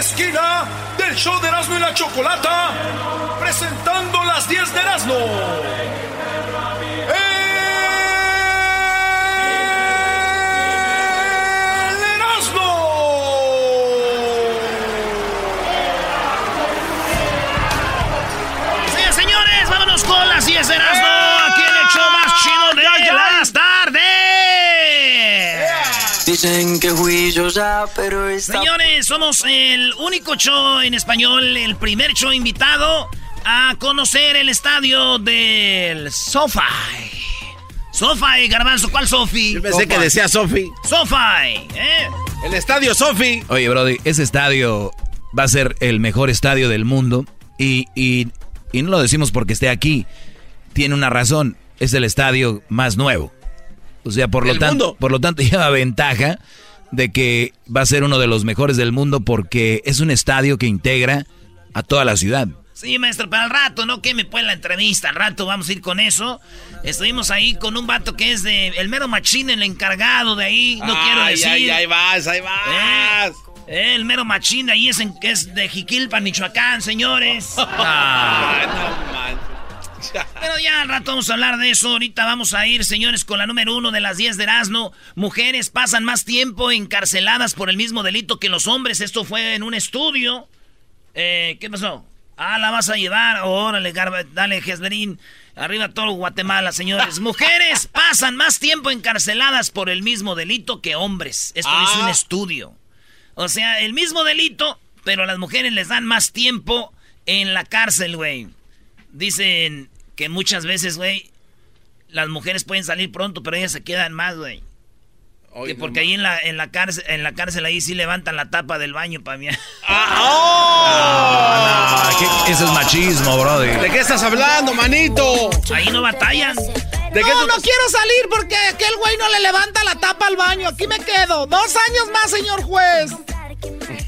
Esquina del show de Erasmo y la Chocolata, presentando las 10 de Erasmo. ¡El Sí, señores, vámonos con las 10 de Erasmo. Aquí en el show más chido de las. Dicen que fui yo ya, pero esta... Señores, somos el único show en español, el primer show invitado a conocer el estadio del SoFi. SoFi, Garbanzo, ¿cuál Sofi? Yo pensé que decía Sofi. SoFi, ¿eh? El estadio Sofi. Oye, Brody, ese estadio va a ser el mejor estadio del mundo. Y, y, y no lo decimos porque esté aquí. Tiene una razón. Es el estadio más nuevo. O sea, por lo, tanto, por lo tanto, lleva ventaja de que va a ser uno de los mejores del mundo porque es un estadio que integra a toda la ciudad. Sí, maestro, pero al rato, no queme pues la entrevista, al rato vamos a ir con eso. Estuvimos ahí con un vato que es de el mero machín, el encargado de ahí, no quiero decir. ay, ahí vas, ahí vas. Eh, el mero machín de ahí es, en- es de Jiquilpan, Michoacán, señores. Ah. no. Pero ya al rato vamos a hablar de eso. Ahorita vamos a ir, señores, con la número uno de las 10 de Erasmo. Mujeres pasan más tiempo encarceladas por el mismo delito que los hombres. Esto fue en un estudio. Eh, ¿Qué pasó? Ah, la vas a llevar. Órale, Garba, dale, Jeslerín. Arriba todo Guatemala, señores. Mujeres pasan más tiempo encarceladas por el mismo delito que hombres. Esto Ah. es un estudio. O sea, el mismo delito, pero a las mujeres les dan más tiempo en la cárcel, güey. Dicen que muchas veces, güey, las mujeres pueden salir pronto, pero ellas se quedan más, güey. Que porque ahí en la, en la cárcel, en la cárcel ahí sí levantan la tapa del baño para mí. Ah, Ah, ¿qué- Eso es machismo, Brody. ¿De qué estás hablando, manito? Ahí no batallan. ¿De qué No, no quiero salir porque aquel güey no le levanta la tapa al baño. Aquí me quedo. Dos años más, señor juez.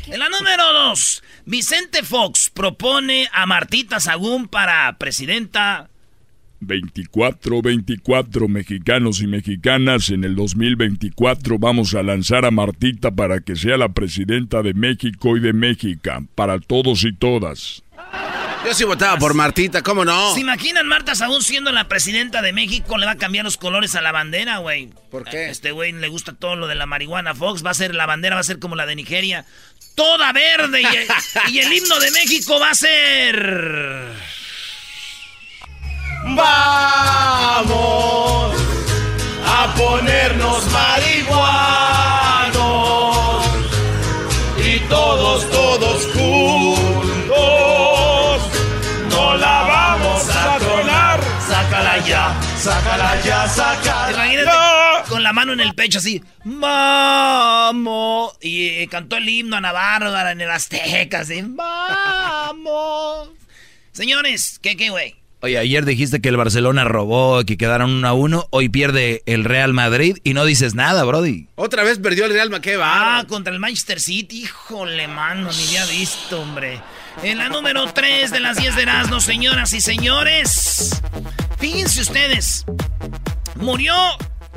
En la número dos, Vicente Fox propone a Martita Sagún para presidenta. 24, 24 mexicanos y mexicanas. En el 2024 vamos a lanzar a Martita para que sea la presidenta de México y de México, para todos y todas. Yo sí votaba por Martita, ¿cómo no? ¿Se imaginan Marta Sagún siendo la presidenta de México? Le va a cambiar los colores a la bandera, güey. ¿Por qué? A este güey le gusta todo lo de la marihuana. Fox va a ser, la bandera va a ser como la de Nigeria. Toda verde. Y, y el himno de México va a ser... Vamos a ponernos marihuanos y todos, todos juntos no la vamos a tronar. Sácala ya, sácala ya, sácala Imagínate ya. Con la mano en el pecho así. Vamos. Y eh, cantó el himno a Bárbara en el Azteca, así. Vamos. Señores, ¿qué, qué, güey? Oye, ayer dijiste que el Barcelona robó, que quedaron 1 a 1. Hoy pierde el Real Madrid y no dices nada, Brody. Otra vez perdió el Real Madrid. ¿Qué va? Ah, contra el Manchester City. Híjole, mano, ni había visto, hombre. En la número 3 de las 10 de Erasmo, señoras y señores. Fíjense ustedes. Murió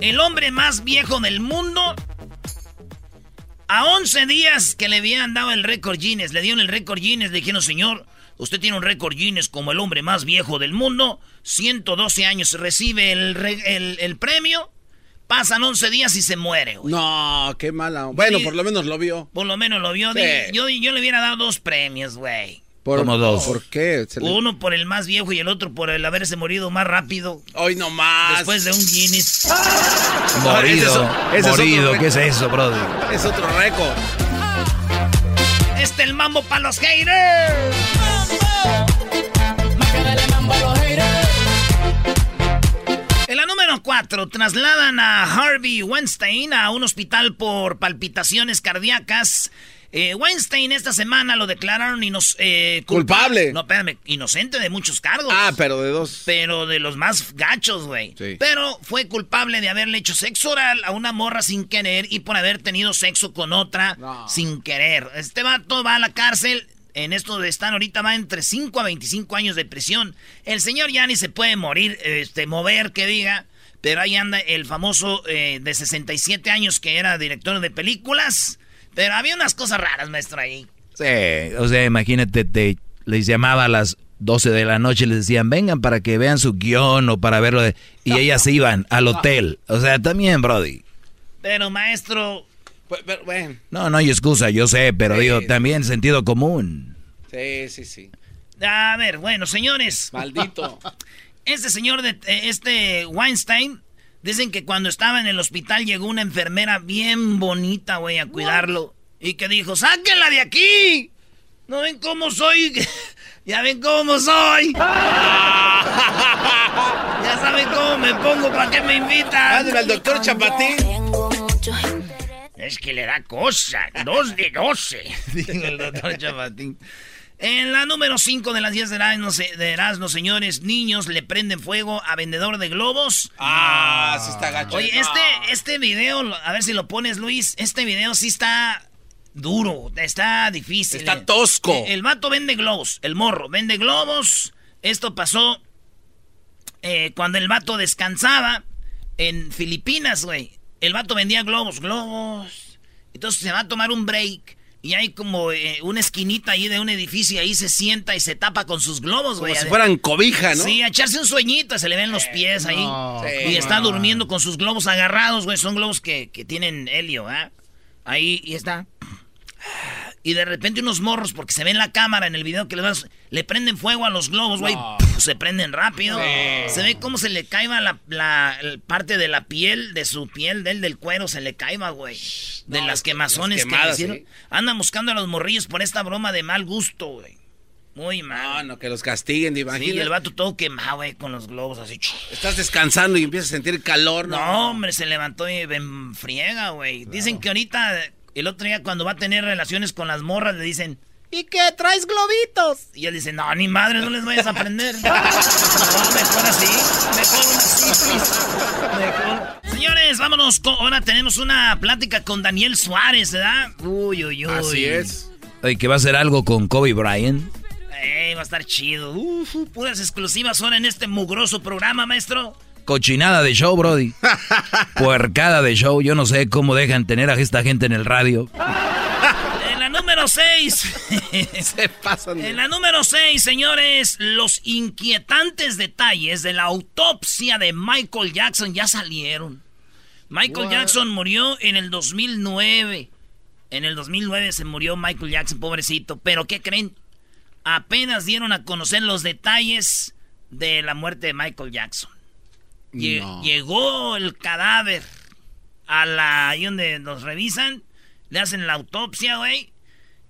el hombre más viejo del mundo. A 11 días que le habían dado el récord Guinness. Le dieron el récord Guinness. Le dijeron, señor, usted tiene un récord Guinness como el hombre más viejo del mundo. 112 años recibe el, el, el premio. Pasan 11 días y se muere, güey. No, qué mala. Bueno, por lo menos lo vio. Por lo menos lo vio. Sí. Yo, yo le hubiera dado dos premios, güey. Por, Como dos. ¿Por qué? Le- Uno por el más viejo y el otro por el haberse morido más rápido. Hoy no más. Después de un Guinness. Morido, ese es morido. ¿qué es eso, Brody? Es otro récord. Este el mambo para los haters. En la número 4, trasladan a Harvey Weinstein a un hospital por palpitaciones cardíacas. Eh, Weinstein esta semana lo declararon eh, culpa- Culpable. No, espérame, inocente de muchos cargos. Ah, pero de dos. Pero de los más gachos, güey. Sí. Pero fue culpable de haberle hecho sexo oral a una morra sin querer y por haber tenido sexo con otra No. sin querer. Este vato va a la cárcel. En esto de están ahorita va entre 5 a 25 años de prisión. El señor ya ni se puede morir, este, mover, que diga. Pero ahí anda el famoso eh, de 67 años que era director de películas. Pero había unas cosas raras, maestro, ahí. Sí, o sea, imagínate, te, les llamaba a las 12 de la noche y les decían, vengan para que vean su guion o para verlo. de-". Y ellas iban al hotel. O sea, también, Brody. Pero, maestro, pero, bueno. No, no hay excusa, yo sé, pero Sí. digo, también sentido común. Sí, sí, sí. a ver, bueno, señores. Maldito. Este señor, de, este Weinstein, dicen que cuando estaba en el hospital llegó una enfermera bien bonita, güey, a cuidarlo. Y que dijo, sáquenla de aquí. ¿No ven cómo soy? ya ven cómo soy. ya saben cómo me pongo, ¿para qué me invitan? Ándale al doctor Chapatín. Es que le da cosa. Dos de doce. Dijo el doctor Chapatín. En la número 5 de las 10 de Erasmo, se- de Erasmo, señores, niños le prenden fuego a vendedor de globos. Ah, sí está gacho. Oye, este, este video, a ver si lo pones, Luis. Este video sí está duro, está difícil. Está eh. tosco. Eh, El vato vende globos, el morro, vende globos. Esto pasó eh, cuando el vato descansaba en Filipinas, güey. El vato vendía globos, globos. Entonces se va a tomar un break. Y hay como eh, una esquinita ahí de un edificio y ahí se sienta y se tapa con sus globos, Como güey. si fueran cobija, ¿no? Sí, a echarse un sueñito, se le ven los pies ahí. Sí. y está durmiendo con sus globos agarrados, güey. Son globos que, que tienen helio, ¿ah? Ahí, y está. Y de repente unos morros, porque se ve en la cámara, en el video que le vas, le prenden fuego a los globos, güey. Se prenden rápido. Se ve cómo se le caiba la, la- parte de la piel, de su piel, del, del cuero, se le caiba, güey. De las quemazones que le hicieron. sí. Andan buscando a los morrillos por esta broma de mal gusto, güey. Muy mal. No, no, que los castiguen, Sí, imagínate. el vato todo quemado, güey, con los globos así. Estás descansando y empiezas a sentir calor, ¿no? No, hombre, se levantó y en friega, güey. Dicen que ahorita, el otro día cuando va a tener relaciones con las morras, le dicen, ¿Y qué? ¿Traes globitos? y él dice, no, ni madre, no les vayas a aprender. no, mejor así, mejor una. Mejor. Señores, vámonos, con- ahora tenemos una plática con Daniel Suárez, ¿verdad? Uy, uy, uy. Así es. Oye, que va a hacer algo con Kobe Bryant. Ey, va a estar chido. Uf, puras exclusivas ahora en este mugroso programa, maestro. Cochinada de show, Brody. Puercada de show. Yo no sé cómo dejan tener a esta gente en el radio. En la número 6. Se pasan. En la número 6, señores, los inquietantes detalles de la autopsia de Michael Jackson ya salieron. Michael Jackson murió en el 2009. En el 2009 se murió Michael Jackson, pobrecito. Pero ¿qué creen? Apenas dieron a conocer los detalles de la muerte de Michael Jackson. Lle- No. Llegó el cadáver a la ahí donde nos revisan, le hacen la autopsia, güey,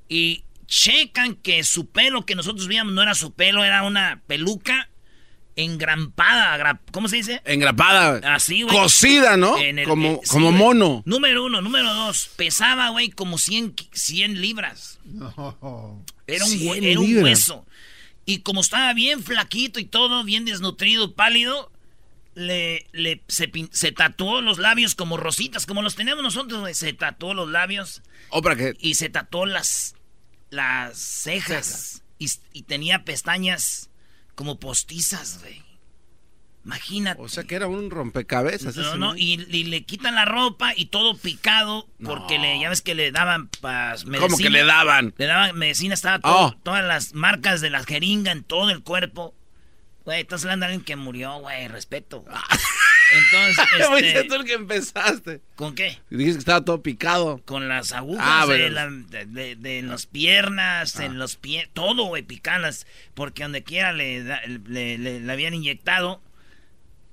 y checan que su pelo que nosotros veíamos no era su pelo, era una peluca engrampada, gra- ¿cómo se dice? Engrapada. Así, güey. Cocida, ¿no? El- como eh, sí, como mono. Número uno, número dos, pesaba, güey, como 100, ki- 100 libras. Era un, 100 hue- era un hueso. Y como estaba bien flaquito y todo, bien desnutrido, pálido, le, le se, se tatuó los labios como rositas, como los tenemos nosotros, güey. Se tatuó los labios. ¿O para qué? Y se tatuó las, las cejas. Y, y tenía pestañas como postizas, güey. Imagínate. O sea que era un rompecabezas. No, no, y, y le quitan la ropa y todo picado porque le, ya ves que le daban pa- medicina. ¿Cómo que le daban? Le daban medicina, estaba todo- Oh. todas las marcas de la jeringa en todo el cuerpo. Güey, estás hablando de alguien que murió, güey, respeto. Entonces, Fuiste este, tú el que empezaste. ¿con qué? Dijiste que estaba todo picado. Con las agujas Ah, de, la- de, de- de las piernas, en los pies, todo, güey, picadas. Porque donde quiera le, le- le habían inyectado.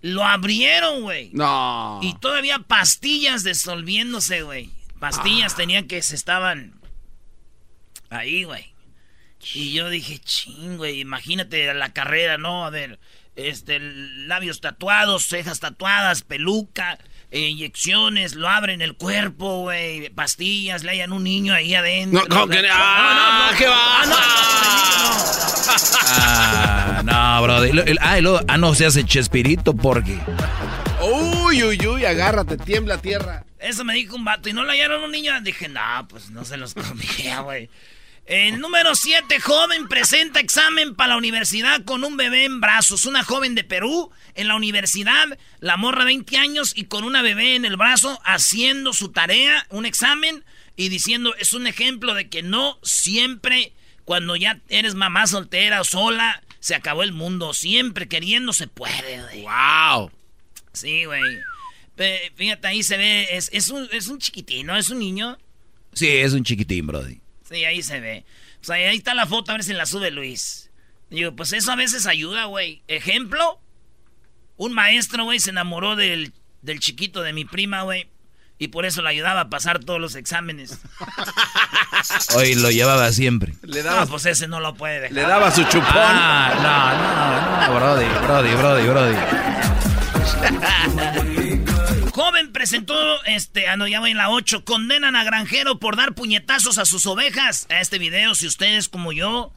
Lo abrieron, güey. No. Y todavía pastillas disolviéndose, güey. Pastillas tenían que se estaban ahí, güey. Y yo dije, ching, güey, imagínate la carrera, ¿no? A ver, este, labios tatuados, cejas tatuadas, peluca, eh, inyecciones, lo abren el cuerpo, güey, pastillas, le hayan un niño ahí adentro. No, ¿cómo que- ¡Ah, qué va! Ah, no, bro. Y lo- el- Ah, y luego, ah, no se hace Chespirito porque. Uy, uy, uy, agárrate, tiembla tierra. Eso me dijo un vato y no le hallaron un niño. Dije, no, pues no se los comía, güey. El número 7, joven presenta examen para la universidad con un bebé en brazos. Una joven de Perú en la universidad, la morra 20 años y con una bebé en el brazo haciendo su tarea, un examen y diciendo, es un ejemplo de que no siempre cuando ya eres mamá soltera o sola, se acabó el mundo. Siempre queriendo se puede, güey. ¡Wow! Sí, güey. Fíjate, ahí se ve, es, es, un, es un chiquitín, ¿no? Es un niño. Sí, es un chiquitín, brody. Sí, ahí se ve. O sea, ahí está la foto, a ver si la sube Luis. Digo, pues eso a veces ayuda, güey. Ejemplo, un maestro, güey, se enamoró del, del chiquito de mi prima, güey. Y por eso le ayudaba a pasar todos los exámenes. Hoy lo llevaba siempre. Le No, daba, pues ese no lo puede dejar. le daba su chupón. Ah, no, no, no, brody, brody, brody, brody. Joven presentó, este, ah, no, ya voy en la 8, condenan a granjero por dar puñetazos a sus ovejas. A este video, si ustedes como yo,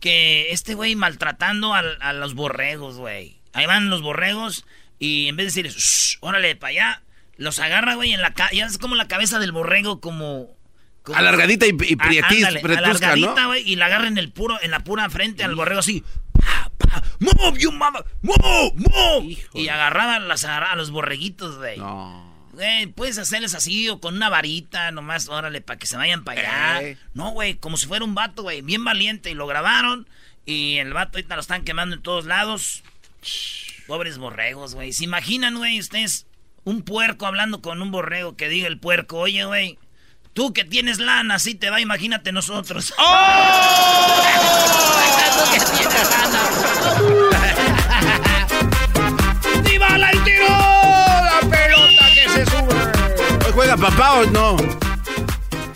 que este güey maltratando al- a, los borregos, güey. Ahí van los borregos y en vez de "Shh, órale, para allá, los agarra, güey, en la ca ya es como la cabeza del borrego, como... como- Alargadita y, y Ah, prietis- ándale, alargadita, ¿no? güey, y la agarra en el puro, en la pura frente al borrego así. Pa, pa, move, you mama, move, move. Híjole. Y agarraban las, a los borreguitos, güey. No. Güey, puedes hacerles así o con una varita nomás, órale, para que se vayan para allá. Eh. No, güey, como si fuera un vato, güey, bien valiente. Y lo grabaron y el vato ahorita lo están quemando en todos lados. Pobres borregos, güey. ¿Se imaginan, güey, ustedes un puerco hablando con un borrego que diga el puerco, oye, güey, tú que tienes lana, así te va, imagínate nosotros. ¡Oh! Tú que tienes lana. ¡Divala el tiro! ¡La pelota que se sube! ¿Hoy juega papá o no?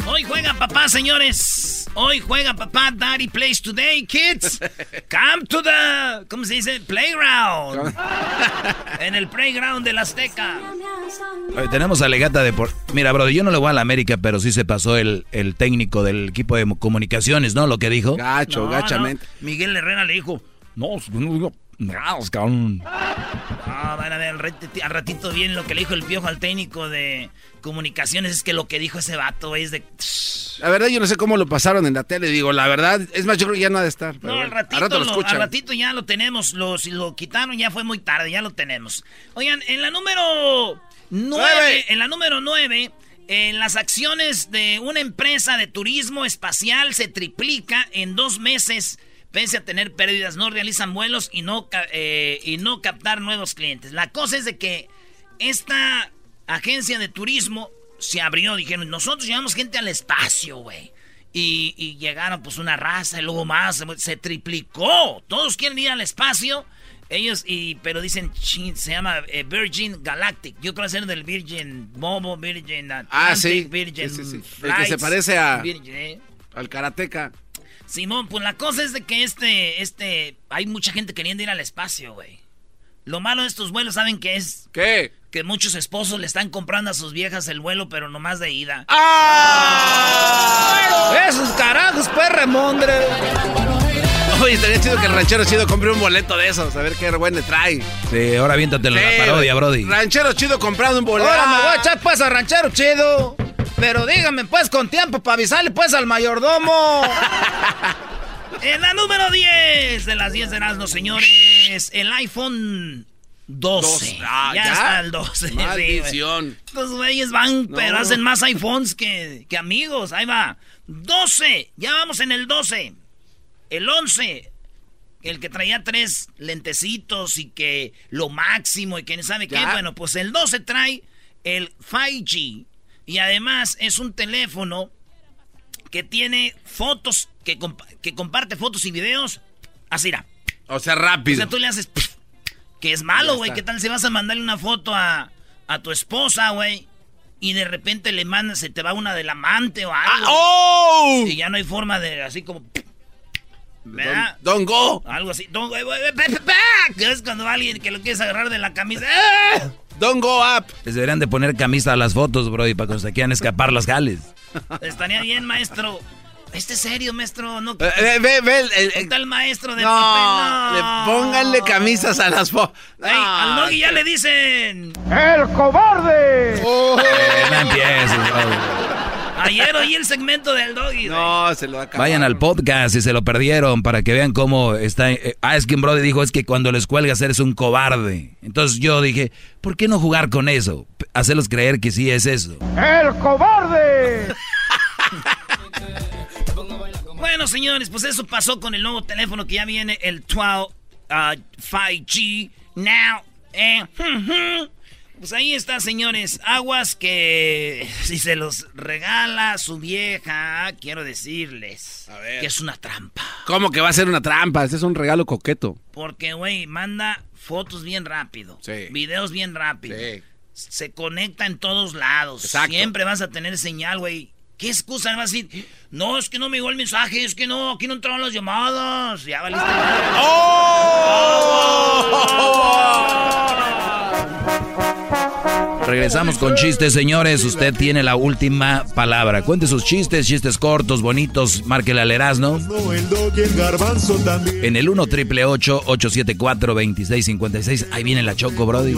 Hoy juega papá, señores. Hoy juega papá. Daddy plays today, kids. Come to the, ¿cómo se dice? Playground. en el playground del Azteca. Oye, tenemos a Legata de por... Mira, brody, yo no le voy a la América, pero sí se pasó el, el técnico del equipo de comunicaciones, ¿no? Lo que dijo. Gacho, No, gachamente. no. Miguel Herrera le dijo, No, no digo nada, cabrón. Ah, van a ver al, rati- al ratito bien lo que le dijo el piojo al técnico de comunicaciones. Es que lo que dijo ese vato güey, es de... La verdad, yo no sé cómo lo pasaron en la tele. Digo, la verdad, es más, yo creo que ya no ha de estar. pero No, al ratito, rato lo lo, escuchan. al ratito ya lo tenemos. Lo, si lo quitaron ya fue muy tarde, ya lo tenemos. Oigan, en la número Nueve. 9, en la número 9, las acciones de una empresa de turismo espacial se triplica en dos meses. Pese a tener pérdidas, no realizan vuelos y no, eh, y no captar nuevos clientes. La cosa es de que esta agencia de turismo se abrió. Dijeron, nosotros llevamos gente al espacio, güey. Y, y llegaron pues una raza y luego más, se, se triplicó. Todos quieren ir al espacio. Ellos, y, pero dicen, chin, se llama eh, Virgin Galactic. Yo creo que es del Virgin Mobo, Virgin Atlantic, Ah, sí. Virgin Sí, sí, sí. El que se parece a- Virgin, eh. Al karateca. Simón, pues la cosa es de que este, este, hay mucha gente queriendo ir al espacio, güey. Lo malo de estos vuelos, ¿saben qué es? ¿Qué? Que muchos esposos le están comprando a sus viejas el vuelo, pero nomás de ida. ¡Ah! Esos carajos, pues, remondre. Oye, estaría chido que el ranchero chido compre un boleto de esos, a ver qué bueno trae. Sí, ahora aviéntate la Sí, parodia, Brody. Ranchero chido comprando un boleto. Ahora me voy a echar pues a ranchero chido. Pero dígame pues con tiempo para avisarle pues al mayordomo. En la número 10 de las 10 de Erasmo, señores, el iPhone 12. Ah, ya, ¿ya? está el 12. sí, güey. Maldición. Estos güeyes van, No. pero hacen más iPhones que, que amigos. Ahí va. 12. Ya vamos en el 12. El 11. El que traía tres lentecitos y que lo máximo y que sabe qué. Ya. Bueno, pues el 12 trae el 5G. Y además es un teléfono que tiene fotos, que, que comparte fotos y videos. Así era. O sea, O rápido. sea, tú le haces... Que es malo, güey. ¿Qué tal si vas a mandarle una foto a, a tu esposa, güey? Y de repente le mandas, se te va una del amante o algo. ¡Oh! Y ya no hay forma de así como... ¿Verdad? Don't go. Algo así. Don't, pe- pe- que es cuando alguien que lo quieres agarrar de la camisa. ¡ah! Don't go up. Les deberían de poner camisa a las fotos, Brody, para cuando se quieran escapar las jales. Estaría bien, maestro. Este es serio, maestro. No, Eh, Ve, ve, ve el- el- ¿Qué tal maestro de no, papel? le pónganle camisas a las fotos. Ey, al Doggy ya le dicen. ¡El cobarde! Eh, no empieces, Brody. Ayer oí el segmento del Doggy. No, se lo va a acabar. Vayan al podcast si se lo perdieron para que vean cómo está. eh, ah, es que Brody dijo es que cuando les cuelgas eres un cobarde. Entonces yo dije, ¿por qué no jugar con eso? Hacerlos creer que sí es eso. ¡El cobarde! Bueno, señores, pues eso pasó con el nuevo teléfono que ya viene, el 12 uh, 5G Now. Eh, pues ahí está, señores. Aguas que si se los regala su vieja, quiero decirles A ver. que es una trampa. ¿Cómo que va a ser una trampa? Este es un regalo coqueto. Porque, güey, manda fotos bien rápido. Sí. Videos bien rápido. Sí. Se conecta en todos lados. Exacto. Siempre vas a tener señal, güey. ¿Qué excusa vas a decir? No, es que no me llegó el mensaje, es que no, aquí no entraron las llamadas. Ya valiste. madre. Regresamos con chistes, señores. Usted tiene la última palabra. Cuente sus chistes, chistes cortos, bonitos. Márquele al Erasmo. En el 1 triple 874 2656. Ahí viene la Choco, Brody.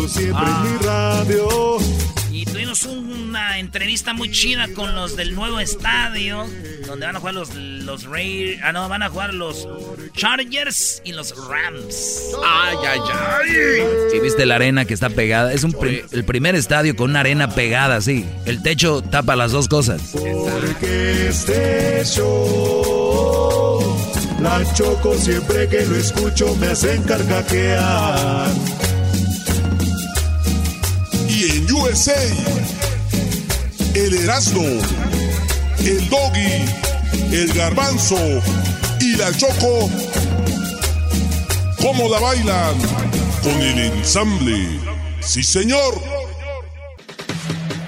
Una entrevista muy chida con los del nuevo estadio, donde van a jugar los, los Raiders, ah no, van a jugar los Chargers y los Rams. Ay, ay, ay. Si viste la arena que está pegada, es un prim- el primer estadio con una arena pegada, sí. El techo tapa las dos cosas. Porque este show, la choco siempre que lo escucho me hacen carcajear. Y en USA, el Erasmo, el Doggy, el Garbanzo y la Choco, ¿cómo la bailan? Con el ensamble. Sí, señor.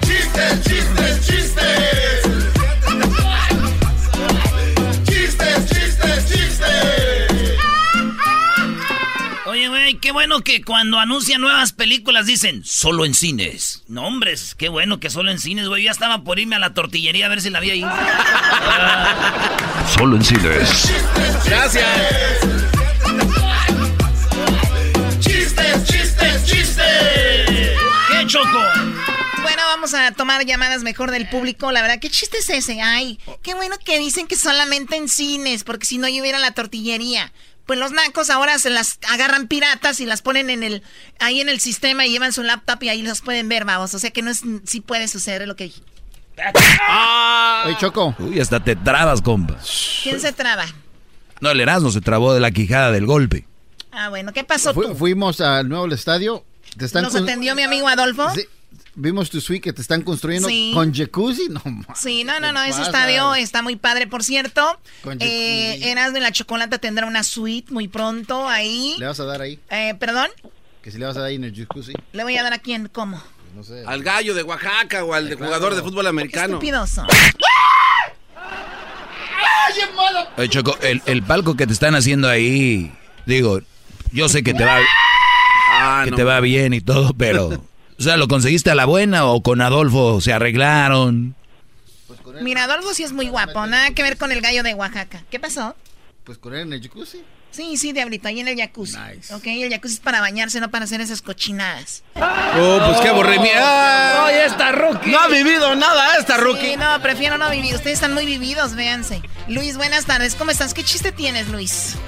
Chistes, chistes, chistes. Oye, güey, qué bueno que cuando anuncian nuevas películas dicen solo en cines. No, hombres, qué bueno que solo en cines, güey. Ya estaba por irme a la tortillería a ver si la había ahí. Solo en cines. Gracias. Chistes, chistes, chistes. ¿Qué, Choco? Bueno, vamos a tomar llamadas mejor del público. La verdad, ¿qué chiste es ese? Ay, qué bueno que dicen que solamente en cines, porque si no yo hubiera la tortillería. Pues los nacos ahora se las agarran piratas y las ponen en el ahí en el sistema y llevan su laptop y ahí los pueden ver, vamos. O sea que no es sí puede suceder lo que dije. Oye, Choco. Uy, hasta te trabas, compa. ¿Quién se traba? No, el Erasmo se trabó de la quijada del golpe. Ah, bueno, ¿qué pasó Fu- tú? fuimos al nuevo estadio. Te están ¿Nos atendió mi amigo Adolfo? Sí, vimos tu suite que te están construyendo Sí. con jacuzzi. No, Sí, no, no, no, ¿Qué ese estadio está muy padre. Por cierto, Con eh, jacuzzi. Erasmo y la Chocolata tendrá una suite muy pronto ahí. ¿Le vas a dar ahí? Eh, ¿Perdón? Que si le vas a dar ahí en el jacuzzi. ¿Le voy a dar a quién? ¿Cómo? No sé. Al gallo de Oaxaca o al de claro. jugador de fútbol americano. Estúpidoso. Oye, Choco, el, el palco que te están haciendo ahí, digo, yo sé que te va, Ah, que no. te va bien y todo, pero, o sea, ¿lo conseguiste a la buena o con Adolfo se arreglaron? Mira, Adolfo sí es muy guapo. Nada que ver con el gallo de Oaxaca. ¿Qué pasó? Pues con él en el jacuzzi. Sí, sí, Diablito, ahí en el jacuzzi. Nice. Ok, el jacuzzi es para bañarse, no para hacer esas cochinadas. Oh, pues qué aburrimiento. ¡Ay, esta rookie! No ha vivido nada esta rookie. Sí, no, prefiero no vivir. Ustedes están muy vividos, véanse. Luis, buenas tardes. ¿Cómo estás? ¿Qué chiste tienes, Luis?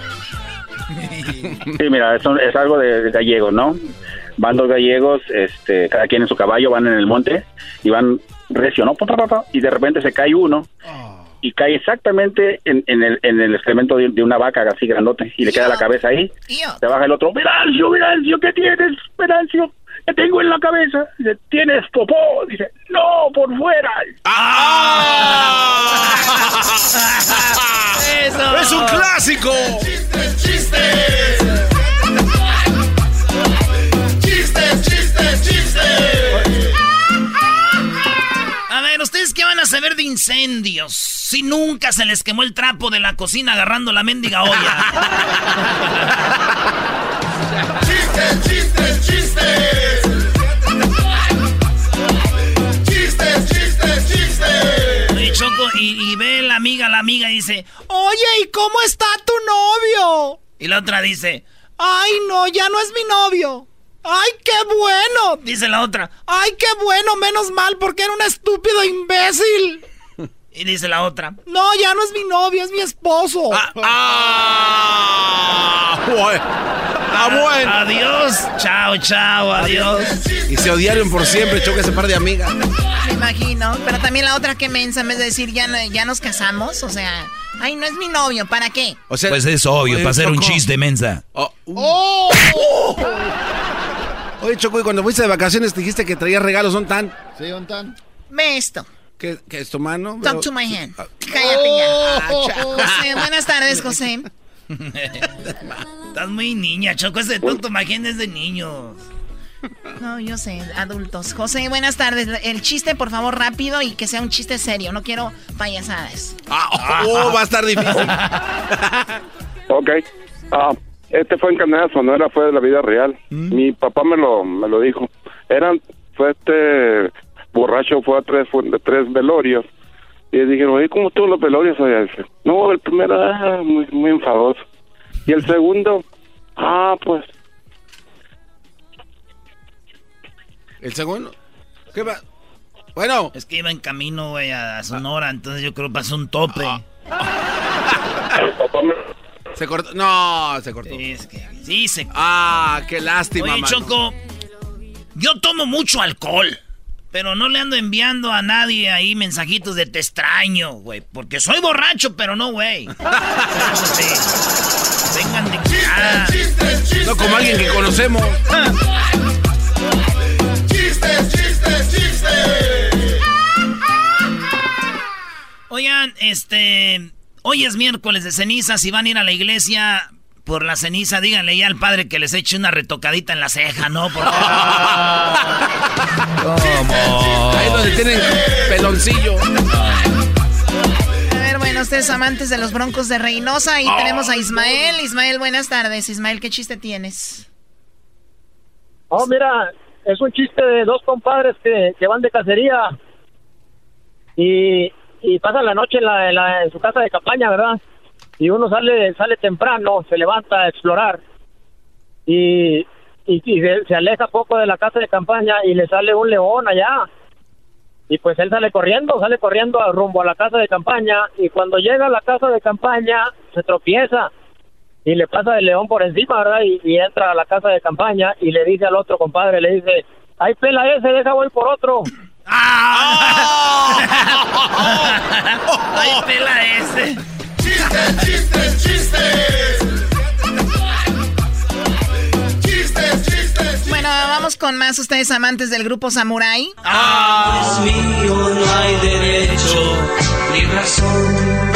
Sí, mira, es, es algo de gallegos, ¿no? Van dos gallegos, este, cada quien en su caballo, van en el monte y van recio, ¿no? Y de repente se cae uno y cae exactamente en, en, el, en el excremento de, de, una vaca así grandote y le queda la cabeza ahí. Se baja el otro, Venancio, Venancio, ¿qué tienes, Venancio? ¿Qué tengo en la cabeza? Dice, ¿tienes popó? Dice, no, por fuera. ¡Ah! ¡Eso! ¡Es un clásico! ¡Chistes, chistes! Saber de incendios? Si nunca se les quemó el trapo de la cocina agarrando la mendiga olla. ¡Chistes, chistes, chistes! ¡Chistes, chistes, chistes! Oye, Choco, y, y ve la amiga, la amiga y dice... Oye, ¿y cómo está tu novio? Y la otra dice... Ay, no, ya no es mi novio. ¡Ay, qué bueno! Dice la otra. ¡Ay, qué bueno! Menos mal, porque era un estúpido imbécil. Y dice la otra. No, ya no es mi novio, es mi esposo. Ah, ah, bueno. Ah, bueno. Adiós. Chao, chao, adiós. Y se odiaron por siempre, choque ese par de amigas. Me imagino. Pero también la otra que mensa, en vez de decir ya, ya nos casamos, o sea... Ay, no es mi novio, ¿para qué? O sea, pues es obvio, oye, para hacer un chiste, mensa. Oh. Uh. oh. Oye, Choco, y cuando fuiste de vacaciones te dijiste que traías regalos, ¿son tan? Sí, son tan. Ve esto. ¿Qué, qué es tu mano? Talk Pero, to my hand. Cállate oh. ya. José, buenas tardes, José. Estás muy niña, Choco. Ese tonto hand es de niños. No, yo sé, adultos. José, buenas tardes. El chiste, por favor, rápido y que sea un chiste serio. No quiero payasadas. Ah, oh, va a estar difícil. ok. Ah, este fue en Canadá Sonora, fue de la vida real. ¿Mm? Mi papá me lo, me lo dijo. Eran, fue este borracho, fue a tres, fue de tres velorios. Y le dijeron, oye, ¿cómo todos los velorios? Oye, no, el primero, ah, muy, muy enfadoso. Y el segundo, ah, pues ¿El segundo? ¿Qué va? Bueno. Es que iba en camino, güey, a Sonora, entonces yo creo que pasó un tope. Ah. se cortó. No, se cortó. Sí, es que, sí, se Ah, qué lástima, Oye, Choco, yo tomo mucho alcohol. Pero no le ando enviando a nadie ahí mensajitos de te extraño, güey. Porque soy borracho, pero no, güey. sí. Vengan de ah. No como alguien que conocemos. ¡Chistes, chistes, chistes! Oigan, este. Hoy es miércoles de ceniza. Si van a ir a la iglesia por la ceniza, díganle ya al padre que les eche una retocadita en la ceja, ¿no? Porque... ¿Cómo? Ahí donde tienen peloncillo. A ver, bueno, ustedes amantes de los broncos de Reynosa. Ahí oh. tenemos a Ismael. Ismael, buenas tardes. Ismael, ¿qué chiste tienes? Oh, mira, es un chiste de dos compadres que, que van de cacería y, y pasan la noche en, la, en, la, su casa de campaña, ¿verdad? Y uno sale sale temprano, se levanta a explorar y, y, y se, se, aleja poco de la casa de campaña y le sale un león allá. Y pues él sale corriendo, sale corriendo rumbo a la casa de campaña y cuando llega a la casa de campaña se tropieza y le pasa el león por encima, ¿verdad? Y, y, entra a la casa de campaña y le dice al otro compadre, le dice, ay, pela ese, deja voy por otro. ¡Ah! ¡Ay, pela ese! ¡Chistes, chistes, chistes! ¡Chistes, chistes! Bueno, vamos con más ustedes amantes del grupo Samurai. ¡Ah! Es mío, no hay derecho ni razón.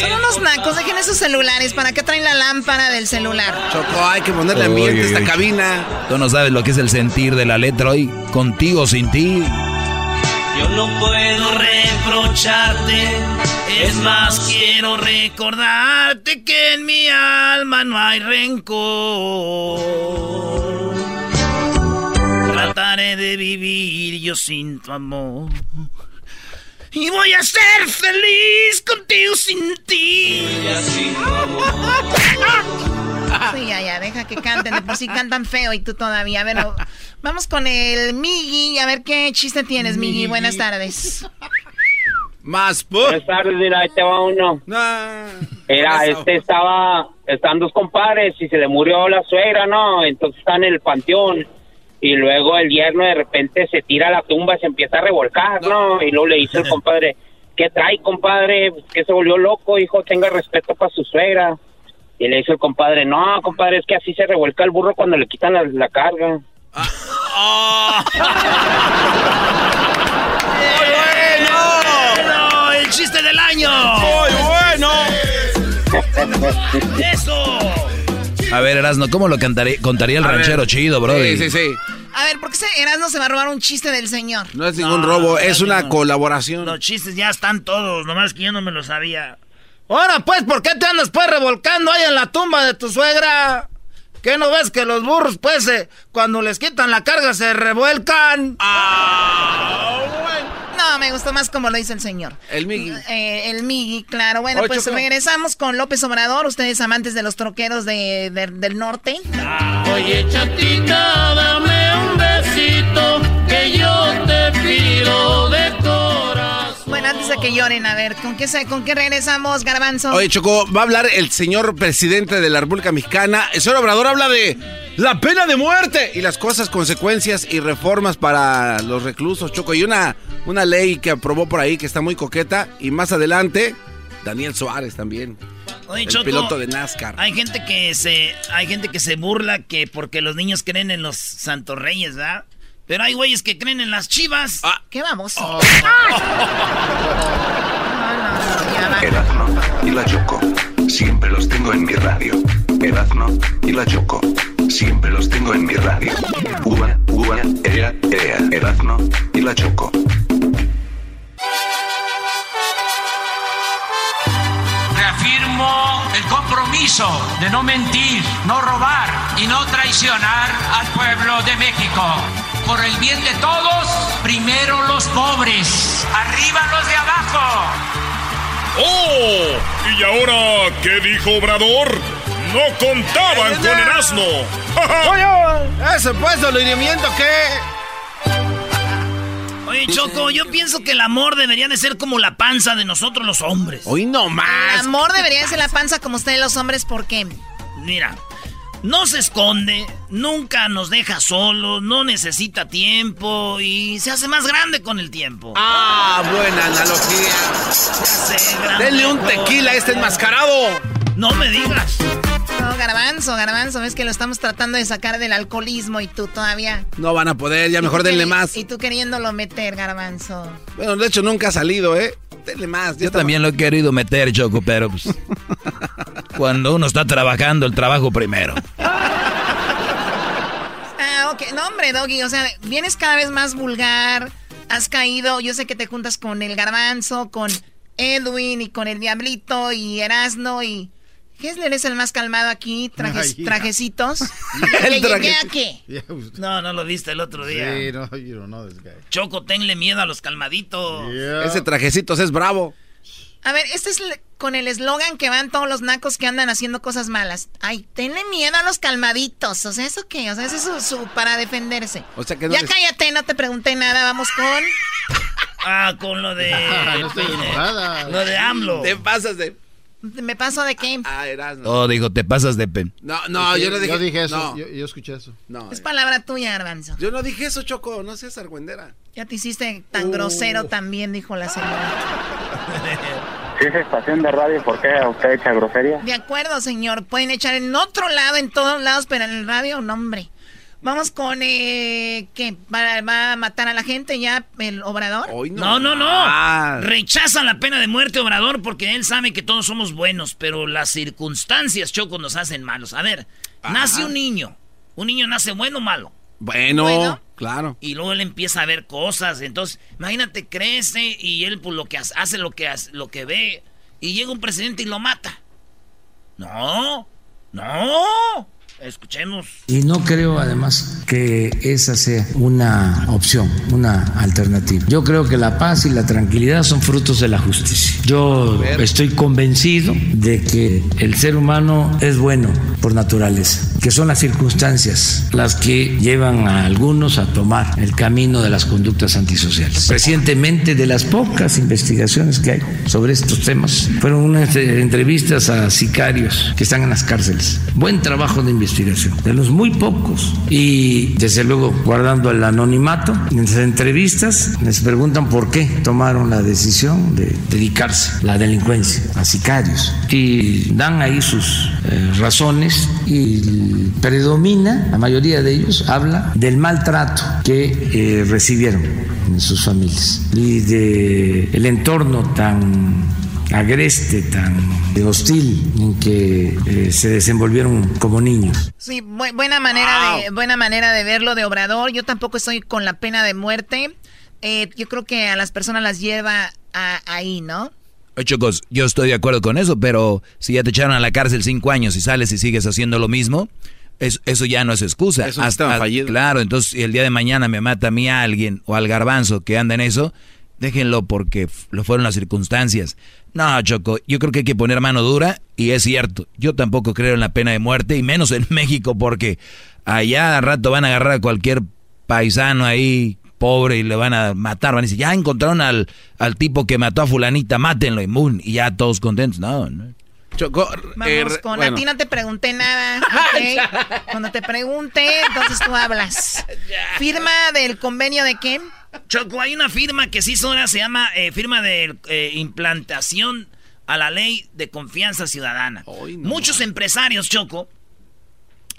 Son unos nacos, dejen esos celulares. ¿Para qué traen la lámpara del celular? Choco, hay que ponerle ambiente a esta cabina. Tú no sabes lo que es el sentir de la letra hoy. Contigo, sin ti. Yo no puedo reprocharte. Es más, quiero recordarte que en mi alma no hay rencor. Trataré de vivir yo sin tu amor. Y voy a ser feliz contigo sin ti. Sí, ya, ya, deja que canten. De por sí cantan feo y tú todavía. A ver, vamos con el Migi. A ver qué chiste tienes, Migi. Buenas tardes. Más, pues. Buenas tardes, mira, ahí te va uno. Era, este estaba, están dos compadres y se le murió la suegra, ¿no? Entonces está en el panteón. Y luego el yerno de repente se tira a la tumba y se empieza a revolcar, ¿no? Y luego le dice el compadre, ¿qué trae, compadre? Que se volvió loco, hijo, tenga respeto para su suegra. Y le dice el compadre, no, compadre, es que así se revuelca el burro cuando le quitan la, la carga. bueno! ¡El chiste del año! ¡Muy bueno! ¡Eso! A ver, Erasno, ¿cómo lo cantaría, contaría el A ver. ranchero chido, brody? Sí, sí, sí. A ver, ¿por qué se- Erasmo se va a robar un chiste del señor? No es ningún No, robo, no es una colaboración. Los chistes ya están todos, nomás que yo no me lo sabía. Ahora, pues, ¿por qué te andas, pues, revolcando ahí en la tumba de tu suegra? ¿Qué no ves que los burros, pues, eh, cuando les quitan la carga se revuelcan? No, me gustó más como lo dice el señor. El Migi. Eh, el Migi, claro. Bueno, pues regresamos con López Obrador. Ustedes amantes de los troqueros de, de- del norte. Oye, chatita, dame un besito que yo te pido de. Que lloren, a ver, ¿con qué, con qué regresamos, Garbanzo? Oye, Choco, va a hablar el señor presidente de la República Mexicana. El señor Obrador habla de la pena de muerte y las cosas, consecuencias y reformas para los reclusos, Choco. Y una, una ley que aprobó por ahí que está muy coqueta. Y más adelante, Daniel Suárez también. Oye, el Choco, piloto de NASCAR. Hay gente que se, hay gente que se burla que porque los niños creen en los santos reyes, ¿verdad? Pero hay güeyes que creen en las chivas. Ah. ¿Qué vamos? Erazno y la Choco. Siempre los tengo en mi radio. Erazno y la Choco. Siempre los tengo en mi radio. Ua, ua, ea, ea. Erazno y la Choco. Reafirmo el compromiso de no mentir, no robar y no traicionar al pueblo de México. Por el bien de todos, primero los pobres, arriba los de abajo. ¡Oh! ¿Y ahora qué dijo Obrador? No contaban con Erasmo. Oye, ese pues dolineamiento que... Oye, Choco, yo pienso que el amor debería de ser como la panza de nosotros los hombres. Hoy no El más. amor debería ser la panza como ustedes los hombres, ¿por qué? Mira, no se esconde, nunca nos deja solos, no necesita tiempo y se hace más grande con el tiempo. Ah, buena analogía. Se hace grande Denle un tequila a este enmascarado. No me digas. No, garbanzo, garbanzo, ves que lo estamos tratando de sacar del alcoholismo y tú todavía. No van a poder, ya mejor denle más. Y tú queriéndolo meter, garbanzo. Bueno, de hecho nunca ha salido, ¿eh? Denle más. Yo también lo he querido meter, Choco, pero pues, cuando uno está trabajando, el trabajo primero. Ah, ok. No, hombre, Doggy, o sea, vienes cada vez más vulgar. Has caído, yo sé que te juntas con el garbanzo, con Edwin y con el Diablito y Erasno y... Hessler es el más calmado aquí, trajes- Ay, trajecitos. El ¿Ya- ya- traje- No, no lo viste el otro día. Sí, no, you don't know this guy. Choco, tenle miedo a los calmaditos. Ese trajecitos es bravo. A ver, este es con el eslogan que van todos los nacos que andan haciendo cosas malas. Ay, tenle miedo a los calmaditos. O sea, ¿eso qué? O sea, ese es su, su- para defenderse. O sea que no ya les- cállate, no te pregunté nada. Vamos con... Ah, con lo de... No estoy enojada. Lo de AMLO. Te pasas de... ¿Me paso de qué? Ah, Erasmo. Oh, digo, te pasas de pen. No, no, yo no dije... Yo dije eso. No, Yo, yo escuché eso. no. Es palabra tuya, Garbanzo. Yo no dije eso, Choco. No seas argüendera. Ya te hiciste tan Oh. grosero también, dijo la señora. Si es estación de radio, ¿por qué usted echa grosería? De acuerdo, señor. Pueden echar en otro lado, en todos lados, pero en el radio, no, hombre. Vamos con, eh, ¿qué? ¿Va, va a matar a la gente ya el obrador? Hoy No, no, no. más. Rechaza la pena de muerte, Obrador, porque él sabe que todos somos buenos, pero las circunstancias, Choco, nos hacen malos. A ver, nace un niño. ¿Un niño nace bueno o malo? Bueno, Bueno. claro. Y luego él empieza a ver cosas. Entonces, imagínate, crece y él pues, lo que hace, hace lo que hace, lo que ve. Y llega un presidente y lo mata. No, no. Escuchemos. Y no creo además que esa sea una opción, una alternativa. Yo creo que la paz y la tranquilidad son frutos de la justicia. Yo estoy convencido de que el ser humano es bueno por naturaleza, que son las circunstancias las que llevan a algunos a tomar el camino de las conductas antisociales. Recientemente, de las pocas investigaciones que hay sobre estos temas, fueron unas entrevistas a sicarios que están en las cárceles. Buen trabajo de investigación de los muy pocos. Y desde luego, guardando el anonimato, en las entrevistas les preguntan por qué tomaron la decisión de dedicarse a la delincuencia, a sicarios. Y dan ahí sus eh, razones y predomina, la mayoría de ellos habla del maltrato que eh, recibieron en sus familias y de el entorno tan agreste, tan hostil en que eh, se desenvolvieron como niños. Sí, buena manera de buena manera de verlo de Obrador. Yo tampoco estoy con la pena de muerte. Eh, yo creo que a las personas las lleva ahí, ¿no? Chocos, yo estoy de acuerdo con eso, pero si ya te echaron a la cárcel cinco años y sales y sigues haciendo lo mismo, eso, ya no es excusa. Eso está fallido. Claro, entonces si el día de mañana me mata a mí a alguien o al garbanzo que anda en eso, déjenlo porque lo fueron las circunstancias. No, Choco, yo creo que hay que poner mano dura y es cierto. Yo tampoco creo en la pena de muerte y menos en México porque allá al rato van a agarrar a cualquier paisano ahí pobre y le van a matar. Van a decir, ya encontraron al, al tipo que mató a fulanita, mátenlo, inmun. Y ya todos contentos. No, no. Choco, Vamos, con a ti no te pregunté nada. Cuando te pregunte, entonces tú hablas. ¿Firma del convenio de qué? Choco, hay una firma que sí ahora se llama eh, firma de eh, implantación a la ley de confianza ciudadana. Muchos empresarios, Choco,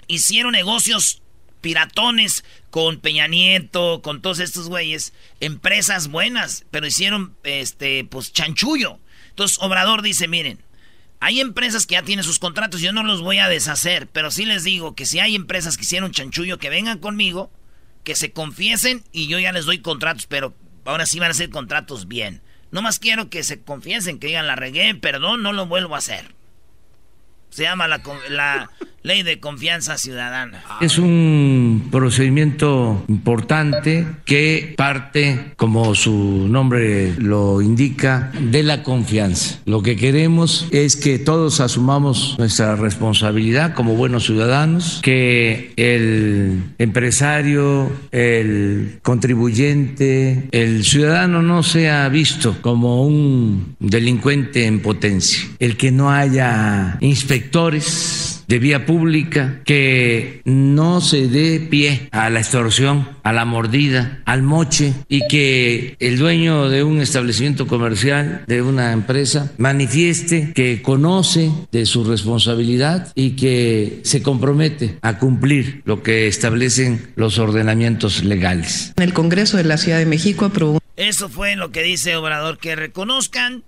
hicieron negocios piratones con Peña Nieto, con todos estos güeyes, empresas buenas, pero hicieron este pues chanchullo. Entonces Obrador dice, miren, hay empresas que ya tienen sus contratos, yo no los voy a deshacer, pero sí les digo que si hay empresas que hicieron chanchullo, que vengan conmigo que se confiesen y yo ya les doy contratos, pero ahora sí van a ser contratos bien. No más quiero que se confiesen, que digan la regué, perdón, no lo vuelvo a hacer. Se llama la, la ley de confianza ciudadana. Es un procedimiento importante que parte, como su nombre lo indica, de la confianza. Lo que queremos es que todos asumamos nuestra responsabilidad como buenos ciudadanos, que el empresario, el contribuyente, el ciudadano no sea visto como un delincuente en potencia, el que no haya inspección de vía pública, que no se dé pie a la extorsión, a la mordida, al moche y que el dueño de un establecimiento comercial, de una empresa, manifieste que conoce de su responsabilidad y que se compromete a cumplir lo que establecen los ordenamientos legales. El Congreso de la Ciudad de México aprobó. Eso fue lo que dice Obrador, que reconozcan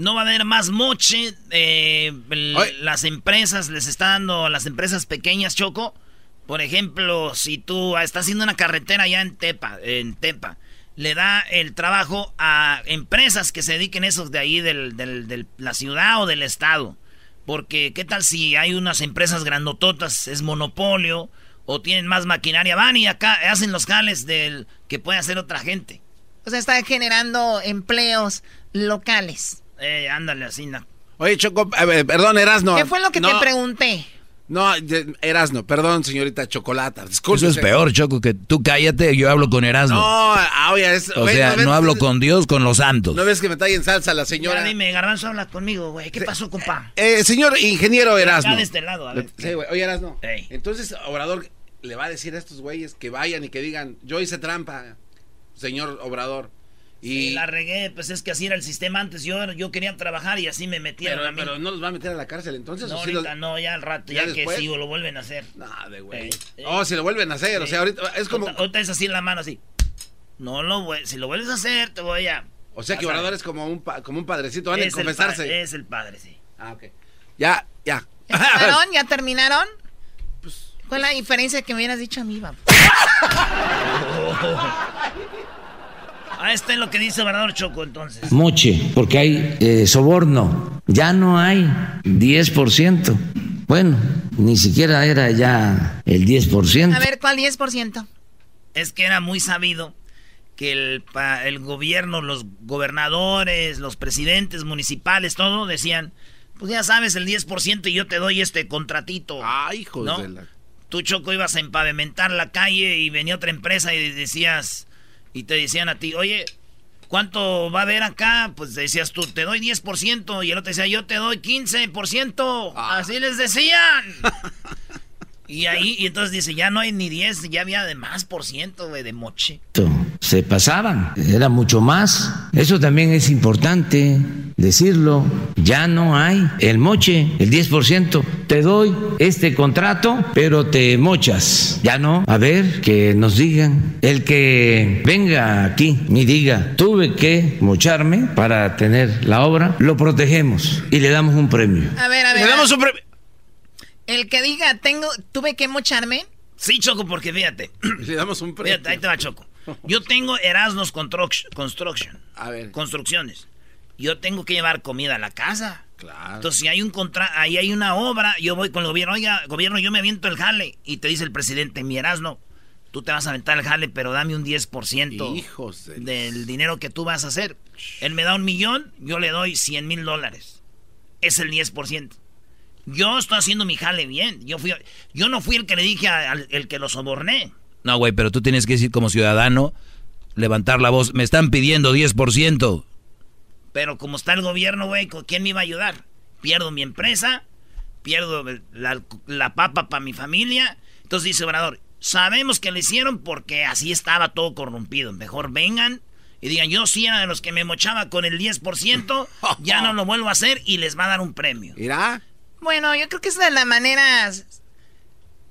no va a haber más moche. Eh, las empresas les está dando a las empresas pequeñas, Choco. Por ejemplo, si tú estás haciendo una carretera allá en Tepa, en Tepa, le da el trabajo a empresas que se dediquen a esos de ahí, de la ciudad o del estado. Porque, ¿qué tal si hay unas empresas grandototas, es monopolio, o tienen más maquinaria? Van y acá hacen los jales del que puede hacer otra gente. O sea, está generando empleos locales. Eh, ándale, así, no. Oye, Choco, perdón, Erasno. ¿Qué fue lo que te pregunté? No, Erasno, perdón, señorita Chocolata. Eso es peor, Choco, que tú cállate, yo hablo con Erasno. No, ah, oye, es... O sea, no, hablo con Dios, con los santos. ¿No ves que me está en salsa la señora? Ya dime, Garbanzo, habla conmigo, güey. ¿Qué pasó, compa? Eh, señor ingeniero Erasno. Acá de este lado, a ver. Sí, güey. Oye, Erasno. Entonces, Obrador le va a decir a estos güeyes que vayan y que digan, yo hice trampa, señor Obrador. Y la regué, pues es que así era el sistema antes. Yo, yo quería trabajar y así me metieron pero, a mí. Pero no los va a meter a la cárcel entonces. No, ahorita no, ya al rato, ya, que si lo vuelven a hacer. Nada, de güey. oh, si lo vuelven a hacer, o sea, ahorita es como. Ahorita, es así en la mano, así. No lo si lo vuelves a hacer, te voy a. O sea que Obrador es como un, como un padrecito, van a confesarse. es el padre, sí. Ah, ok. Ya, ya. ¿Ya ¿Ya terminaron? Pues. ¿Cuál es la diferencia que me hubieras dicho a mí, vamos? Ah, este es lo que dice Obrador Choco entonces. Moche, porque hay eh, soborno. Ya no hay 10%. Bueno, ni siquiera era ya el 10%. A ver, ¿cuál 10%? Es que era muy sabido que el, el gobierno, los gobernadores, los presidentes municipales, todo decían, pues ya sabes, el 10% y yo te doy este contratito. Ay, hijo de la... Tú, Choco, ibas a empavimentar la calle y venía otra empresa y decías, y te decían a ti, oye, ¿cuánto va a haber acá? Pues decías tú, te doy 10% y el otro decía, yo te doy 15%. Ah. Así les decían. y ahí, y entonces dice, ya no hay ni 10, ya había de más por ciento, de moche se pasaban, era mucho más. Eso también es importante decirlo. Ya no hay el moche, el 10%. Te doy este contrato, pero te mochas. Ya no. A ver, que nos digan. El que venga aquí y diga, tuve que mocharme para tener la obra, lo protegemos y le damos un premio. A ver, a ver. Le damos un premio. El que diga, tengo, tuve que mocharme. Sí, Choco, porque fíjate. Le damos un premio. Fíjate, ahí te va, Choco. Yo tengo Erasmus Construction. A ver. Construcciones. Yo tengo que llevar comida a la casa. Claro. Entonces, si hay un contra ahí hay una obra, yo voy con el gobierno, oiga, gobierno, yo me aviento el jale. Y te dice el presidente, mi Erasmo, tú te vas a aventar el jale, pero dame un 10% Hijos del dinero que tú vas a hacer. Él me da un millón, yo le doy 100 mil dólares. Es el 10%. Yo estoy haciendo mi jale bien. Yo, fui, yo no fui el que le dije al el que lo soborné. No, güey, pero tú tienes que decir como ciudadano, levantar la voz. Me están pidiendo 10%. Pero como está el gobierno, güey, ¿quién me iba a ayudar? Pierdo mi empresa, pierdo la, papa para mi familia. Entonces dice Obrador, sabemos que lo hicieron porque así estaba todo corrompido. Mejor vengan y digan, yo sí era de los que me mochaba con el 10%, ya no lo vuelvo a hacer y les va a dar un premio. ¿Irá? Bueno, yo creo que es de la manera,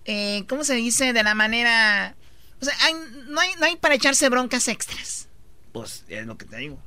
eh, ¿cómo se dice? De la manera o sea, no, hay, no hay para echarse broncas extras. Pues es lo que te digo.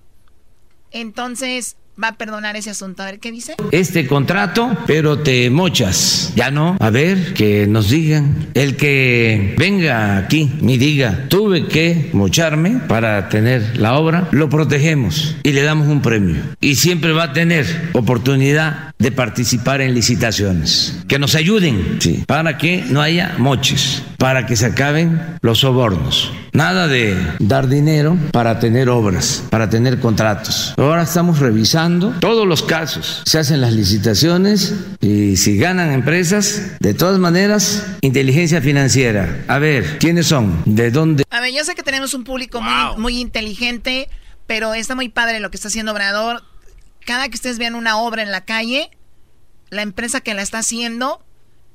Entonces, va a perdonar ese asunto. A ver qué dice. Este contrato, pero te mochas. Ya no. A ver, que nos digan. El que venga aquí y diga, tuve que mocharme para tener la obra, lo protegemos y le damos un premio. Y siempre va a tener oportunidad de participar en licitaciones. Que nos ayuden, sí, para que no haya moches, para que se acaben los sobornos. Nada de dar dinero para tener obras, para tener contratos. Ahora estamos revisando todos los casos. Se hacen las licitaciones y si ganan empresas, de todas maneras, inteligencia financiera. A ver, ¿quiénes son? ¿De dónde? A ver, yo sé que tenemos un público muy, muy inteligente, pero está muy padre lo que está haciendo Obrador. Cada que ustedes vean una obra en la calle, la empresa que la está haciendo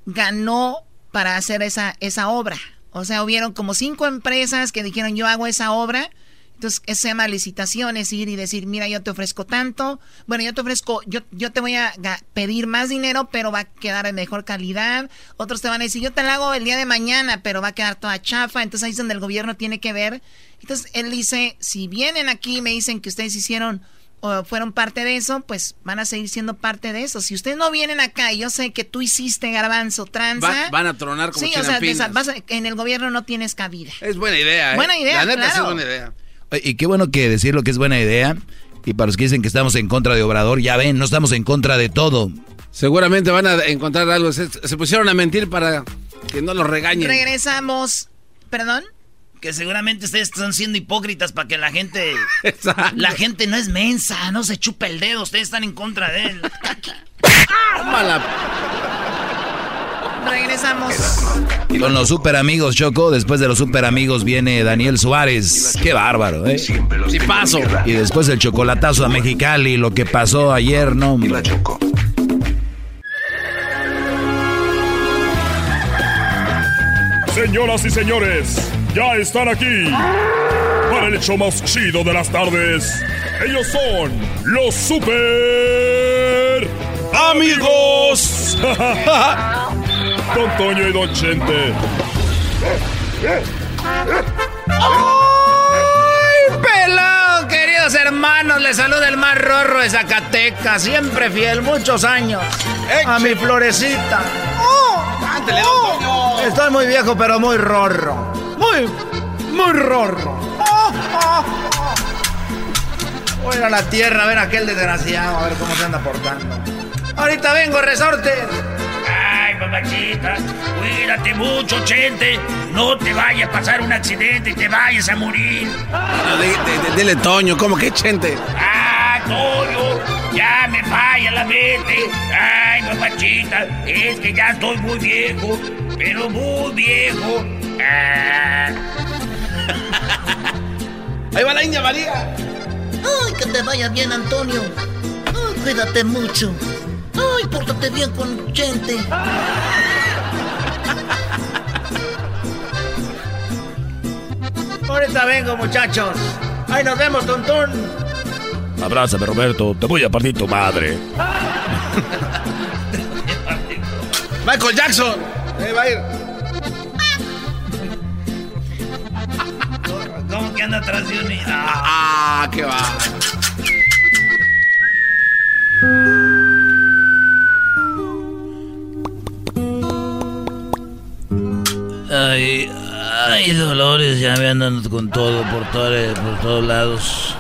ganó para hacer esa, esa obra. O sea, hubieron como cinco empresas que dijeron yo hago esa obra. Entonces, eso se llama licitaciones, ir y decir, mira, yo te ofrezco tanto. Bueno, yo te ofrezco, yo, yo te voy a pedir más dinero, pero va a quedar de mejor calidad. Otros te van a decir, yo te la hago el día de mañana, pero va a quedar toda chafa. Entonces, ahí es donde el gobierno tiene que ver. Entonces, él dice, si vienen aquí me dicen que ustedes hicieron o fueron parte de eso, pues van a seguir siendo parte de eso. Si ustedes no vienen acá y yo sé que tú hiciste garbanzo, tranza... van a tronar como Sí, o sea, en el gobierno no tienes cabida. Es buena idea, ¿eh? Buena idea, La neta es buena idea. Y qué bueno que decir lo que es buena idea. Y para los que dicen que estamos en contra de Obrador, ya ven, no estamos en contra de todo. Seguramente van a encontrar algo. Se, se pusieron a mentir para que no los regañen. Regresamos. ¿Perdón? Que seguramente ustedes están siendo hipócritas para que la gente. La gente no es mensa, no se chupa el dedo, ustedes están en contra de él. Regresamos. Con los super amigos, Choco. Después de los super amigos viene Daniel Suárez. Qué bárbaro, ¿eh? Sí paso. Y después el chocolatazo a Mexicali, lo que pasó ayer, ¿no? Y Señoras y señores, ya están aquí para el hecho más chido de las tardes. Ellos son los super amigos. Don Toño y Don Chente. ¡Ay, pelado! Queridos hermanos, les saluda el más rorro de Zacatecas, siempre fiel, muchos años. A mi florecita. ¡Oh! ¡Oh! Estoy muy viejo, pero muy rorro. Muy, muy rorro. Voy a ir a la tierra a ver a aquel desgraciado, a ver cómo se anda portando. Ahorita vengo, resorte. Ay, mamachita, cuídate mucho, Chente. No te vaya a pasar un accidente y te vayas a morir. dile, Toño, ¿cómo que Chente? Ah, Toño, ya me falla la mente. Ay, mamachita, es que ya estoy muy viejo, pero muy viejo. Ah. Ahí va la India María. Ay, que te vaya bien, Antonio. Ay, cuídate mucho. Ay, pórtate bien con gente. Ahorita vengo, muchachos. Ahí nos vemos, tontón. Abrázame, Roberto. Te voy a partir tu madre. Michael Jackson. Ahí va a ir. ¿Cómo que anda atrás de un niño? Ah, qué va. Ay, ay, Dolores, ya me andan con todo, por, todo, por todos lados.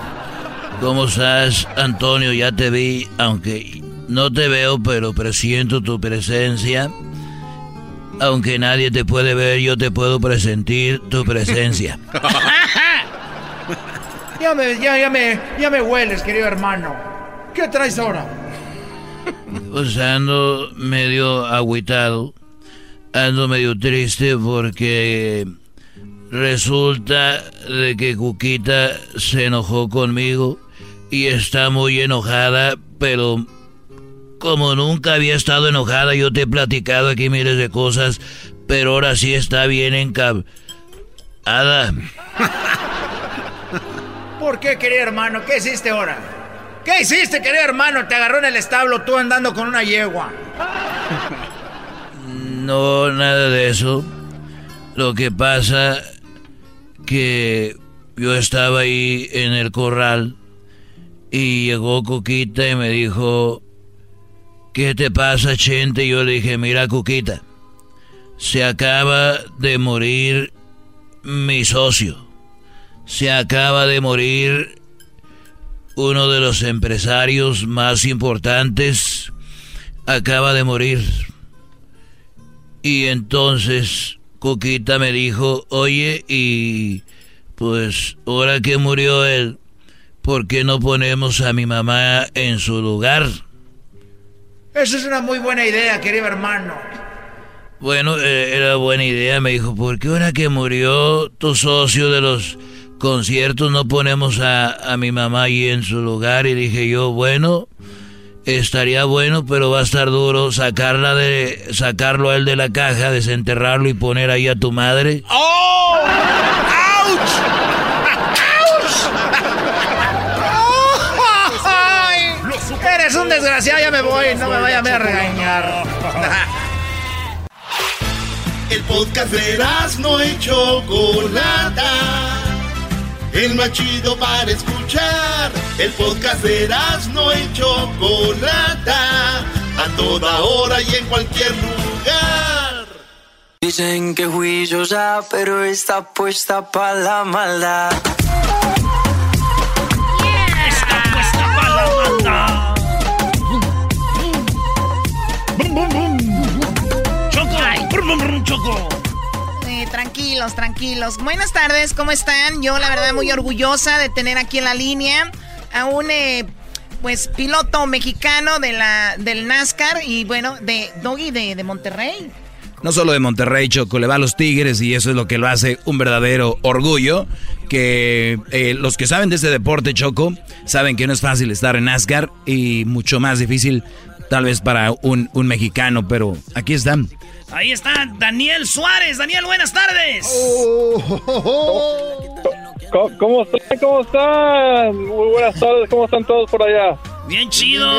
¿Cómo estás, Antonio? Ya te vi, aunque no te veo, pero presiento tu presencia. Aunque nadie te puede ver, yo te puedo presentir tu presencia. ya, me, ya, ya, me, ya me hueles, querido hermano. ¿Qué traes ahora? Pues ando medio agüitado. Ando medio triste porque resulta de que Cuquita se enojó conmigo y está muy enojada, pero como nunca había estado enojada, yo te he platicado aquí miles de cosas, pero ahora sí está bien encabada. ¿Por qué, querido hermano? ¿Qué hiciste ahora? ¿Qué hiciste, querido hermano? Te agarró en el establo tú andando con una yegua. No, nada de eso. Lo que pasa que yo estaba ahí en el corral y llegó Coquita y me dijo, ¿qué te pasa, Chente? Y yo le dije, mira, Coquita, se acaba de morir mi socio. Se acaba de morir uno de los empresarios más importantes. Acaba de morir. Y entonces Coquita me dijo, oye, y pues ahora que murió él, ¿por qué no ponemos a mi mamá en su lugar? Esa es una muy buena idea, querido hermano. Bueno, eh, era buena idea, me dijo, ¿por qué ahora que murió tu socio de los conciertos no ponemos a, a mi mamá ahí en su lugar? Y dije yo, bueno, estaría bueno, pero va a estar duro sacarla de sacarlo a él de la caja, desenterrarlo y poner ahí a tu madre. ¡Oh! ¡Auch! Desgraciado, ya me voy, no me vaya a regañar. El podcast de no hecho Chocolata el más chido para escuchar. El podcast de no y Chocolata, a toda hora y en cualquier lugar. Dicen que fui yo ya, pero está puesta para la maldad. Tranquilos, tranquilos. Buenas tardes, ¿cómo están? Yo, la verdad, muy orgullosa de tener aquí en la línea a un, eh, pues, piloto mexicano de la, del NASCAR y, bueno, de Doggy de, de Monterrey. No solo de Monterrey, Choco, le va a los Tigres y eso es lo que lo hace un verdadero orgullo. Que eh, los que saben de este deporte, Choco, saben que no es fácil estar en NASCAR y mucho más difícil tal vez para un, un mexicano, pero aquí están. Ahí está Daniel Suárez. Daniel, buenas tardes. ¿Cómo, están? ¿Cómo están? Muy buenas tardes. ¿Cómo están todos por allá? Bien chido.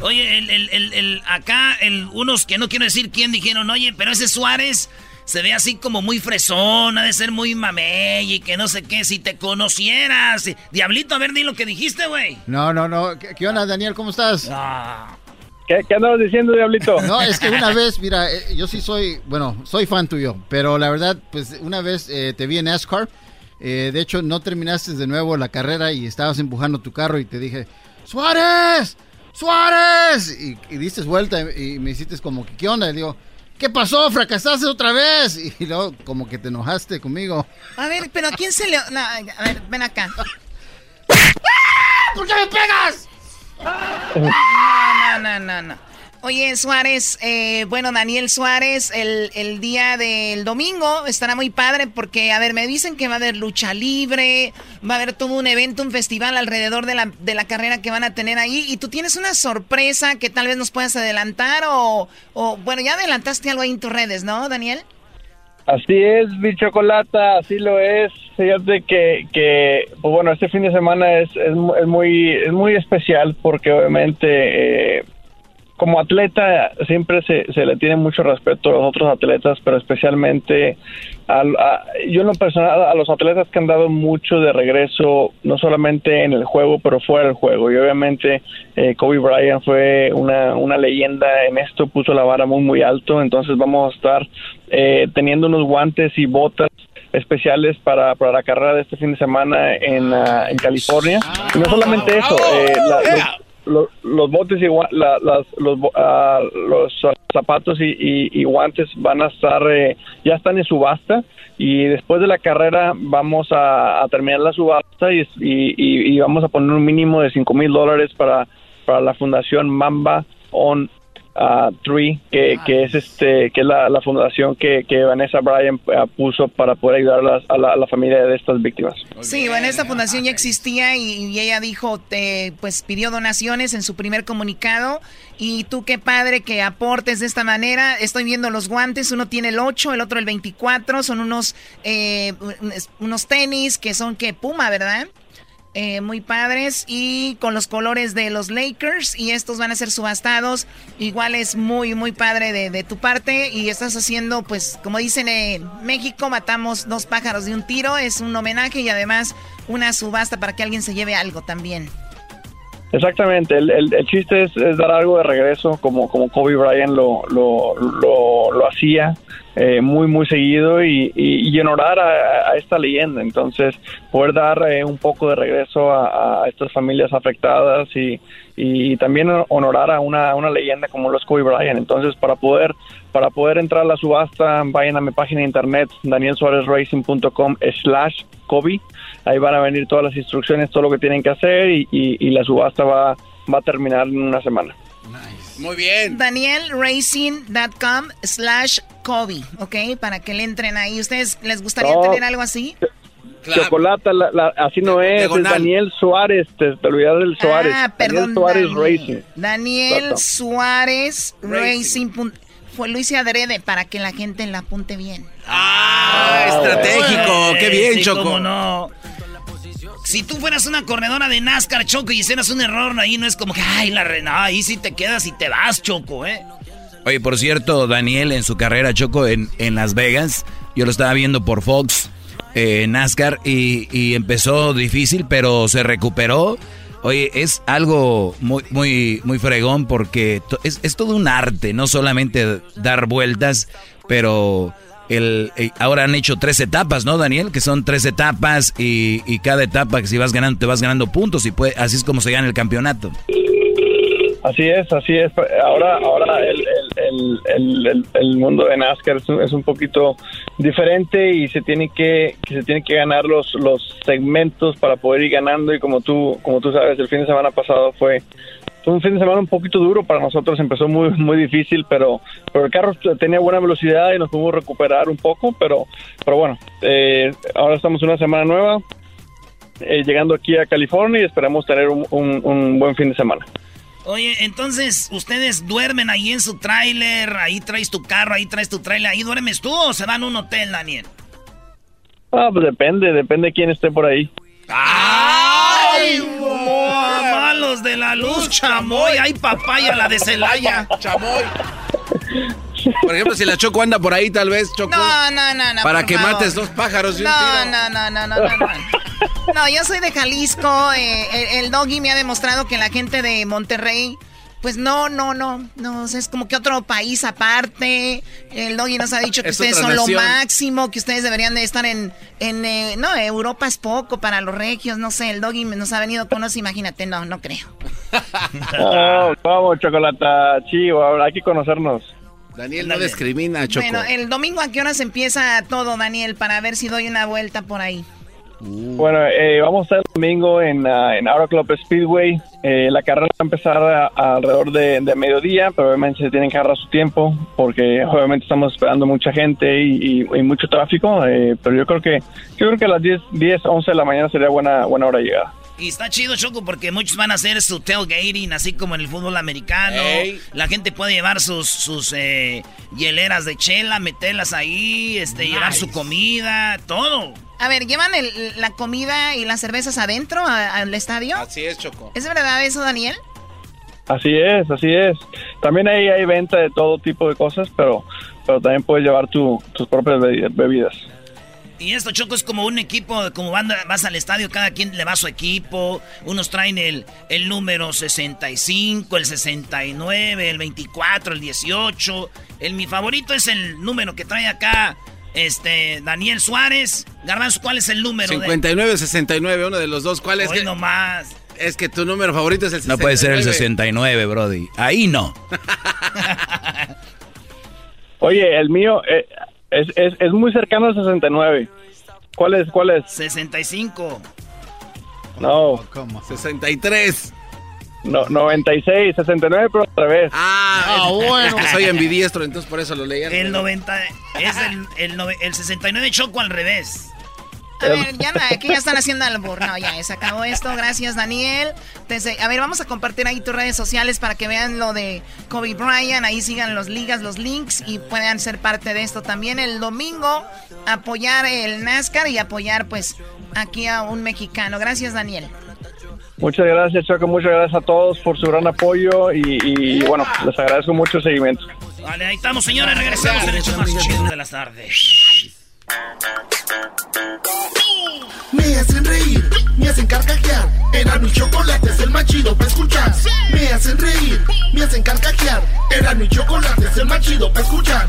Oye, el, el, el, acá, el, unos que no quiero decir quién dijeron, oye, pero ese Suárez se ve así como muy fresón, ha de ser muy mamey y que no sé qué, si te conocieras. Diablito, a ver, di lo que dijiste, güey. No, no, no. ¿Qué, onda, Daniel? ¿Cómo estás? Ah. ¿Qué, ¿Qué, andabas diciendo, Diablito? No, es que una vez, mira, eh, yo sí soy, bueno, soy fan tuyo, pero la verdad, pues una vez eh, te vi en NASCAR. Eh, de hecho, no terminaste de nuevo la carrera y estabas empujando tu carro y te dije, ¡Suárez! ¡Suárez! Y, y diste vuelta y me hiciste como, ¿qué onda? Y digo, ¿qué pasó? ¿Fracasaste otra vez? Y luego como que te enojaste conmigo. A ver, pero ¿a quién se le... No, a ver, ven acá. ¿Por qué me pegas? No, no, no, no. Oye, Suárez, eh, bueno, Daniel Suárez, el, el, día del domingo estará muy padre porque, a ver, me dicen que va a haber lucha libre, va a haber todo un evento, un festival alrededor de la, de la carrera que van a tener ahí y tú tienes una sorpresa que tal vez nos puedas adelantar o, o bueno, ya adelantaste algo ahí en tus redes, ¿no, Daniel? Así es, mi chocolata, así lo es. Fíjate que, que pues bueno, este fin de semana es, es, es muy, es muy especial porque obviamente... Eh, como atleta siempre se, se, le tiene mucho respeto a los otros atletas, pero especialmente a, a, yo en lo personal a los atletas que han dado mucho de regreso, no solamente en el juego, pero fuera del juego. Y obviamente eh, Kobe Bryant fue una, una leyenda en esto, puso la vara muy, muy alto, entonces vamos a estar eh, teniendo unos guantes y botas especiales para, para la carrera de este fin de semana en, uh, en California. Y no solamente eso, eh, la, los, los, los, botes y la, las, los, uh, los zapatos y, y, y, guantes van a estar, eh, ya están en subasta. Y después de la carrera vamos a, a terminar la subasta y, y, vamos a poner un mínimo de 5 mil dólares para, para la fundación Mamba on uh, Tree, que, que, es este que es la, la fundación que, que, Vanessa Bryan uh, puso para poder ayudar a la, a, la, a la, familia de estas víctimas. Sí, bueno, esta fundación ya existía y, y ella dijo, te, pues pidió donaciones en su primer comunicado y tú qué padre que aportes de esta manera. Estoy viendo los guantes, uno tiene el 8, el otro el 24, son unos, eh, unos tenis que son que Puma, ¿verdad? Eh, muy padres y con los colores de los Lakers y estos van a ser subastados. Igual es muy, muy padre de, de, tu parte y estás haciendo, pues, como dicen en México, matamos dos pájaros de un tiro. Es un homenaje y además una subasta para que alguien se lleve algo también. Exactamente, el, el, chiste es, es, dar algo de regreso como, como Kobe Bryant lo, lo, lo, lo hacía eh, muy, muy seguido y, y, honorar a, a, esta leyenda. Entonces, poder dar eh, un poco de regreso a, estas familias afectadas y, y también honorar a una, una leyenda como los Kobe Bryant. Entonces, para poder, para poder entrar a la subasta, vayan a mi página de internet, danielsuarezracing.com slash Kobe. Ahí van a venir todas las instrucciones, todo lo que tienen que hacer y, y, y la subasta va, va a terminar en una semana. Nice. Muy bien. DanielRacing.com slash Kobe, ¿ok? Para que le entren ahí. ¿Ustedes les gustaría no, tener algo así? Claro. Chocolata, la, la, así no es, es Daniel Suárez, te, te olvidas del Suárez. Ah, perdón, Daniel Suárez Daniel. Racing. Daniel Exacto. Suárez Racing. Racing. Fue Luis adrede para que la gente la apunte bien. Ah, estratégico, qué bien, sí, Choco. Cómo no. Si tú fueras una corredora de NASCAR, Choco, y hicieras un error ahí, no es como que, ay, la re... no, ahí sí te quedas y te vas, Choco, ¿eh? Oye, por cierto, Daniel en su carrera, Choco, en, en Las Vegas, yo lo estaba viendo por Fox, eh, NASCAR, y, y empezó difícil, pero se recuperó. Oye, es algo muy, muy, muy fregón porque es, es todo un arte, no solamente dar vueltas, pero el, eh, ahora han hecho tres etapas, ¿no, Daniel? Que son tres etapas y, y cada etapa que si vas ganando, te vas ganando puntos y puede, así es como se gana el campeonato. Así es, así es. Ahora, ahora el, el, el, mundo de NASCAR es un, es un, poquito diferente y se tiene que, que se tiene que ganar los, los segmentos para poder ir ganando y como tú, como tú sabes, el fin de semana pasado fue fue un fin de semana un poquito duro para nosotros, empezó muy muy difícil, pero, pero el carro tenía buena velocidad y nos pudimos recuperar un poco, pero, pero bueno, eh, ahora estamos en una semana nueva, eh, llegando aquí a California y esperamos tener un, un, un buen fin de semana. Oye, entonces, ¿ustedes duermen ahí en su tráiler? Ahí traes tu carro, ahí traes tu tráiler, ¿ahí duermes tú o se van a un hotel, Daniel? Ah, pues depende, depende de quién esté por ahí. ¡Ay, malos de la luz, chamoy! ¡Ay, papaya, la de Celaya! ¡Chamoy! Por ejemplo, si la Choco anda por ahí, tal vez, Choco. No, no, no, no. Para que favor. mates dos pájaros no, un tiro. No, no, no, no, no, no. No, yo soy de Jalisco. Eh, el, el, doggy me ha demostrado que la gente de Monterrey, pues no, no, no, no, o sea, es como que otro país aparte. El doggy nos ha dicho que es ustedes son nación. lo máximo, que ustedes deberían de estar en, en eh, no, Europa es poco para los regios, no sé, el doggy nos ha venido con nosotros, imagínate, no, no creo. oh, vamos, chocolata, chivo, hay que conocernos. Daniel no discrimina, Choco. Bueno, el domingo a qué horas empieza todo, Daniel, para ver si doy una vuelta por ahí. Uh. Bueno, eh, vamos a estar el domingo en, uh, en Club Speedway. Eh, la carrera va a empezar alrededor de, mediodía, pero obviamente se tienen que agarrar su tiempo porque obviamente estamos esperando mucha gente y, mucho tráfico. Eh, pero yo creo que yo creo que a las 10, 10, 11 de la mañana sería buena, buena hora de llegada. Y está chido, Choco, porque muchos van a hacer su tailgating, así como en el fútbol americano. La gente puede llevar sus, sus eh, hieleras de chela, meterlas ahí, este, llevar su comida, todo. A ver, ¿llevan la comida y las cervezas adentro al estadio? Así es, Choco. ¿Es verdad eso, Daniel? Así es, así es. También ahí hay venta de todo tipo de cosas, pero, pero también puedes llevar tus propias bebidas. Y esto, Choco, es como un equipo, como vas al estadio, cada quien le va a su equipo. Unos traen el, el número 65, el 69, el 24, el 18. El mi favorito es el número que trae acá este Daniel Suárez. Garbanzo, ¿cuál es el número? 59, 69, uno de los dos. ¿Cuál es? Hoy nomás. Es que tu número favorito es el 69. No puede ser el 69, Brody. Ahí no. Oye, el mío, eh, es, es, es muy cercano al 69. ¿Cuál es? ¿Cuál es? 65. No. ¿Cómo? 63. No, 96, 69, pero otra vez. Ah, ah bueno. soy ambidiestro, entonces por eso lo leí. El 90, es el, el, el 69 choco al revés. A ver, ya aquí ya están haciendo albur. No, ya se acabó esto. Gracias, Daniel. a ver, vamos a compartir ahí tus redes sociales para que vean lo de Kobe Bryant. Ahí sigan los ligas, los links y puedan ser parte de esto también. El domingo, apoyar el NASCAR y apoyar, pues, aquí a un mexicano. Gracias, Daniel. Muchas gracias, Choco. Muchas gracias a todos por su gran apoyo y, bueno, les agradezco mucho el seguimiento. Vale, ahí estamos, señores. Regresamos en el hecho más chido de las tardes. Me hacen reír, me hacen carcajear. Era mi chocolate, es el más chido para escuchar. Me hacen reír, me hacen carcajear. Era mi chocolate, es el más chido para escuchar.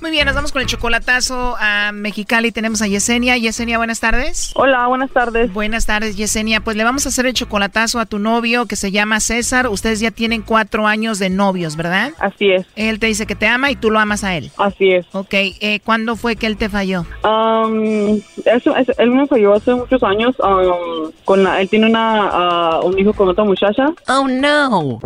Muy bien, nos vamos con el chocolatazo a Mexicali. Tenemos a Yesenia. Yesenia, buenas tardes. Hola, buenas tardes. Buenas tardes, Yesenia. Pues le vamos a hacer el chocolatazo a tu novio que se llama César. Ustedes ya tienen cuatro años de novios, ¿verdad? Así es. Él te dice que te ama y tú lo amas a él. Así es. Ok, eh, ¿cuándo fue que él te falló? Um, eso, él me falló hace muchos años. Um, con él tiene una, uh, un hijo con otra muchacha. Oh, no.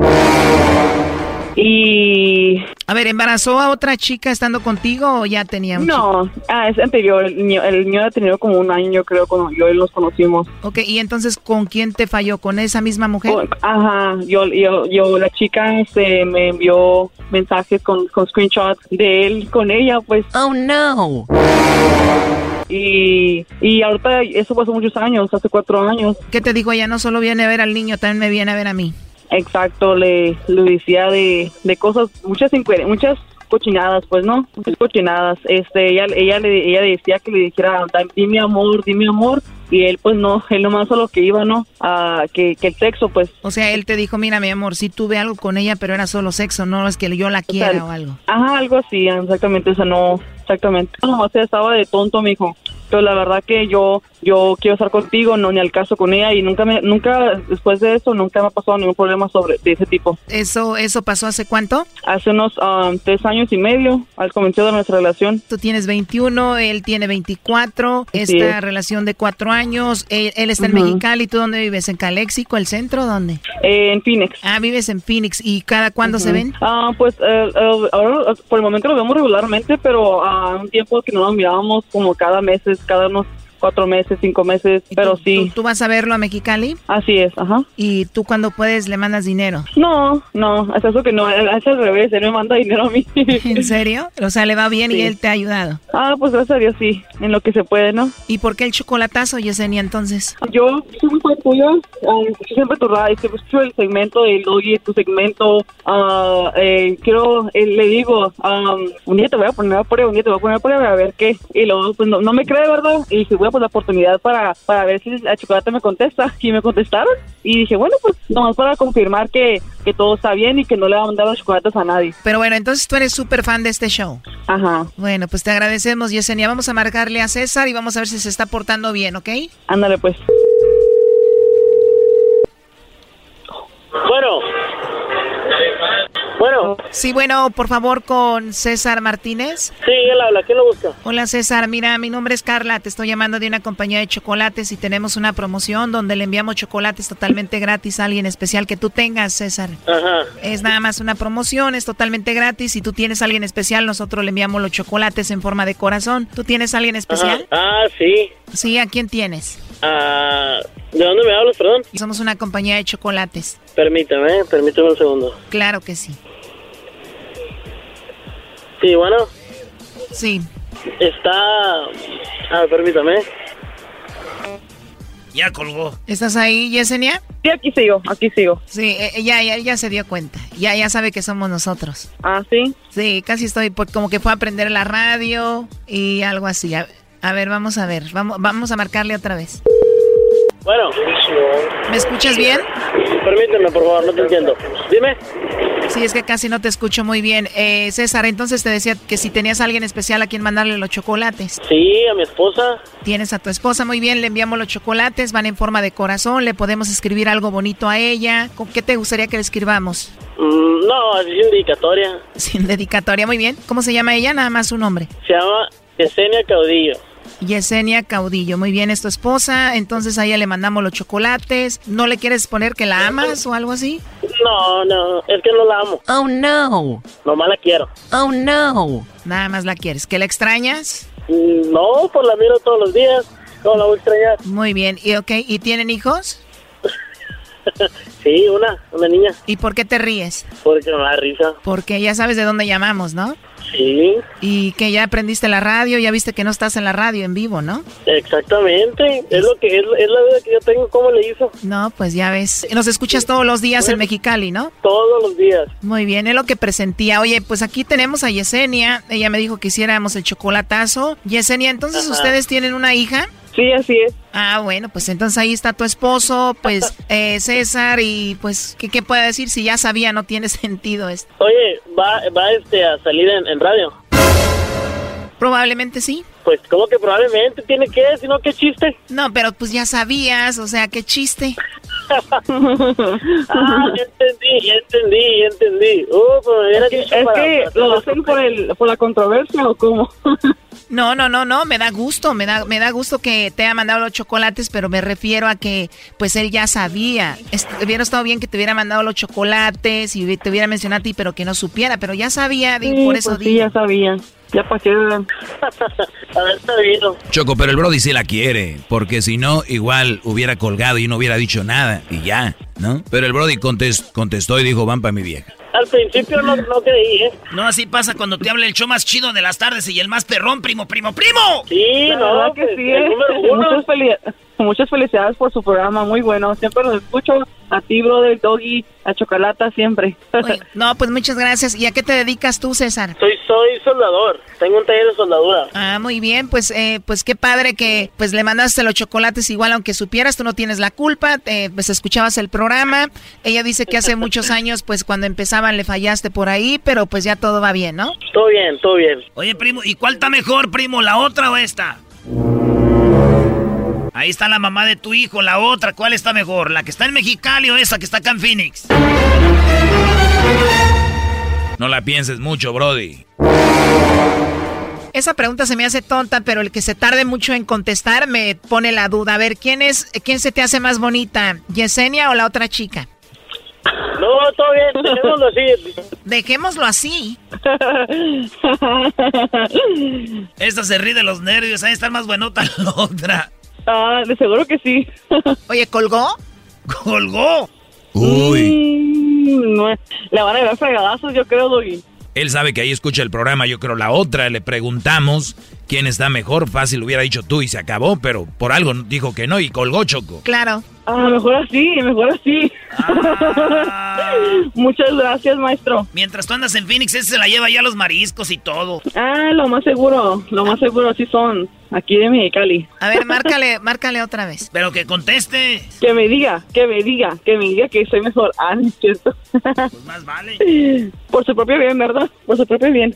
Y... A ver, ¿embarazó a otra chica estando contigo o ya tenía un No, ah, es anterior. El niño, el niño ha tenido como un año, yo creo, cuando yo y los conocimos. Ok, ¿y entonces con quién te falló? ¿Con esa misma mujer? ajá, yo, yo, yo, la chica se me envió mensajes con, con screenshots de él con ella, pues. Oh, no. Y, y ahorita eso pasó muchos años, hace cuatro años. ¿Qué te dijo ella? No solo viene a ver al niño, también me viene a ver a mí. Exacto, le, le decía de, de cosas, muchas muchas cochinadas, pues no, muchas cochinadas. Este, ella, ella le, ella decía que le dijera, dime amor, dime amor, y él pues no, él nomás lo que iba, ¿no? A que, que el sexo, pues. O sea, él te dijo, mira mi amor, sí tuve algo con ella, pero era solo sexo, no es que yo la quiera o, algo. Ajá, algo así, exactamente, o sea, no, exactamente. Nomás estaba de tonto, mijo. Pero la verdad que yo yo quiero estar contigo, no ni al caso con ella y nunca me nunca después de eso nunca me ha pasado ningún problema sobre de ese tipo. Eso eso pasó hace cuánto? Hace unos um, tres años y medio al comienzo de nuestra relación. Tú tienes 21, él tiene 24, esta relación de cuatro años, él, está en Mexicali, ¿tú dónde vives? ¿En Calexico, el centro, dónde? Eh, en Phoenix. Ah, vives en Phoenix y cada cuándo se ven? Ah, pues eh, eh, ahora por el momento lo vemos regularmente, pero a un tiempo que no nos mirábamos como cada mes, cada unos cuatro meses, cinco meses, pero sí. ¿tú, vas a verlo a Mexicali? Así es, ajá. ¿Y tú cuando puedes le mandas dinero? No, no, es eso que no, es al revés, él me manda dinero a mí. ¿En serio? O sea, le va bien y él te ha ayudado. Ah, pues gracias a Dios sí, en lo que se puede, ¿no? ¿Y por qué el chocolatazo, Yesenia, entonces? Yo soy muy fan tuya, um, siempre tu radio, siempre escucho el segmento de Logi, tu segmento, ah, eh, quiero, eh, le digo, um, un día te voy a poner a prueba, un día te voy a poner a prueba a ver qué, y luego pues no, no me cree, ¿verdad? Y dije, bueno, pues la oportunidad para, para ver si la chocolate me contesta, y me contestaron, y dije, bueno, pues nomás para confirmar que, que todo está bien y que no le va a mandar los chocolates a nadie. Pero bueno, entonces tú eres súper fan de este show. Ajá. Bueno, pues te agradecemos, Yesenia. Vamos a marcarle a César y vamos a ver si se está portando bien, ¿ok? Ándale, pues. Bueno. Bueno. Sí, bueno, por favor, con César Martínez. Sí, él habla. ¿Quién lo busca? Hola, César. Mira, mi nombre es Carla. Te estoy llamando de una compañía de chocolates y tenemos una promoción donde le enviamos chocolates totalmente gratis a alguien especial que tú tengas, César. Ajá. Es nada más una promoción, es totalmente gratis. Si tú tienes a alguien especial, nosotros le enviamos los chocolates en forma de corazón. ¿Tú tienes a alguien especial? Ajá. Ah, sí. Sí, ¿a quién tienes? Ah, ¿De dónde me hablas, perdón? Somos una compañía de chocolates. Permíteme, permíteme un segundo. Claro que sí. Sí, bueno. Sí. Está... Ah, permítame. Ya colgó. ¿Estás ahí, Yesenia? Sí, aquí sigo, aquí sigo. Sí, eh, ya, ya, ya se dio cuenta. Ya, ya sabe que somos nosotros. Ah, sí. Sí, casi estoy por- como que fue a aprender la radio y algo así. A, a ver, vamos a ver. Vamos, vamos a marcarle otra vez. Bueno. ¿Me escuchas bien? Permíteme, por favor, no te entiendo. Dime. Sí, es que casi no te escucho muy bien. Eh, César, entonces te decía que si tenías a alguien especial a quien mandarle los chocolates. Sí, a mi esposa. Tienes a tu esposa, muy bien, le enviamos los chocolates, van en forma de corazón, le podemos escribir algo bonito a ella. ¿Con qué te gustaría que le escribamos? Mm, no, es indicatoria. Sin dedicatoria, muy bien. ¿Cómo se llama ella? Nada más un nombre. Se llama Yesenia Caudillo. Yesenia Caudillo, muy bien, es tu esposa, entonces a ella le mandamos los chocolates. ¿No le quieres poner que la amas o algo así? No, no, es que no la amo. Oh, no. Nomás la quiero. Oh, no. Nada más la quieres. ¿Que la extrañas? Mm, No, pues la miro todos los días. No la voy a extrañar. Muy bien, ¿y ok? ¿Y tienen hijos? Sí, una, una niña. ¿Y por qué te ríes? Porque me da risa. Porque ya sabes de dónde llamamos, ¿no? Sí, Y que ya aprendiste la radio, ya viste que no estás en la radio en vivo, ¿no? exactamente. Es lo que es, es la vida que yo tengo. ¿Cómo le hizo? No, pues ya ves. Nos escuchas todos los días en Mexicali, ¿no? Todos los días. Muy bien, es lo que presentía. Oye, pues aquí tenemos a Yesenia. Ella me dijo que hiciéramos el chocolatazo. Yesenia, entonces Ajá. ustedes tienen una hija. Sí, así es. Ah, bueno, pues entonces ahí está tu esposo, pues eh, César, y pues, ¿qué, ¿qué puede decir? Si ya sabía, no tiene sentido esto. Oye, va, va este a salir en, en radio. Probablemente sí. Pues, ¿cómo que probablemente tiene que? Si no, ¿qué chiste? No, pero pues ya sabías, o sea, qué chiste. Ah, ya entendí, ya entendí, ya entendí. Uh, pues me Es que, dicho es para- que para- lo hacen por, el, por la controversia o cómo. No, no, no, no, me da gusto, me da, me da gusto que te haya mandado los chocolates, pero me refiero a que, pues él ya sabía. Est- hubiera estado bien que te hubiera mandado los chocolates y te hubiera mencionado a ti, pero que no supiera, pero ya sabía, Sí, por eso pues sí, ya sabía. Ya para qué. haber sabido. Choco, pero el Brody sí la quiere, porque si no, igual hubiera colgado y no hubiera dicho nada, y ya, ¿no? Pero el Brody contes- contestó y dijo, van para mi vieja. Al principio no, no creí, ¿eh? No, así pasa cuando te habla el show más chido de las tardes y el más perrón, primo, primo, primo. Sí, La verdad que sí, ¿eh? Muchas, feli- muchas felicidades por su programa, muy bueno. Siempre los escucho. A ti, brother, Doggy, a Chocolata, siempre. No, pues muchas gracias. ¿Y a qué te dedicas tú, César? Soy, soy soldador. Tengo un taller de soldadura. Ah, muy bien, pues, eh, pues qué padre que pues le mandaste los chocolates igual, aunque supieras, tú no tienes la culpa, eh, pues escuchabas el programa. Ella dice que hace muchos años, pues cuando empezaban le fallaste por ahí, pero pues ya todo va bien, ¿no? Todo bien, todo bien. Oye, primo, ¿y cuál está mejor, primo, la otra o esta? Ahí está la mamá de tu hijo, la otra, ¿cuál está mejor? ¿La que está en Mexicali o esa que está acá en Phoenix? No la pienses mucho, Brody. Esa pregunta se me hace tonta, pero el que se tarde mucho en contestar me pone la duda. A ver, ¿quién es, quién se te hace más bonita? ¿Yesenia o la otra chica? No, todo bien, dejémoslo así. Dejémoslo así. Esta se ríe de los nervios, ahí está más buenota la otra. Ah, de seguro que sí. Oye, ¿colgó? ¡Colgó! Uy. Mm, no, le van a dar fregadazos, yo creo, Doggy. Él sabe que ahí escucha el programa, yo creo la otra, le preguntamos quién está mejor, fácil hubiera dicho tú y se acabó, pero por algo dijo que no y colgó Choco. Claro. Ah, mejor así, mejor así. Muchas gracias, maestro. Mientras tú andas en Phoenix, ese se la lleva ya los mariscos y todo. Ah, lo más seguro, lo más seguro así son, aquí de Mexicali. A ver, márcale, márcale otra vez. Pero que conteste. Que me diga, que me diga, que me diga que soy mejor. Ah, no es cierto. Pues más vale. Por su propio bien, ¿verdad? Por su propio bien.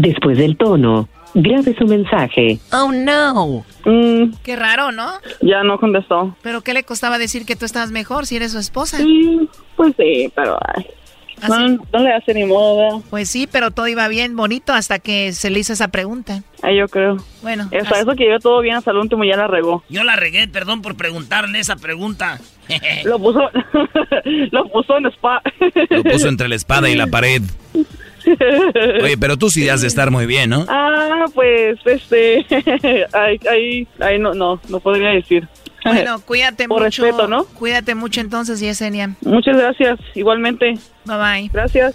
Después del tono, grabe su mensaje. Oh, no. Mm, Qué raro, ¿no? ya no contestó. ¿Pero qué le costaba decir que tú estabas mejor si eres su esposa? Sí, pues sí, pero ay, no, no le hace ni modo, ¿verdad? Pues sí, pero todo iba bien, bonito, hasta que se le hizo esa pregunta. Ay, yo creo. Bueno. Hasta eso que iba todo bien hasta el último ya la regó. Yo la regué, perdón por preguntarle esa pregunta. Lo puso, lo puso en spa. Lo puso entre la espada y la pared. Oye, pero tú sí has de estar muy bien, ¿no? Ah, pues, este, ahí, ahí, ahí no, no, no podría decir. Bueno, cuídate Por mucho. respeto, ¿no? Cuídate mucho entonces, Yesenia. Muchas gracias, igualmente. Bye bye. Gracias.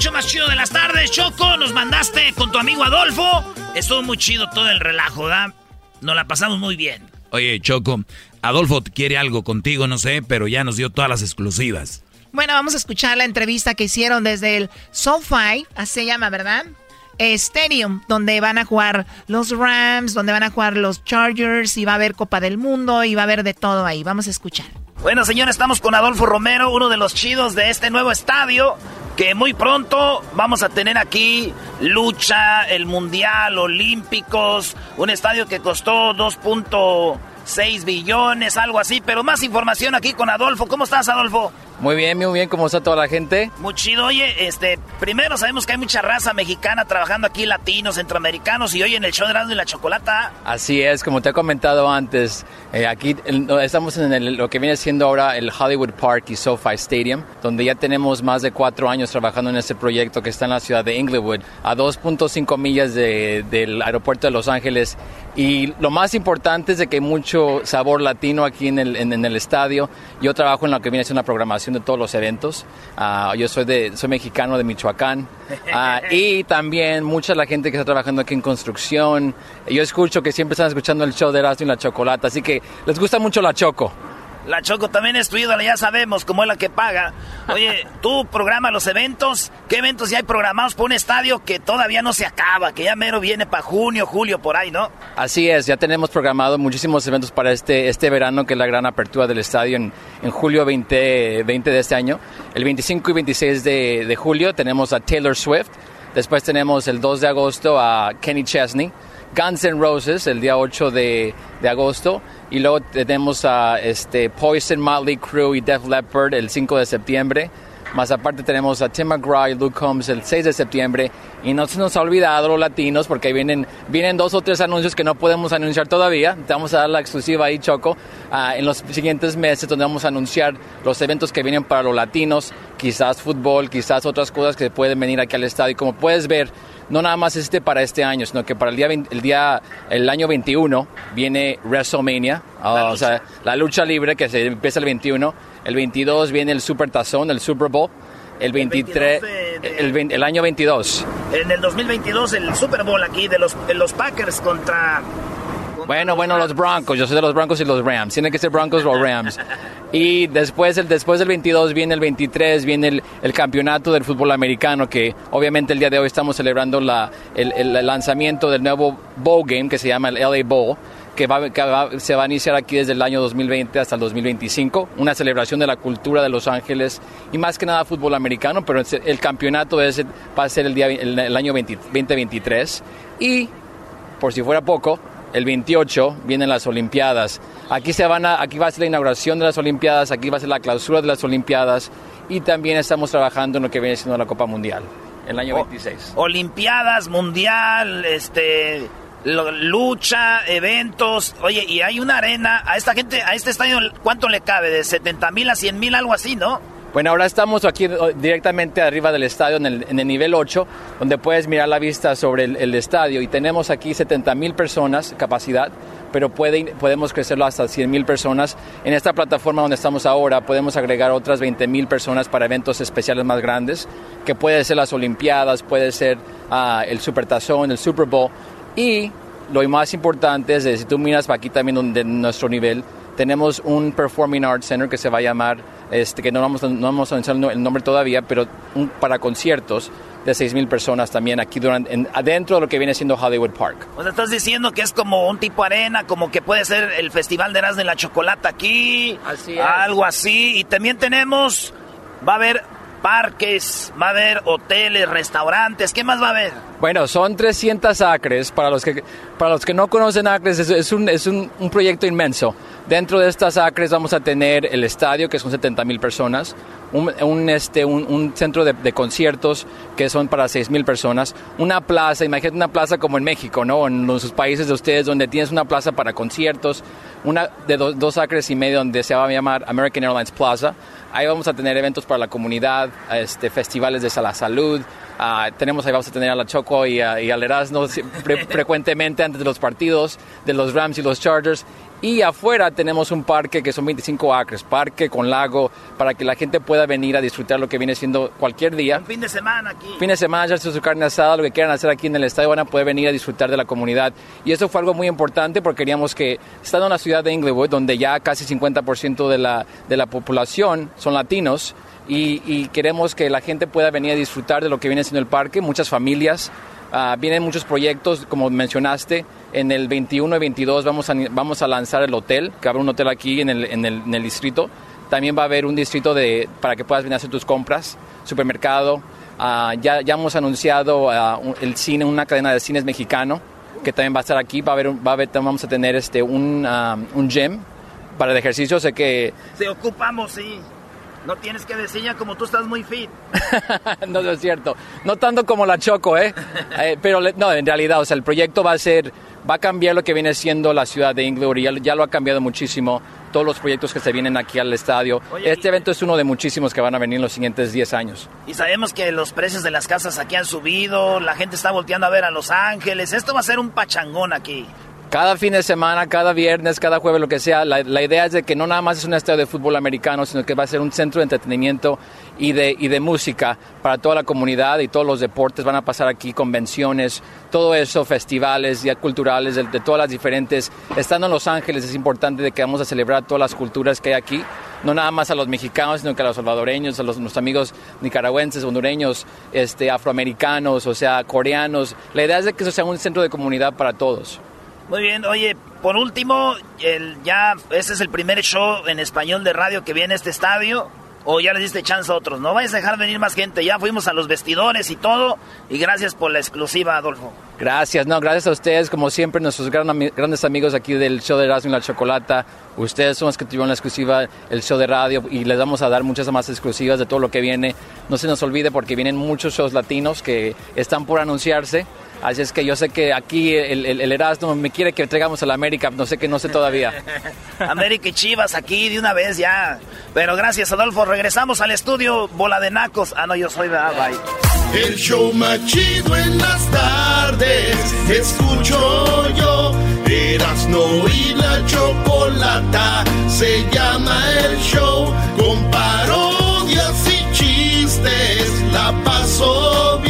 show más chido de las tardes. Choco, nos mandaste con tu amigo Adolfo. Estuvo muy chido todo el relajo, ¿verdad? Nos la pasamos muy bien. Oye, Choco, Adolfo quiere algo contigo, no sé, pero ya nos dio todas las exclusivas. Bueno, vamos a escuchar la entrevista que hicieron desde el SoFi, así se llama, ¿verdad? Stadium, donde van a jugar los Rams, donde van a jugar los Chargers, y va a haber Copa del Mundo, y va a haber de todo ahí. Vamos a escuchar. Bueno, señores, estamos con Adolfo Romero, uno de los chidos de este nuevo estadio, que muy pronto vamos a tener aquí lucha, el Mundial, Olímpicos, un estadio que costó 2.6 billones, algo así, pero más información aquí con Adolfo. ¿Cómo estás, Adolfo? Muy bien, muy bien, ¿cómo está toda la gente? Muy chido, oye, este, primero sabemos que hay mucha raza mexicana trabajando aquí, latinos, centroamericanos, y hoy en el show de Erasmo y la Chocolata, Así es, como te he comentado antes, eh, aquí el- estamos en el- lo que viene siendo ahora el Hollywood Park y SoFi Stadium, donde ya tenemos más de cuatro años trabajando en este proyecto que está en la ciudad de Inglewood, a 2.5 millas de- del aeropuerto de Los Ángeles. Y lo más importante es de que hay mucho sabor latino aquí en el, en- en el estadio. Yo trabajo en lo que viene siendo la programación de todos los eventos. Ah, yo soy, de, soy mexicano de Michoacán. Ah, y también mucha de la gente que está trabajando aquí en construcción. Yo escucho que siempre están escuchando el show de Erasmo y la Chocolata, así que les gusta mucho la Choco. La Choco también es tu ídola, ya sabemos cómo es la que paga. Oye, tú programa los eventos. ¿Qué eventos ya hay programados por un estadio que todavía no se acaba? Que ya mero viene para junio, julio, por ahí, ¿no? Así es, ya tenemos programado muchísimos eventos para este, este verano, que es la gran apertura del estadio en, en julio 20, 20 de este año. El 25 y 26 de, de julio tenemos a Taylor Swift. Después tenemos el 2 de agosto a Kenny Chesney. Guns N' Roses el día 8 de, de agosto. Y luego tenemos a este, Poison, Motley Crue y Def Leppard el 5 de septiembre. Más aparte tenemos a Tim McGraw y Luke Combs el 6 de septiembre. Y no se nos ha olvidado los latinos porque ahí vienen, vienen dos o tres anuncios que no podemos anunciar todavía. Te vamos a dar la exclusiva ahí, Choco, ah, en los siguientes meses donde vamos a anunciar los eventos que vienen para los latinos. Quizás fútbol, quizás otras cosas que pueden venir aquí al estadio. Y como puedes ver, no nada más este para este año, sino que para el día, 20 el día, el año 21 viene WrestleMania, ah, o sea, la lucha libre que se empieza el 21. El 22 viene el Super Tazón, el Super Bowl. El 23, el, 20 el año 22. En el 2022, el Super Bowl aquí de los, de los Packers contra... Bueno, bueno, los Broncos. Yo soy de los Broncos y los Rams. Tienen que ser Broncos o Rams. Y después, el, después del 22 viene el 23, viene el, el campeonato del fútbol americano, que obviamente el día de hoy estamos celebrando la, el, el lanzamiento del nuevo Bowl Game que se llama el LA Bowl. Que, se va a iniciar aquí desde el año 2020 hasta el 2025, una celebración de la cultura de Los Ángeles y más que nada fútbol americano, pero el campeonato va a ser el, día, el, año 2023 y, por si fuera poco, el 28 vienen las Olimpiadas. Aquí, se van a, aquí va a ser la inauguración de las Olimpiadas, aquí va a ser la clausura de las Olimpiadas y también estamos trabajando en lo que viene siendo la Copa Mundial, el año 26. Olimpiadas, Mundial, este lucha, eventos. Oye, y hay una arena. A esta gente, a este estadio, ¿cuánto le cabe? ¿De 70 mil a 100 mil, algo así, no? Bueno, ahora estamos aquí eh, directamente arriba del estadio, en el, nivel 8, donde puedes mirar la vista sobre el, estadio. Y tenemos aquí 70 mil personas capacidad, pero puede, podemos crecerlo hasta 100 mil personas. En esta plataforma donde estamos ahora, podemos agregar otras 20 mil personas para eventos especiales más grandes, que puede ser las Olimpiadas, puede ser uh, el Supertazón, el Super Bowl. Y lo más importante es, si tú miras aquí también donde nuestro nivel, tenemos un Performing Arts Center que se va a llamar, este, que no vamos, no vamos a anunciar el nombre todavía, pero para conciertos de 6.000 personas también aquí durante, adentro de lo que viene siendo Hollywood Park. O sea, estás diciendo que es como un tipo arena, como que puede ser el Festival de Erasmus de la Chocolata aquí, así algo así. Y también tenemos, va a haber parques, va a haber hoteles, restaurantes, ¿qué más va a haber? Bueno, son 300 acres. Para los que, para los que no conocen acres, es, un, es un, proyecto inmenso. Dentro de estas acres vamos a tener el estadio, que son 70 mil personas, un, este, un, centro de, de, conciertos, que son para 6 mil personas, una plaza, imagínate una plaza como en México, ¿no? En los países de ustedes, donde tienes una plaza para conciertos, una de dos acres y medio, donde se va a llamar American Airlines Plaza Ahí vamos a tener eventos para la comunidad, este, festivales de la salud. Uh, tenemos ahí vamos a tener a la Choco y, al Erasmo frecuentemente antes de los partidos de los Rams y los Chargers. Y afuera tenemos un parque que son 25 acres, parque con lago, para que la gente pueda venir a disfrutar lo que viene siendo cualquier día. Un fin de semana aquí. Fin de semana, ya su carne asada, lo que quieran hacer aquí en el estadio, van a poder venir a disfrutar de la comunidad. Y eso fue algo muy importante porque queríamos que, estando en la ciudad de Inglewood, donde ya casi 50% de la, de la población son latinos, y, y, queremos que la gente pueda venir a disfrutar de lo que viene siendo el parque, muchas familias, uh, vienen muchos proyectos, como mencionaste, en el 21 y 22 vamos a, vamos a lanzar el hotel, que habrá un hotel aquí en el, en el, en el distrito. También va a haber un distrito de, para que puedas venir a hacer tus compras, supermercado. Uh, ya, ya hemos anunciado uh, el cine, una cadena de cines mexicano, que también va a estar aquí. Va a haber, va a haber vamos a tener este, un, un gym para el ejercicio. Sé que... Se ocupamos, sí. No tienes que decir como tú estás muy fit. no, es cierto. No tanto como la Choco, ¿eh? eh pero no, en realidad, o sea, el proyecto va a ser, va a cambiar lo que viene siendo la ciudad de Inglewood y ya, lo ha cambiado muchísimo. Todos los proyectos que se vienen aquí al estadio. este evento es uno de muchísimos que van a venir en los siguientes 10 años. Y sabemos que los precios de las casas aquí han subido, la gente está volteando a ver a Los Ángeles. Esto va a ser un pachangón aquí cada fin de semana, cada viernes, cada jueves, lo que sea, la, idea es de que no nada más es un estadio de fútbol americano, sino que va a ser un centro de entretenimiento y de, y de música para toda la comunidad y todos los deportes. Van a pasar aquí convenciones, todo eso, festivales ya culturales de, todas las diferentes. Estando en Los Ángeles es importante de que vamos a celebrar todas las culturas que hay aquí no nada más a los mexicanos, sino que a los salvadoreños, a los, nuestros amigos nicaragüenses, hondureños, este, afroamericanos, o sea, coreanos. La idea es de que eso sea un centro de comunidad para todos. Muy bien, oye, por último, el, ya ese es el primer show en español de radio que viene a este estadio. O ya le diste chance a otros. No vais a dejar venir más gente. Ya fuimos a los vestidores y todo. Y gracias por la exclusiva, Adolfo. Gracias, no, gracias a ustedes, como siempre, nuestros grandes amigos aquí del show de Erasmo y la Chocolata. Ustedes son los que tuvieron la exclusiva, el show de radio, y les vamos a dar muchas más exclusivas de todo lo que viene. No se nos olvide porque vienen muchos shows latinos que están por anunciarse. Así es que yo sé que aquí el, el, Erasmo me quiere que traigamos a la América, no sé que no sé todavía. América y Chivas aquí de una vez ya. Pero gracias, Adolfo. Regresamos al estudio, bola de nacos. Ah, no, yo soy de bye. El show más chido en las tardes, escucho yo. Erasmo y la chocolata se llama el show con parodias y chistes. La paso bien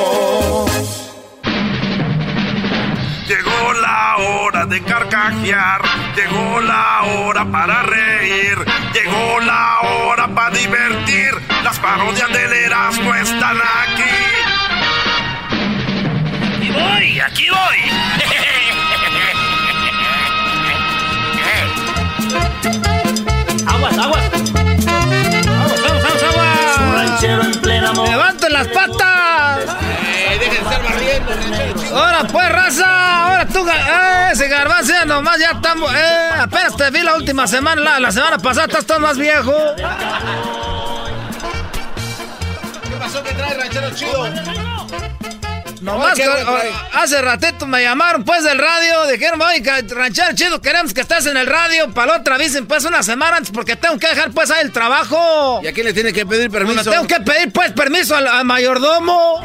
De carcajear, llegó la hora para reír, llegó la hora para divertir. Las parodias del Erasmo están aquí. Y voy, aquí voy. Aguas, aguas. Aguas, aguas, aguas, aguas. Un ranchero en plena ¡Levanten las patas! Ahora pues, raza, ahora tú, eh, ese garbanzo nomás ya estamos, eh, apenas te vi la última semana, la, la semana pasada estás más viejo. ¿Qué pasó que trae ranchero chido? Nomás Oye, que, ¿qué trae? oh, hace ratito me llamaron pues del radio, dijeron, oye, que ranchero chido, queremos que estés en el radio, para la otra avisen pues una semana antes porque tengo que dejar pues ahí el trabajo. ¿Y a quién le tiene que pedir permiso? Bueno, tengo que pedir pues permiso al, al mayordomo.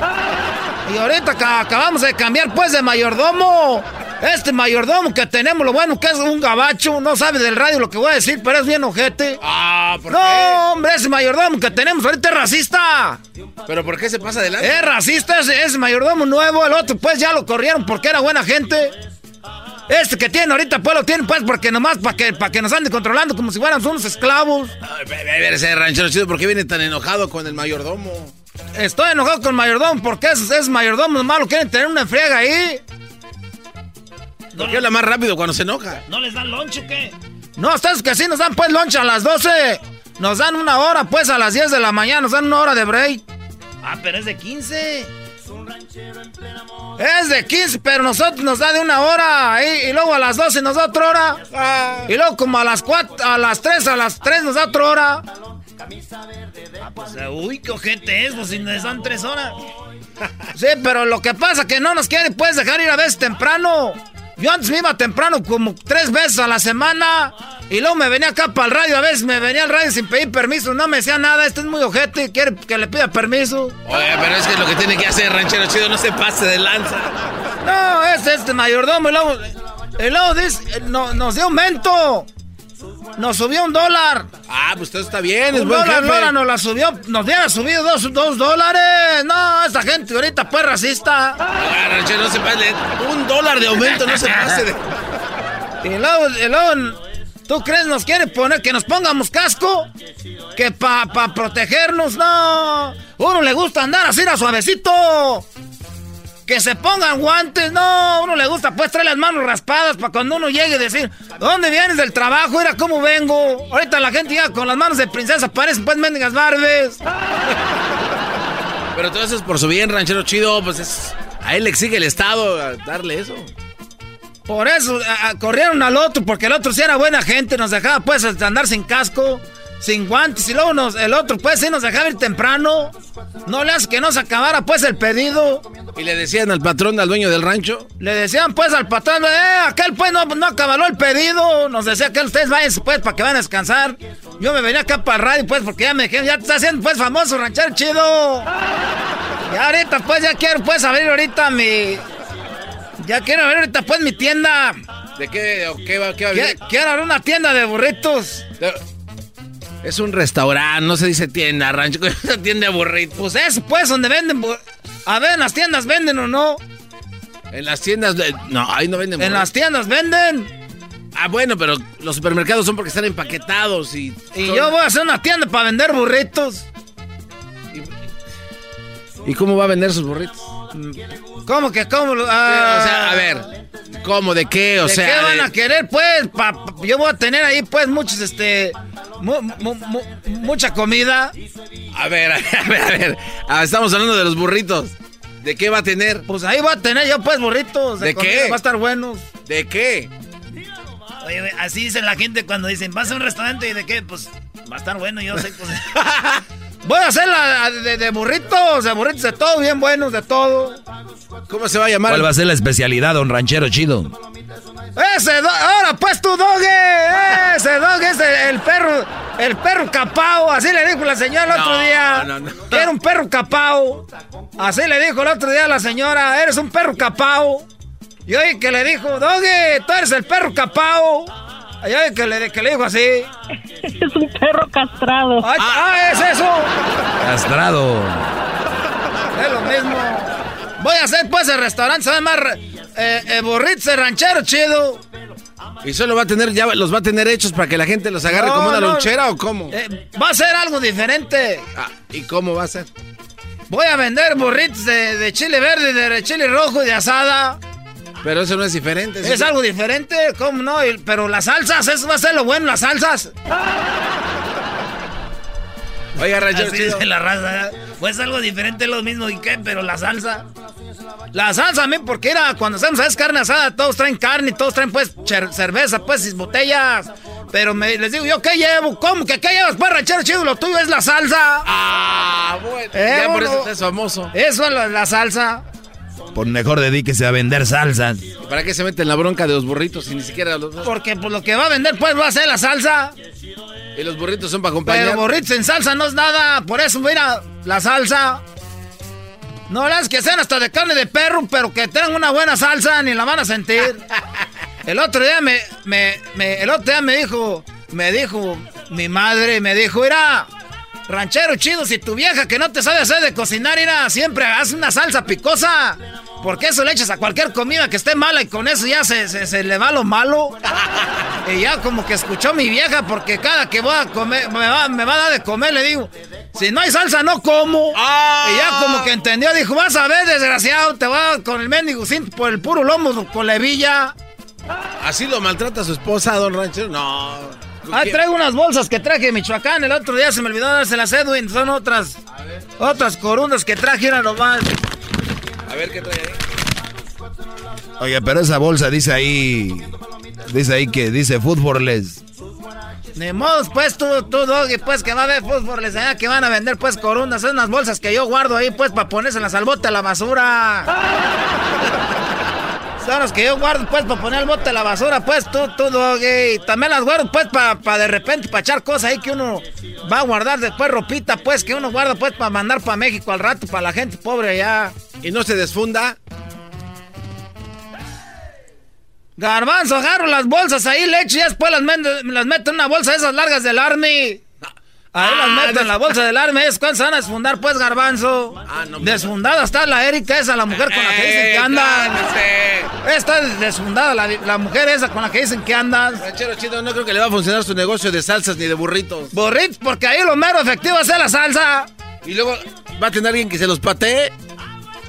Y ahorita ca- acabamos de cambiar pues de mayordomo. Este mayordomo que tenemos, lo bueno que es un gabacho, no sabe del radio lo que voy a decir, pero es bien ojete. Ah, ¿por no, qué? hombre, ese mayordomo que tenemos ahorita es racista. ¿Pero por qué se pasa adelante? Es racista ese, ese mayordomo nuevo, el otro pues ya lo corrieron porque era buena gente. Este que tiene ahorita pues lo tiene pues porque nomás para que, para que nos ande controlando como si fuéramos unos esclavos. A ver, a ver, ese ranchero chido, ¿por qué viene tan enojado con el mayordomo? Estoy enojado con el mayordomo porque esos, esos mayordomos malos quieren tener una friega ahí. ¿Por qué habla más rápido cuando se enoja? ¿No les dan lonche o qué? No, ustedes que sí nos dan pues lunch a las 12. Nos dan una hora pues a las 10 de la mañana, nos dan una hora de break. Ah, pero es de 15. Es de 15, pero nosotros nos da de una hora ahí, y luego a las 12 nos da otra hora. Y luego como a las 4, a las 3, a las 3 nos da otra hora. O sea, uy, qué ojete es, pues si les dan tres horas. Sí, pero lo que pasa es que no nos quieren pues dejar ir a veces temprano. Yo antes me iba temprano como tres veces a la semana. Y luego me venía acá para el radio. A veces me venía al radio sin pedir permiso. No me decía nada. Este es muy ojete. Quiere que le pida permiso. Oye, pero es que lo que tiene que hacer ranchero chido no se pase de lanza. No, es este mayordomo. Y luego, y luego dice, no, nos dio aumento. Nos subió un dólar. Ah, pues todo está bien, es Un buen dólar, jefe. dólar nos la subió. Nos hubiera subido dos, dos dólares. No, esta gente ahorita pues racista. Ah, no se pase. Un dólar de aumento, no se pase de... Y luego, y luego, ¿tú crees nos quiere poner que nos pongamos casco? Que para pa protegernos, no. Uno le gusta andar así a suavecito. Que se pongan guantes, no. Uno le gusta pues traer las manos raspadas para cuando uno llegue decir, ¿dónde vienes del trabajo? Mira cómo vengo. Ahorita la gente ya con las manos de princesa parecen pues mendigas barbes. Pero todo eso es por su bien, ranchero chido, pues es... A él le exige el Estado darle eso. Por eso a- a- corrieron al otro, porque el otro sí era buena gente, nos dejaba pues andar sin casco, sin guantes, y luego nos, el otro pues sí nos dejaba ir temprano. No le hace que no se acabara pues el pedido. Y le decían al patrón, al dueño del rancho. Le decían pues al patrón, eh, aquel pues no, no acabó el pedido. Nos decía que ustedes váyanse pues para que van a descansar. Yo me venía acá para radio pues porque ya me dijeron, ya te está haciendo pues famoso ranchero chido. Y ahorita pues ya quiero pues abrir ahorita mi... Ya quiero abrir ahorita pues mi tienda. ¿De qué, qué va, qué va a Quiero, haber? quiero abrir una tienda de burritos. Es un restaurante, no se dice tienda, rancho, es una tienda de burritos. Pues eso, pues, donde venden. A ver, en las tiendas venden o no. En las tiendas, no, ahí no venden En las tiendas venden. Ah, bueno, pero los supermercados son porque están empaquetados y... Y yo voy a hacer una tienda para vender burritos. ¿Y cómo va a vender sus burritos? ¿Cómo que cómo? lo- o ah, sea, a ver, ¿cómo? ¿De qué? O ¿de sea, qué van de- a querer, pues? Pa- yo voy a tener ahí, pues, muchos, este... mu- mu- mu- mucha comida. A ver, a ver, a ver. Ah, estamos hablando de los burritos. ¿De qué va a tener? Pues ahí voy a tener yo, pues, burritos. ¿De qué? Va a estar buenos. ¿De qué? Oye, así dice la gente cuando dicen, ¿vas a un restaurante y de qué? Pues va a estar bueno, yo sé. Pues, Voy a hacer la de, de burritos, de burritos de todo, bien buenos, de todo. ¿Cómo se va a llamar? ¿Cuál va a ser la especialidad, don Ranchero Chido? Ese, do ahora pues tu doge, ese doge es el, perro, el perro capao, así le dijo la señora el otro día. Que era un perro capao. Así le dijo el otro día la señora, eres un perro capao. Y oye que le dijo, doge, tú eres el perro capao. Que le, que le dijo así. Es un perro castrado. Ah, ah, es eso. Castrado. Es lo mismo. Voy a hacer pues el restaurante, se llama eh, eh, burritos de ranchero chido. ¿Y solo va a tener, ya los va a tener hechos para que la gente los agarre como una lonchera o cómo? Eh, va a ser algo diferente. Ah, ¿Y cómo va a ser? Voy a vender burritos de, chile verde, de chile rojo y de asada. Pero eso no es diferente. Es algo diferente, ¿cómo no? pero las salsas, eso va a ser lo bueno, las salsas. Oiga, Ranchero Así la raza. Pues algo diferente, lo mismo y qué, pero la salsa. La salsa, a mí, porque era cuando hacemos es carne asada, todos traen carne, todos traen pues cerveza, pues, y botellas. Pero me, les digo, ¿yo qué llevo? ¿Cómo que qué llevas? Pues ranchero chido, lo tuyo es la salsa. Ah, bueno. Eh, ya por eso es famoso. Eso es la, salsa. Por mejor dedíquese a vender salsa. ¿Para qué se meten la bronca de los burritos y ni siquiera los Porque pues lo que va a vender pues va a ser la salsa. Y los burritos son para acompañar. Pero burritos en salsa no es nada. Por eso, mira, la salsa. No las que sean hasta de carne de perro, pero que tengan una buena salsa, ni la van a sentir. El otro día me, me, el otro día me dijo, me dijo mi madre, me dijo, mira, ranchero chido, si tu vieja que no te sabe hacer de cocinar, mira, siempre hace una salsa picosa. Porque eso le echas a cualquier comida que esté mala y con eso ya se, se, le va lo malo. y ya como que escuchó mi vieja porque cada que voy a comer, me va, me va a dar de comer, le digo, si no hay salsa no como. Y ya como que entendió, dijo, vas a ver, desgraciado, te va con el mendigo por el puro lomo con la hebilla. ¿Así lo maltrata su esposa, don Ranchero? No. Ah, traigo unas bolsas que traje de Michoacán. El otro día se me olvidó dárselas a Edwin. Son otras. Otras corundas que traje, era nomás. A ver qué trae ahí. Oye, pero esa bolsa dice ahí. Dice ahí que dice fútboles. Modo, pues tú, tú, Doggy, pues que va a haber fútboles allá que van a vender pues corundas. Son unas bolsas que yo guardo ahí pues para ponerse en la salbote a la basura. Son las que yo guardo pues para poner el bote la basura, pues tú, tú, Doggy. También las guardo pues para de repente para echar cosas ahí que uno va a guardar después ropita pues que uno guarda pues para mandar para México al rato para la gente pobre allá. ¿Y no se desfunda? Garbanzo, agarro las bolsas ahí, leche, y después las, las meto en una bolsa de esas largas del Army. Ahí las ah, meto en la bolsa del cuando se van a desfundar, pues, garbanzo. Ah, no, Desfundada está la Erika esa, la mujer con la que dicen que anda. Está desfundada la, mujer esa con la que dicen que andas. Ranchero chido, no creo que le va a funcionar su negocio de salsas ni de burritos. Burritos, porque ahí lo mero efectivo es la salsa. Y luego va a tener alguien que se los patee.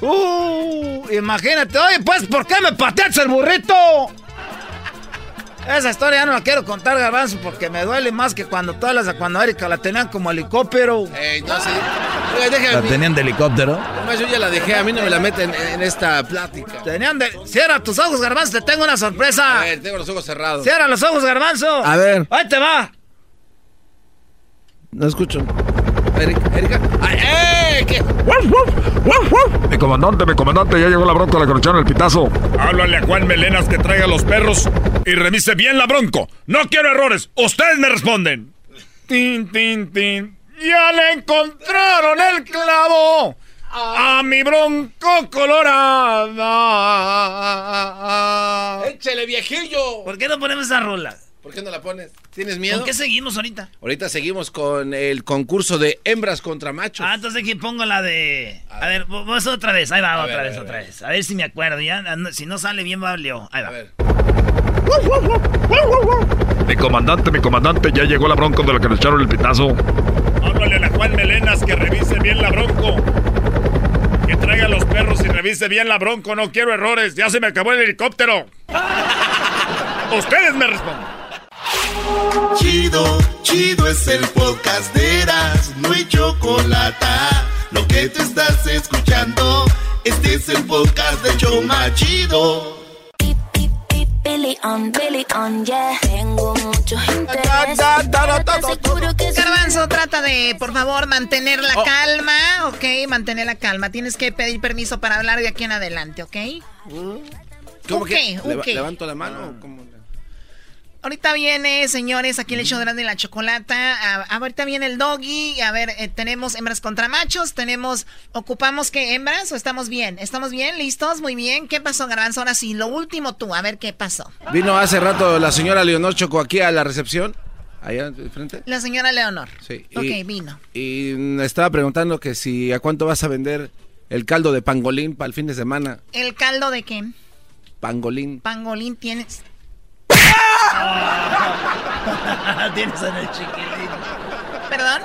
Uh, imagínate, oye, pues, ¿por qué me pateas el burrito? Esa historia ya no la quiero contar, Garbanzo, porque me duele más que cuando todas las cuando Erika la tenían como helicóptero. Ey, no, sí. ¿La tenían de helicóptero? Además, yo ya la dejé, a mí no me la meten en, esta plática. Tenían de. Cierra tus ojos, Garbanzo, te tengo una sorpresa. A ver, tengo los ojos cerrados. Cierra los ojos, Garbanzo. A ver. Ahí te va. No escucho. Erika. ¡Ay, eh! ¿Qué? Mi comandante, mi comandante, ya llegó la bronca, le conectaron el pitazo. Háblale a Juan Melenas que traiga los perros y revise bien la bronco. No quiero errores. Ustedes me responden. Tin, tin, tin. Ya le encontraron el clavo a mi bronco colorada. Échale, viejillo. ¿Por qué no ponemos esa rola? ¿Por qué no la pones? ¿Tienes miedo? ¿Con qué seguimos ahorita? Ahorita seguimos con el concurso de hembras contra machos. Ah, entonces aquí pongo la de. A, ver, vamos otra vez. Ahí va, otra vez, otra vez. A ver si me acuerdo. Ya, si no sale bien, va Leo. Ahí va. A ver. Mi comandante, mi comandante, ya llegó la bronco de la que le echaron el pitazo. Háblale a la Juan Melenas que revise bien la bronco. Que traiga los perros y revise bien la bronco. No quiero errores. Ya se me acabó el helicóptero. Ustedes me responden. Chido, chido es el podcast de Eras, no hay chocolate. Lo que te estás escuchando, este es el podcast de Choma Chido. Garbanzo trata de, por favor, mantener la Oh. calma, ¿ok? Mantener la calma. Tienes que pedir permiso para hablar de aquí en adelante, ¿ok? ¿Cómo ¿Un que qué? levanto la mano? o cómo? Ahorita viene, señores, aquí el show de la chocolata. A- ahorita viene el doggy. A ver, eh, tenemos hembras contra machos. Tenemos, ocupamos qué hembras o estamos bien. ¿Estamos bien? ¿Listos? Muy bien. ¿Qué pasó, Garbanzo? Ahora sí, lo último tú. A ver qué pasó. Vino hace rato la señora Leonor Choco aquí a la recepción, allá de frente. La señora Leonor. Sí. Ok, y, vino. y me estaba preguntando que si a cuánto vas a vender el caldo de pangolín para el fin de semana. ¿El caldo de qué? Pangolín. Pangolín tienes. Tienes en el chiquilín. ¿Perdón?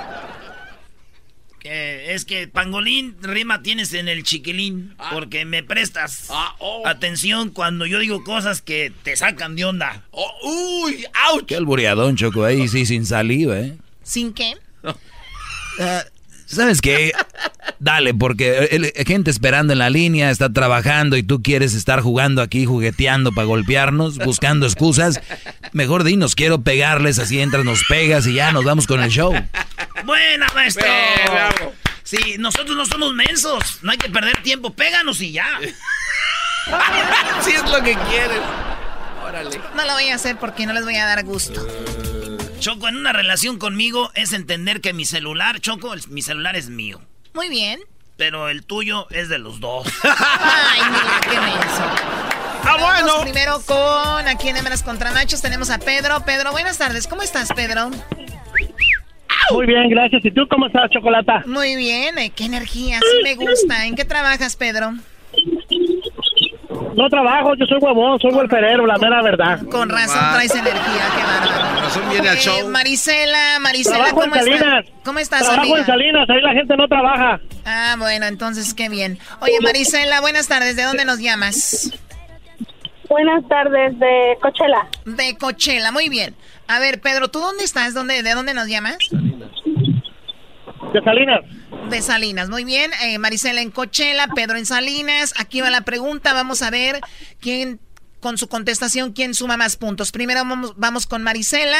Que es que pangolín rima tienes en el chiquilín porque me prestas atención cuando yo digo cosas que te sacan de onda. ¡Uy! ¡Auch! Qué albureadón, Choco, ahí sí, sin saliva, ¿eh? ¿Sin qué? ¿Sabes qué? Dale, porque el- el- gente esperando en la línea, está trabajando y tú quieres estar jugando aquí, jugueteando para golpearnos, buscando excusas. Mejor dinos, quiero pegarles, así entras, nos pegas y ya nos vamos con el show. Buena, maestro. Bien, bravo. Sí, nosotros no somos mensos. No hay que perder tiempo. Péganos y ya. si es lo que quieres. Órale. No lo voy a hacer porque no les voy a dar gusto. Choco, en una relación conmigo es entender que mi celular, Choco, el- mi celular es mío. Muy bien. Pero el tuyo es de los dos. Ay, mira, qué menso. Ah, bueno. Primero con aquí en Hembras contra Machos tenemos a Pedro. Pedro, buenas tardes. ¿Cómo estás, Pedro? Muy bien, gracias. ¿Y tú cómo estás, Chocolata? Muy bien, eh, qué energía, sí me gusta. ¿En qué trabajas, Pedro? No trabajo, yo soy huevón, soy huelferero, la mera verdad. Con razón traes energía, qué bárbaro. Con razón viene al show. Marisela, Marisela, Trabajo ¿cómo estás? Salinas. ¿Cómo estás, Trabajo amiga? en Salinas, ahí la gente no trabaja. Ah, bueno, entonces qué bien. Oye, Marisela, buenas tardes. ¿De dónde nos llamas? Buenas tardes, de Coachella. De Coachella, muy bien. A ver, Pedro, ¿tú dónde estás? ¿Dónde, ¿De dónde nos llamas? De Salinas. De Salinas, muy bien. Eh, Marisela en Coachella, Pedro en Salinas. Aquí va la pregunta. Vamos a ver quién, con su contestación, quién suma más puntos. Primero vamos, vamos con Marisela.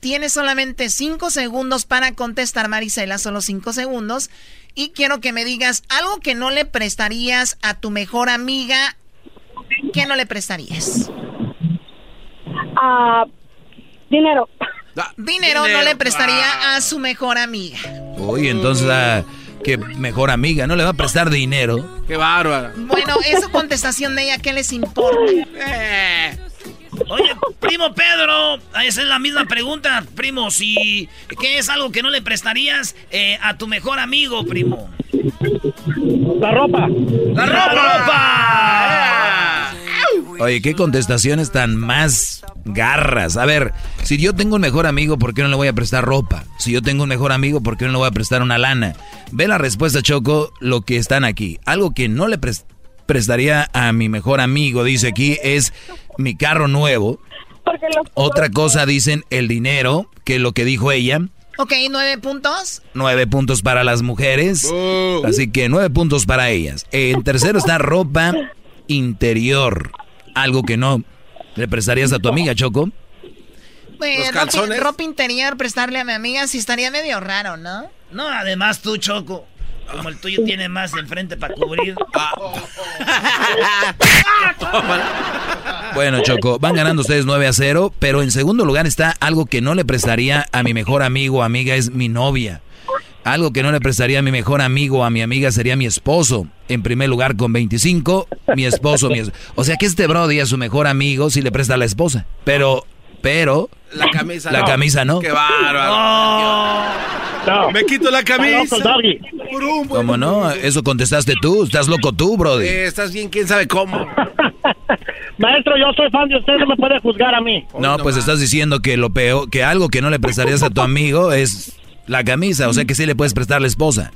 Tienes solamente cinco segundos para contestar, Marisela, solo cinco segundos. Y quiero que me digas algo que no le prestarías a tu mejor amiga. ¿Qué no le prestarías? Ah, dinero. Dinero, no le prestaría a su mejor amiga. Uy, entonces, ah, qué mejor amiga, ¿no le va a prestar dinero? ¡Qué bárbara! Bueno, esa contestación de ella, ¿qué les importa? Oye, primo Pedro, esa es la misma pregunta, primo. Si, ¿Qué es algo que no le prestarías eh, a tu mejor amigo, primo? La ropa. ¡La ropa! Oye, qué contestaciones tan más garras. A ver, si yo tengo un mejor amigo, ¿por qué no le voy a prestar ropa? Si yo tengo un mejor amigo, ¿por qué no le voy a prestar una lana? Ve la respuesta, Choco, lo que están aquí. Algo que no le pres- prestaría a mi mejor amigo, dice aquí, es mi carro nuevo. Otra cosa dicen el dinero, que lo que dijo ella. Ok, nueve puntos. Nueve puntos para las mujeres. Así que nueve puntos para ellas. En tercero está ropa interior. Algo que no le prestarías a tu amiga, Choco. Pues, ropa, ropa interior, prestarle a mi amiga, sí estaría medio raro, ¿no? No, además tú, Choco, como el tuyo tiene más enfrente para cubrir. Bueno, Choco, van ganando ustedes 9 a 0, pero en segundo lugar está algo que no le prestaría a mi mejor amigo o amiga, es mi novia. Algo que no le prestaría a mi mejor amigo o a mi amiga sería mi esposo. En primer lugar con 25, mi esposo, mi es- O sea que este Brody a su mejor amigo sí le presta a la esposa. Pero, pero... La camisa La no. camisa no. ¡Qué bárbaro! Me quito la camisa. ¿Cómo no? Eso contestaste tú. Estás loco tú, Brody. Eh, estás bien, quién sabe cómo. Maestro, yo soy fan de usted, no me puede juzgar a mí. No, pues estás diciendo que lo peor, que algo que no le prestarías a tu amigo es la camisa, o sea que sí le puedes prestar a la esposa.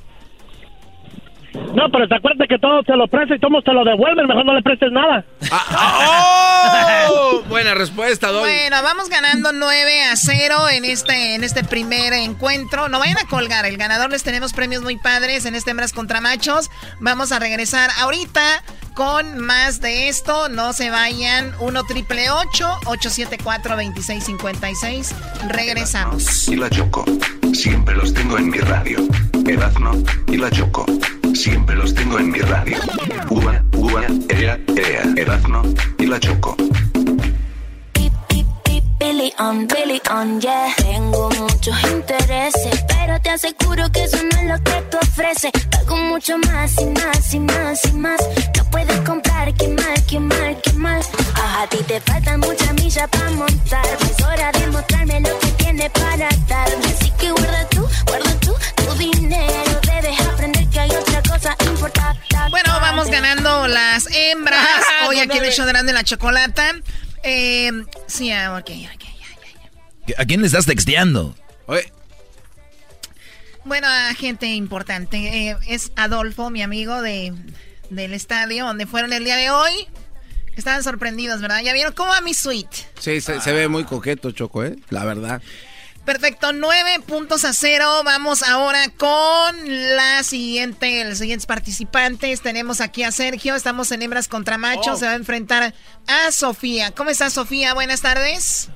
No, pero te acuerdas que todo te lo presta y todos te lo devuelven, mejor no le prestes nada. ¡Oh! Buena respuesta, Doy. Bueno, vamos ganando 9 a 0 en este, en este primer encuentro. No vayan a colgar, el ganador les tenemos premios muy padres en este Hembras contra Machos. Vamos a regresar ahorita con más de esto. No se vayan. 1 triple 874 2656 Regresamos. y la Choco. Siempre los tengo en mi radio. Erazno y la Choco. Siempre los tengo en mi radio. Ua, ua, ea, ea, Erazno y la Choco. Billy on, Billy on, yeah. Tengo muchos intereses, pero te aseguro que eso no es lo que tú ofreces. Pago mucho más y más y más y más. No puedes comprar, qué mal, qué mal, qué mal. A ti te faltan muchas millas para montar. Es hora de mostrarme lo que tienes para darme. Así que guarda tú, guarda tú tu dinero. Bueno, vamos ganando las hembras. Hoy aquí en el show de Grande la Chocolata. Eh, sí, ah, ok, ok. ¿A quién le estás texteando? Bueno, a gente importante. Eh, es Adolfo, mi amigo de, del estadio, donde fueron el día de hoy. Estaban sorprendidos, ¿verdad? ¿Ya vieron cómo va mi suite? Sí, se, se ve muy coqueto, Choco, ¿eh? La verdad. Perfecto, nueve puntos a cero. Vamos ahora con la siguiente, los siguientes participantes. Tenemos aquí a Sergio, estamos en hembras contra machos. Oh. Se va a enfrentar a Sofía. ¿Cómo estás, Sofía? Buenas tardes.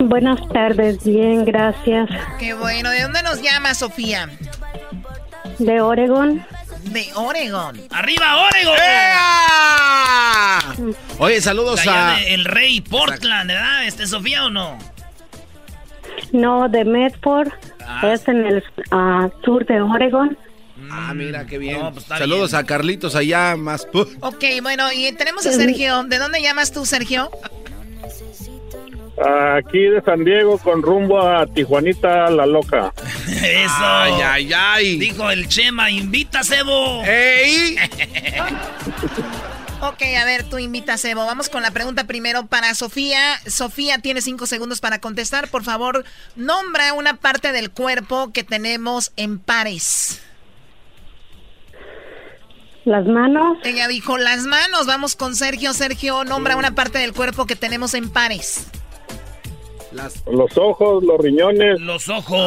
Buenas tardes, bien, gracias. Qué bueno. ¿De dónde nos llama Sofía? De Oregon. De Oregon. ¡Arriba, Oregon! Oye, saludos a... de El Rey, Portland, ¿verdad? ¿Este Sofía o no? No, de Medford. Es en el ah, sur de Oregon. Ah, mira, qué bien. pues saludos a Carlitos allá más... Ok, bueno, y tenemos a Sergio. ¿De dónde llamas tú, Sergio? Aquí de San Diego con rumbo a Tijuanita, la loca. Eso. Ay, ay, ay. Dijo el Chema, invita a Sebo. ¡Ey! Ok, a ver, tú invita a Sebo. Vamos con la pregunta primero para Sofía. Sofía tiene cinco segundos para contestar. Por favor, nombra una parte del cuerpo que tenemos en pares. Las manos, Ella dijo las manos. Vamos con Sergio. Sergio, nombra una parte del cuerpo que tenemos en pares. Los ojos, los riñones. Los ojos.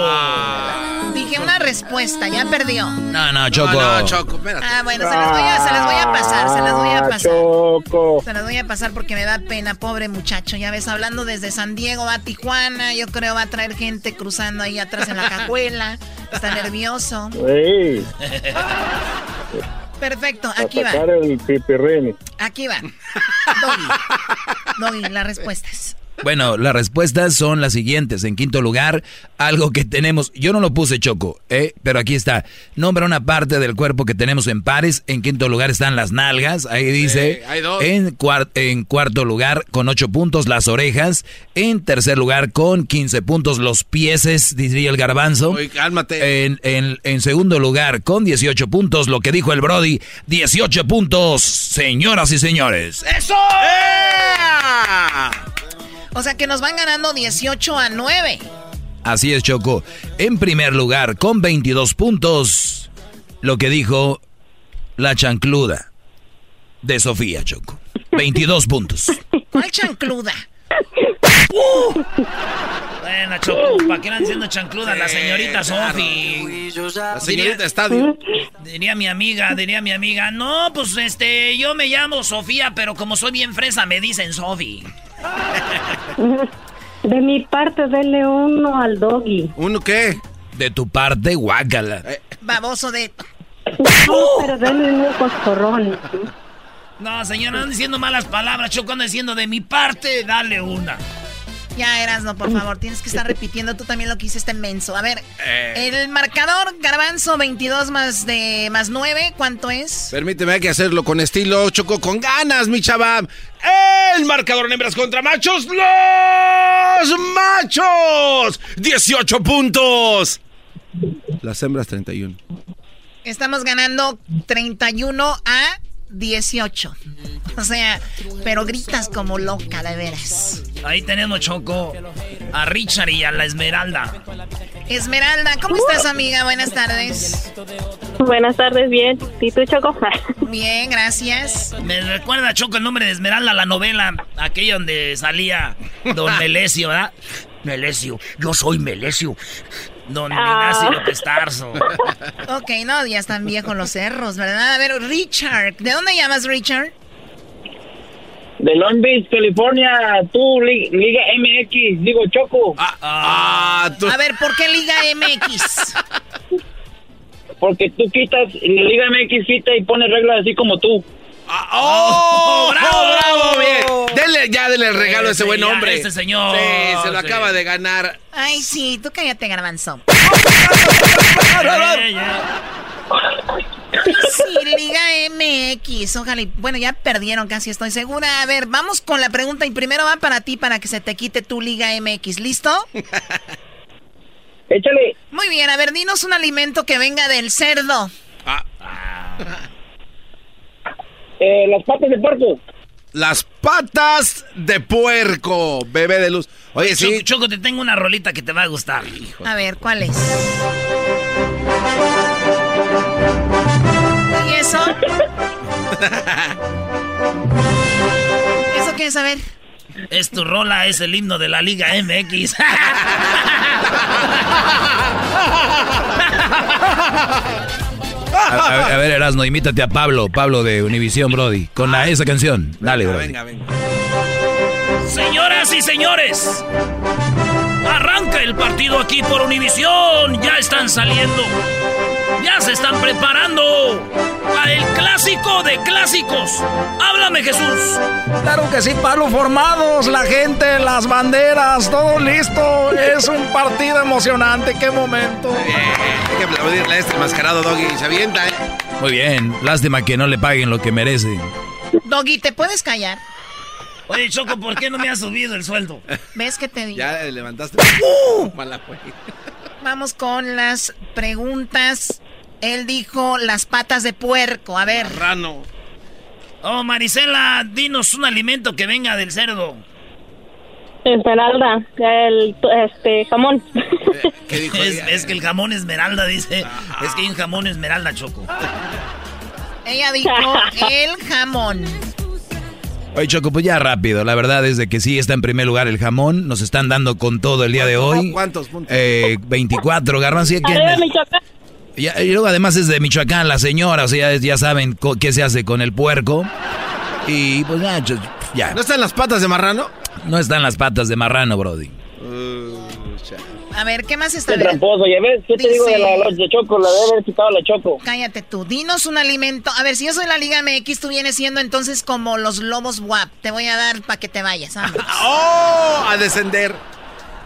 Dije una respuesta, ya perdió. No, no, Choco. No, no, Choco, espérate. Ah, bueno, se las voy a, se las voy a pasar, se las voy a Ah, pasar. Choco. Se las voy a pasar porque me da pena, pobre muchacho. Ya ves, hablando desde San Diego va a Tijuana, yo creo va a traer gente cruzando ahí atrás en la cajuela. Está nervioso. Perfecto, aquí va. el. Aquí va. Doggy. Doggy, las respuestas. Bueno, las respuestas son las siguientes. En quinto lugar, algo que tenemos, yo no lo puse choco, ¿eh? pero aquí está. Nombra una parte del cuerpo que tenemos en pares. En quinto lugar están las nalgas, ahí dice. hay dos. En, cuar- en cuarto lugar, con ocho puntos, las orejas. En tercer lugar, con 15 puntos, los pieses, diría el garbanzo. Oye, cálmate. En, en- en segundo lugar, con 18 puntos, lo que dijo el Brody, 18 puntos, señoras y señores. ¡Eso! O sea que nos van ganando 18 a 9. Así es, Choco. En primer lugar, con 22 puntos, lo que dijo la chancluda de Sofía, Choco. 22 puntos. ¿Cuál chancluda? Bueno, Choco, ¿para qué andan diciendo chancluda? La señorita Sofi. La señorita Estadio. Diría mi amiga, diría mi amiga, no, pues este, yo me llamo Sofía, pero como soy bien fresa, me dicen Sofi. de mi parte, denle uno al doggy. ¿Uno qué? De tu parte, guácala. Baboso de... No, pero denle un coscorrón. No, señora, no ando diciendo malas palabras, Choco, ando diciendo de mi parte, dale una. Ya eras, no, por favor, tienes que estar repitiendo tú también lo que hiciste menso. A ver, el marcador garbanzo 22 más de más 9, ¿cuánto es? Permíteme, hay que hacerlo con estilo, Choco, con ganas, mi chava. El marcador en hembras contra machos, los machos. 18 puntos. Las hembras 31. Estamos ganando 31 a 18. O sea, pero gritas como loca, de veras. Ahí tenemos, Choco, a Richard y a la Esmeralda. Esmeralda, ¿cómo estás, amiga? Buenas tardes. Buenas tardes, bien. ¿Y tú, Choco? Bien, gracias. Me recuerda, Choco, el nombre de Esmeralda, la novela, aquella donde salía Don Melesio, ¿verdad? Melesio, yo soy Melesio. Don Ah. Ignacio López Tarso. Ok, no, ya están viejos los cerros, ¿verdad? A ver, Richard, ¿de dónde llamas, Richard? De Long Beach, California, tú, Li- Liga MX, digo Choco. Ah, tú. A ver, ¿por qué Liga MX? Porque tú quitas, Liga MX quita y pone reglas así como tú. ¡Oh! ¡Bravo, bravo! Bien. Dele, ya dele el regalo a ese buen ya, hombre. ese señor. Sí, se lo Sí. acaba de ganar. Ay, sí, tú cállate, garbanzo. Sí, Liga MX. Ojalá. y- Bueno, ya perdieron casi, estoy segura. A ver, vamos con la pregunta y primero va para ti para que se te quite tu Liga MX. ¿Listo? Échale. Muy bien, a ver, dinos un alimento que venga del cerdo. Eh, las patas de puerco. Las patas de puerco, bebé de luz. Oye, sí. Choco, Choco, te tengo una rolita que te va a gustar. A ver, ¿cuál es? ¿Y eso? ¿Eso qué es? A ver. Es tu rola, es el himno de la Liga MX. A, a- a ver, Erasno, imítate a Pablo, Pablo de Univisión, Brody, con la, esa canción. Dale, Brody. Venga, venga. Señoras y señores, arranca el partido aquí por Univisión. Ya están saliendo. Ya se están preparando para el clásico de clásicos. Háblame, Jesús. Claro que sí, Pablo, formados, la gente, las banderas, todo listo. Es un partido emocionante, qué momento. Hay que aplaudirle a este mascarado doggy. Se avienta, ¿eh? Muy bien, lástima que no le paguen lo que merece. Doggy, ¿te puedes callar? Oye, Choco, ¿por qué no me has subido el sueldo? ¿Ves que te digo? Ya levantaste. Mala fue. Vamos con las preguntas. Él dijo las patas de puerco. A ver. Rano. Oh, Marisela, dinos un alimento que venga del cerdo. Esmeralda, el este jamón. ¿Qué dijo Es, que el jamón esmeralda, dice. Es que hay un jamón esmeralda, Choco. Ella dijo el jamón. Oye, Choco, pues ya rápido. La verdad es de que sí está en primer lugar el jamón. Nos están dando con todo el día de hoy. ¿Cuántos puntos? Eh, 24, Garbanzo. ¿y quién. Ya- y luego además es de Michoacán, la señora, o sea, ya, ya saben qué se hace con el puerco. Y pues ya. ¿No están las patas de marrano? No están las patas de marrano, Brody. A ver, ¿qué más está Qué bien? tramposo, ¿ya ves? ¿Qué te digo de la de Choco? La debe haber quitado la Choco. Cállate tú. Dinos un alimento. A ver, si yo soy la Liga MX, tú vienes siendo entonces como los lobos WAP. Te voy a dar para que te vayas. ¡Oh! A descender.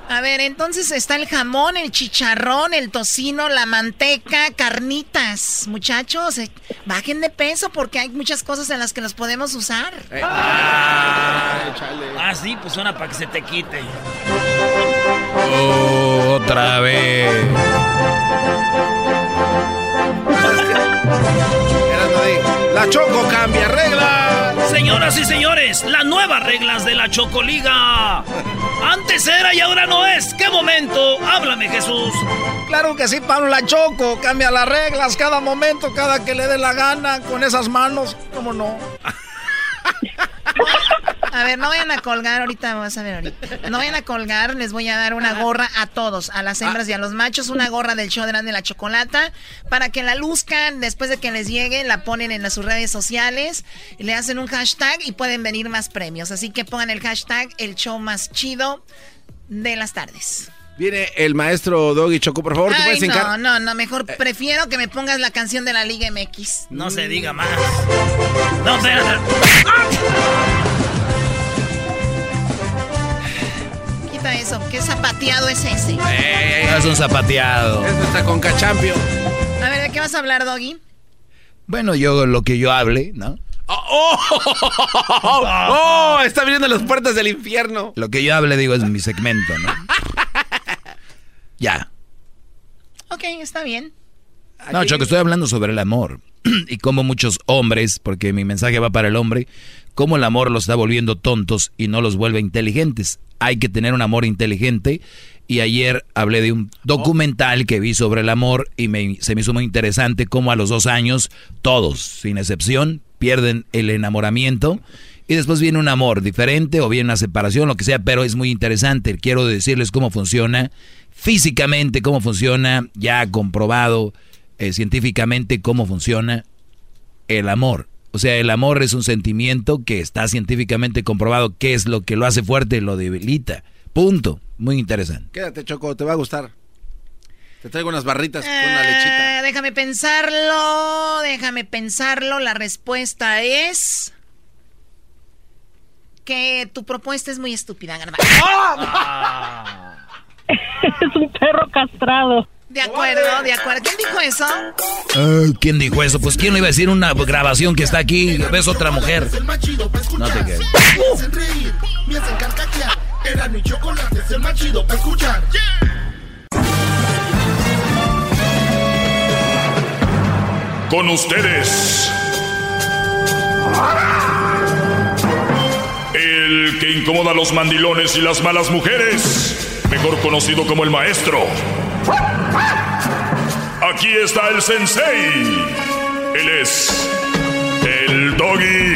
A ver, entonces está el jamón, el chicharrón, el tocino, la manteca, carnitas. Muchachos, eh, bajen de peso porque hay muchas cosas en las que los podemos usar. Ah, sí, pues una para que se te quite. Oh, otra vez. La Choco cambia reglas. Señoras y señores, las nuevas reglas de la Chocoliga. Antes era y ahora no es. ¿Qué momento? Háblame, Jesús. Claro que sí, Pablo La Choco. Cambia las reglas cada momento, cada que le dé la gana, con esas manos. ¿Cómo no? A ver, no vayan a colgar ahorita, vas a ver ahorita. No vayan a colgar, les voy a dar una gorra a todos, a las hembras y a los machos, una gorra del show de la, de la chocolata, para que la luzcan después de que les llegue, la ponen en las- sus redes sociales, le hacen un hashtag y pueden venir más premios. Así que pongan el hashtag el show más chido de las tardes. Viene el maestro Doggy Choco, por favor, ¿te Ay, puedes no, encargar? no, no, mejor prefiero que me pongas la canción de la Liga MX. No se diga más. No, espérate. Eso, ¿qué zapateado es ese? Es un zapateado. Es nuestra Conca Champion. A ver, ¿de qué vas a hablar, Doggy? Bueno, yo lo que yo hable, ¿no? ¡Oh! ¡Oh! Está abriendo las puertas del infierno. Lo que yo hable, digo, es mi segmento, ¿no? Ya. Ok, está bien. No, Choco, estoy hablando sobre el amor. y cómo muchos hombres, porque mi mensaje va para el hombre, cómo el amor los está volviendo tontos y no los vuelve inteligentes. Hay que tener un amor inteligente. Y ayer hablé de un documental que vi sobre el amor y me, se me hizo muy interesante cómo a los dos años, todos, sin excepción, pierden el enamoramiento. Y después viene un amor diferente o viene una separación, lo que sea, pero es muy interesante. Quiero decirles cómo funciona físicamente, cómo funciona, ya comprobado eh, científicamente cómo funciona el amor. O sea, el amor es un sentimiento que está científicamente comprobado qué es lo que lo hace fuerte y lo debilita. Punto. Muy interesante. Quédate, Choco, te va a gustar. Te traigo unas barritas con una lechita. Eh, déjame pensarlo, déjame pensarlo. La respuesta es que tu propuesta es muy estúpida, Garbanzo. es un perro castrado. De acuerdo, de acuerdo. ¿Quién dijo eso? Ay, ¿Quién dijo eso? Pues ¿quién le iba a decir una grabación que está aquí? ¿Ves otra mujer? No te quedes. Me hacen que incomoda a los mandilones y las malas mujeres. Mejor conocido como el maestro. Aquí está el sensei. Él es el doggy.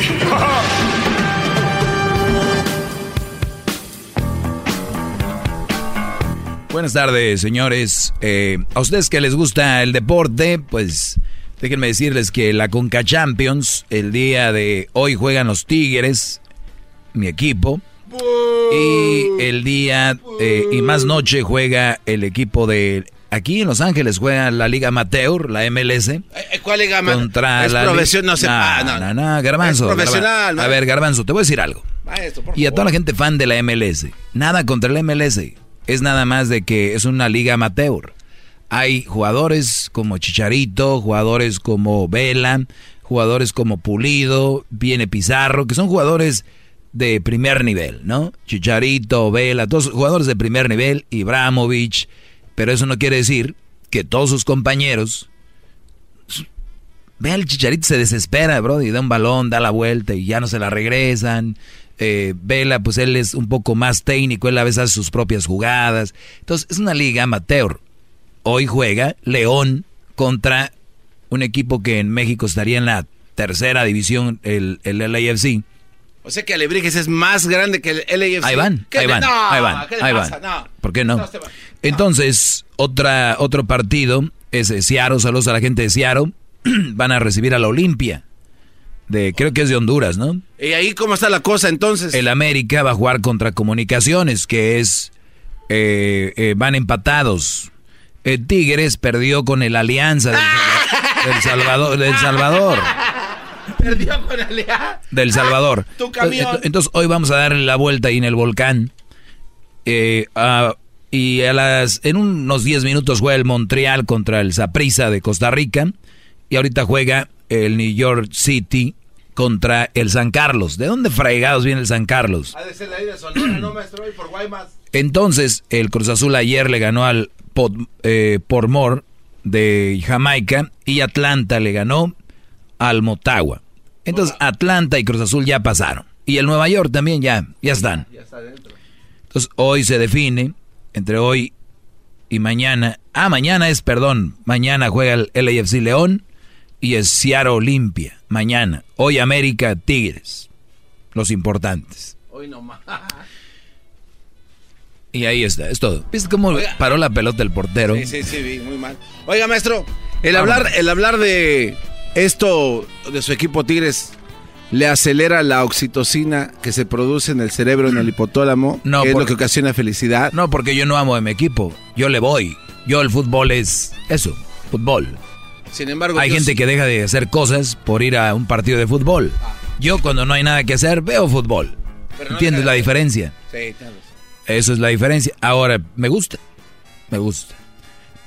Buenas tardes, señores. Eh, a ustedes que les gusta el deporte, pues déjenme decirles que la Conca Champions, el día de hoy juegan los Tigres, mi equipo. Y el día eh, y más noche juega el equipo de aquí en Los Ángeles juega la Liga Amateur, la MLS. Eh, ¿Cuál liga Amateur? Contra es la profesional, no Li- sé. ah, no, no, no, Garbanzo. Es profesional, Garba- A ver, Garbanzo, te voy a decir algo. Maestro, por Y a toda la gente fan de la MLS. Nada contra la MLS. Es nada más de que es una liga amateur. Hay jugadores como Chicharito, jugadores como Vela, jugadores como Pulido, viene Pizarro, que son jugadores de primer nivel, ¿no? Chicharito, Vela, todos jugadores de primer nivel, Ibramovich, pero eso no quiere decir que todos sus compañeros Ve al Chicharito se desespera, bro, y da un balón, da la vuelta y ya no se la regresan. Eh, Vela, pues él es un poco más técnico, él a veces hace sus propias jugadas. Entonces, es una liga amateur. Hoy juega León contra un equipo que en México estaría en la tercera división, el, el LAFC. O sea que Alebrijes es más grande que el LAFC. Ahí van, ¿Qué ahí van, no, ahí van. ¿Por qué no? Entonces, otra, otro partido es eh, Seattle, saludos a la gente de Seattle. Van a recibir a la Olimpia. De, creo que es de Honduras, ¿no? ¿Y ahí cómo está la cosa entonces? El América va a jugar contra Comunicaciones, que es. eh, eh, van empatados. El Tigres perdió con el Alianza del, del Salvador. Del Salvador. Perdió con Alea. Del Salvador. Tu camión. Entonces, hoy vamos a darle la vuelta ahí en el volcán. Eh, ah, y a las, en unos 10 minutos juega el Montreal contra el Saprissa de Costa Rica. Y ahorita juega el New York City contra el San Carlos. ¿De dónde fregados viene el San Carlos? Ha de ser la de Sonora, no maestro, y por Guaymas. Entonces, el Cruz Azul ayer le ganó al Pod, eh, Pormor de Jamaica y Atlanta le ganó al Motagua. Entonces, Atlanta y Cruz Azul ya pasaron. Y el Nueva York también ya, ya están. Ya está adentro. Entonces, hoy se define, entre hoy y mañana. Ah, mañana es, perdón, mañana juega el LAFC León y es Seattle Olimpia. Mañana. Hoy América Tigres. Los importantes. Hoy no más. Y ahí está, es todo. ¿Viste cómo paró la pelota el portero? Sí, sí, sí, vi, muy mal. Oiga, maestro, el hablar, el hablar de esto de su equipo Tigres le acelera la oxitocina que se produce en el cerebro, en el hipotálamo, No, que es lo que ocasiona felicidad. No, porque yo no amo a mi equipo. Yo le voy. Yo el fútbol es eso, fútbol. Sin embargo, Hay gente sí- que deja de hacer cosas por ir a un partido de fútbol. Yo cuando no hay nada que hacer, veo fútbol. Pero ¿Entiendes la diferencia? Sí, claro. Eso es la diferencia. Ahora, me gusta. Me gusta.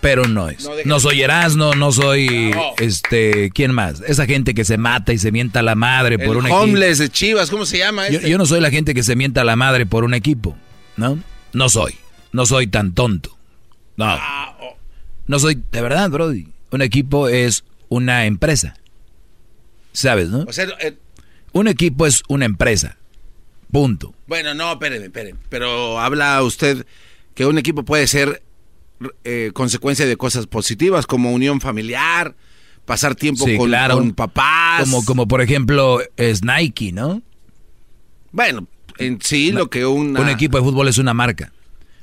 Pero no es. No soy Erasmo, no soy No. este, ¿quién más? Esa gente que se mata y se mienta a la madre por El un equipo. de Chivas, ¿cómo se llama Yo, este? yo no soy la gente que se mienta a la madre por un equipo, ¿no? No soy. No soy tan tonto. No. Ah, oh. No soy, de verdad, Brody. Un equipo es una empresa. ¿Sabes, no? O sea, eh, Un equipo es una empresa. Punto. bueno, no, espéreme, espéreme. Pero habla usted que un equipo puede ser eh, consecuencia de cosas positivas, como unión familiar, pasar tiempo Sí, con, claro. con papás. Como, como por ejemplo es Nike, ¿no? Bueno, en sí, lo que una... Un equipo de fútbol es una marca.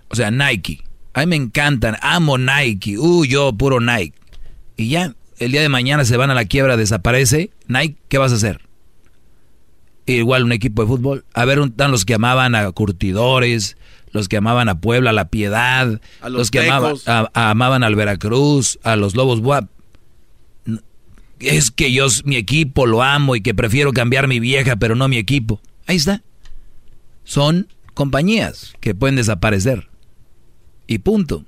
O sea, Nike. A mí me encantan. Amo Nike. Uh, yo puro Nike. Y ya, el día de mañana se van a la quiebra, desaparece. Nike, ¿qué vas a hacer? igual un equipo de fútbol. A ver, están los que amaban a curtidores, los que amaban a Puebla, a La Piedad, A los los, que amaban, a- a- amaban al Veracruz, a los Lobos Buap. Es que yo, mi equipo lo amo y que prefiero cambiar mi vieja, pero no mi equipo. Ahí está. Son compañías que pueden desaparecer. Y punto.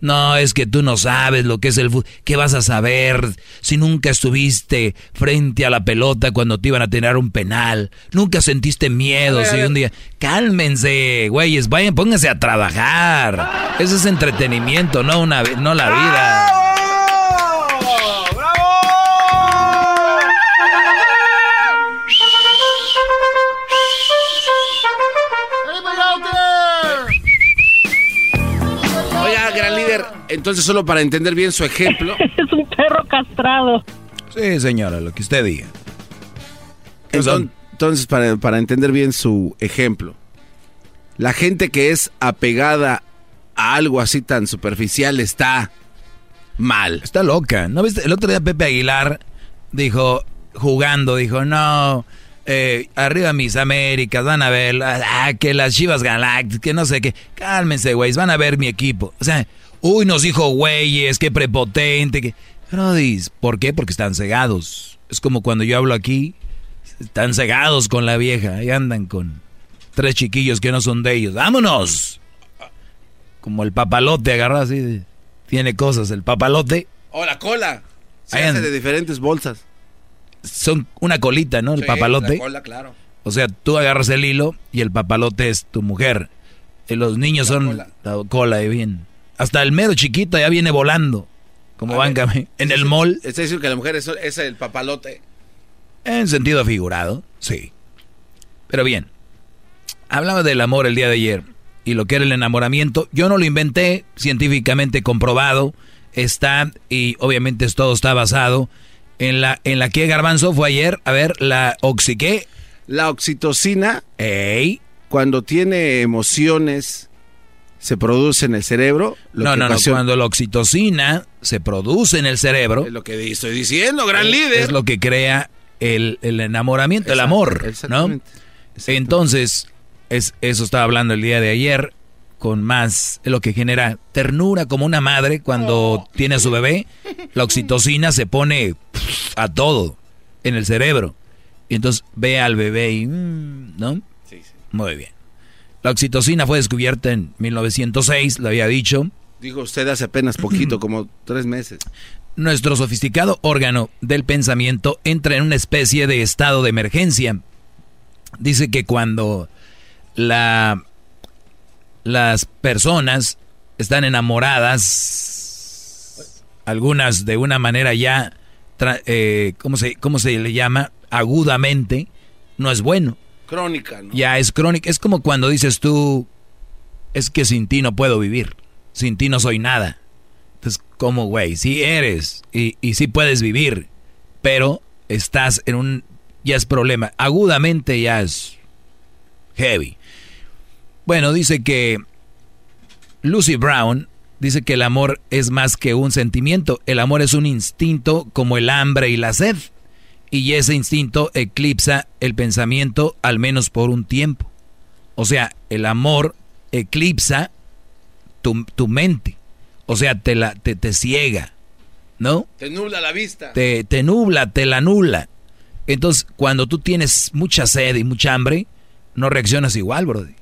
No, es que tú no sabes lo que es el fútbol. ¿Qué vas a saber si nunca estuviste frente a la pelota cuando te iban a tener un penal? Nunca sentiste miedo si un día... Cálmense, güeyes, vayan, pónganse a trabajar. Eso es entretenimiento, no, una, no la vida. Entonces solo para entender bien su ejemplo. Es un perro castrado. Sí, señora, lo que usted diga. Enton- Entonces, para, para entender bien su ejemplo, la gente que es apegada a algo así tan superficial está mal. Está loca. ¿No viste? El otro día Pepe Aguilar dijo, jugando, dijo, no, eh, arriba mis Américas, van a ver, ah, que las Chivas Galácticas, que no sé qué. Cálmense, güeyes, van a ver mi equipo. O sea, uy, nos dijo güeyes, qué prepotente, que... ¿por qué? Porque están cegados. Es como cuando yo hablo aquí, están cegados con la vieja, ahí andan con tres chiquillos que no son de ellos. ¡Vámonos! Como el papalote agarrado así, de- tiene cosas, el papalote. O la cola. Se hace de diferentes bolsas. son una colita, ¿no? El Sí, papalote. la cola, claro. O sea, tú agarras el hilo y el papalote es tu mujer. Y los niños son la cola y bien. Hasta el mero chiquito ya viene volando. Como cami- en el mall. Está diciendo que la mujer es, es el papalote. En sentido figurado, sí. Pero bien, hablaba del amor el día de ayer y lo que era el enamoramiento. Yo no lo inventé, científicamente comprobado. Está, y obviamente todo está basado en la, en la que Garbanzo fue ayer. A ver, la oxiqué. La oxitocina, cuando tiene emociones, se produce en el cerebro. lo No, que no, no. Cuando la oxitocina se produce en el cerebro. Es lo que estoy diciendo, gran líder. Es lo que crea el, el enamoramiento, el amor. ¿no? exactamente, Entonces, es, eso estaba hablando el día de ayer, con más es lo que genera ternura como una madre cuando tiene a su bebé. La oxitocina se pone a todo en el cerebro. Y entonces ve al bebé y... mm, ¿No? Muy bien. La oxitocina fue descubierta en 1906, lo había dicho. Dijo usted hace apenas poquito, como tres meses. Nuestro sofisticado órgano del pensamiento entra en una especie de estado de emergencia. Dice que cuando la, las personas están enamoradas, algunas de una manera ya, tra- eh, ¿cómo, se, ¿cómo se le llama? Agudamente, no es bueno. Crónica, ¿no? Ya es crónica. Es como cuando dices tú, es que sin ti no puedo vivir. Sin ti no soy nada. Entonces, ¿cómo, güey? Sí eres y, y sí puedes vivir, pero estás en un... Ya es problema. Agudamente ya es heavy. Bueno, dice que Lucy Brown dice que el amor es más que un sentimiento. El amor es un instinto como el hambre y la sed. Y ese instinto eclipsa el pensamiento al menos por un tiempo. O sea, el amor eclipsa tu, tu mente. O sea, te, la, te, te ciega. ¿No? Te nubla la vista. Te, te nubla, te la nula. Entonces, cuando tú tienes mucha sed y mucha hambre, no reaccionas igual, brody.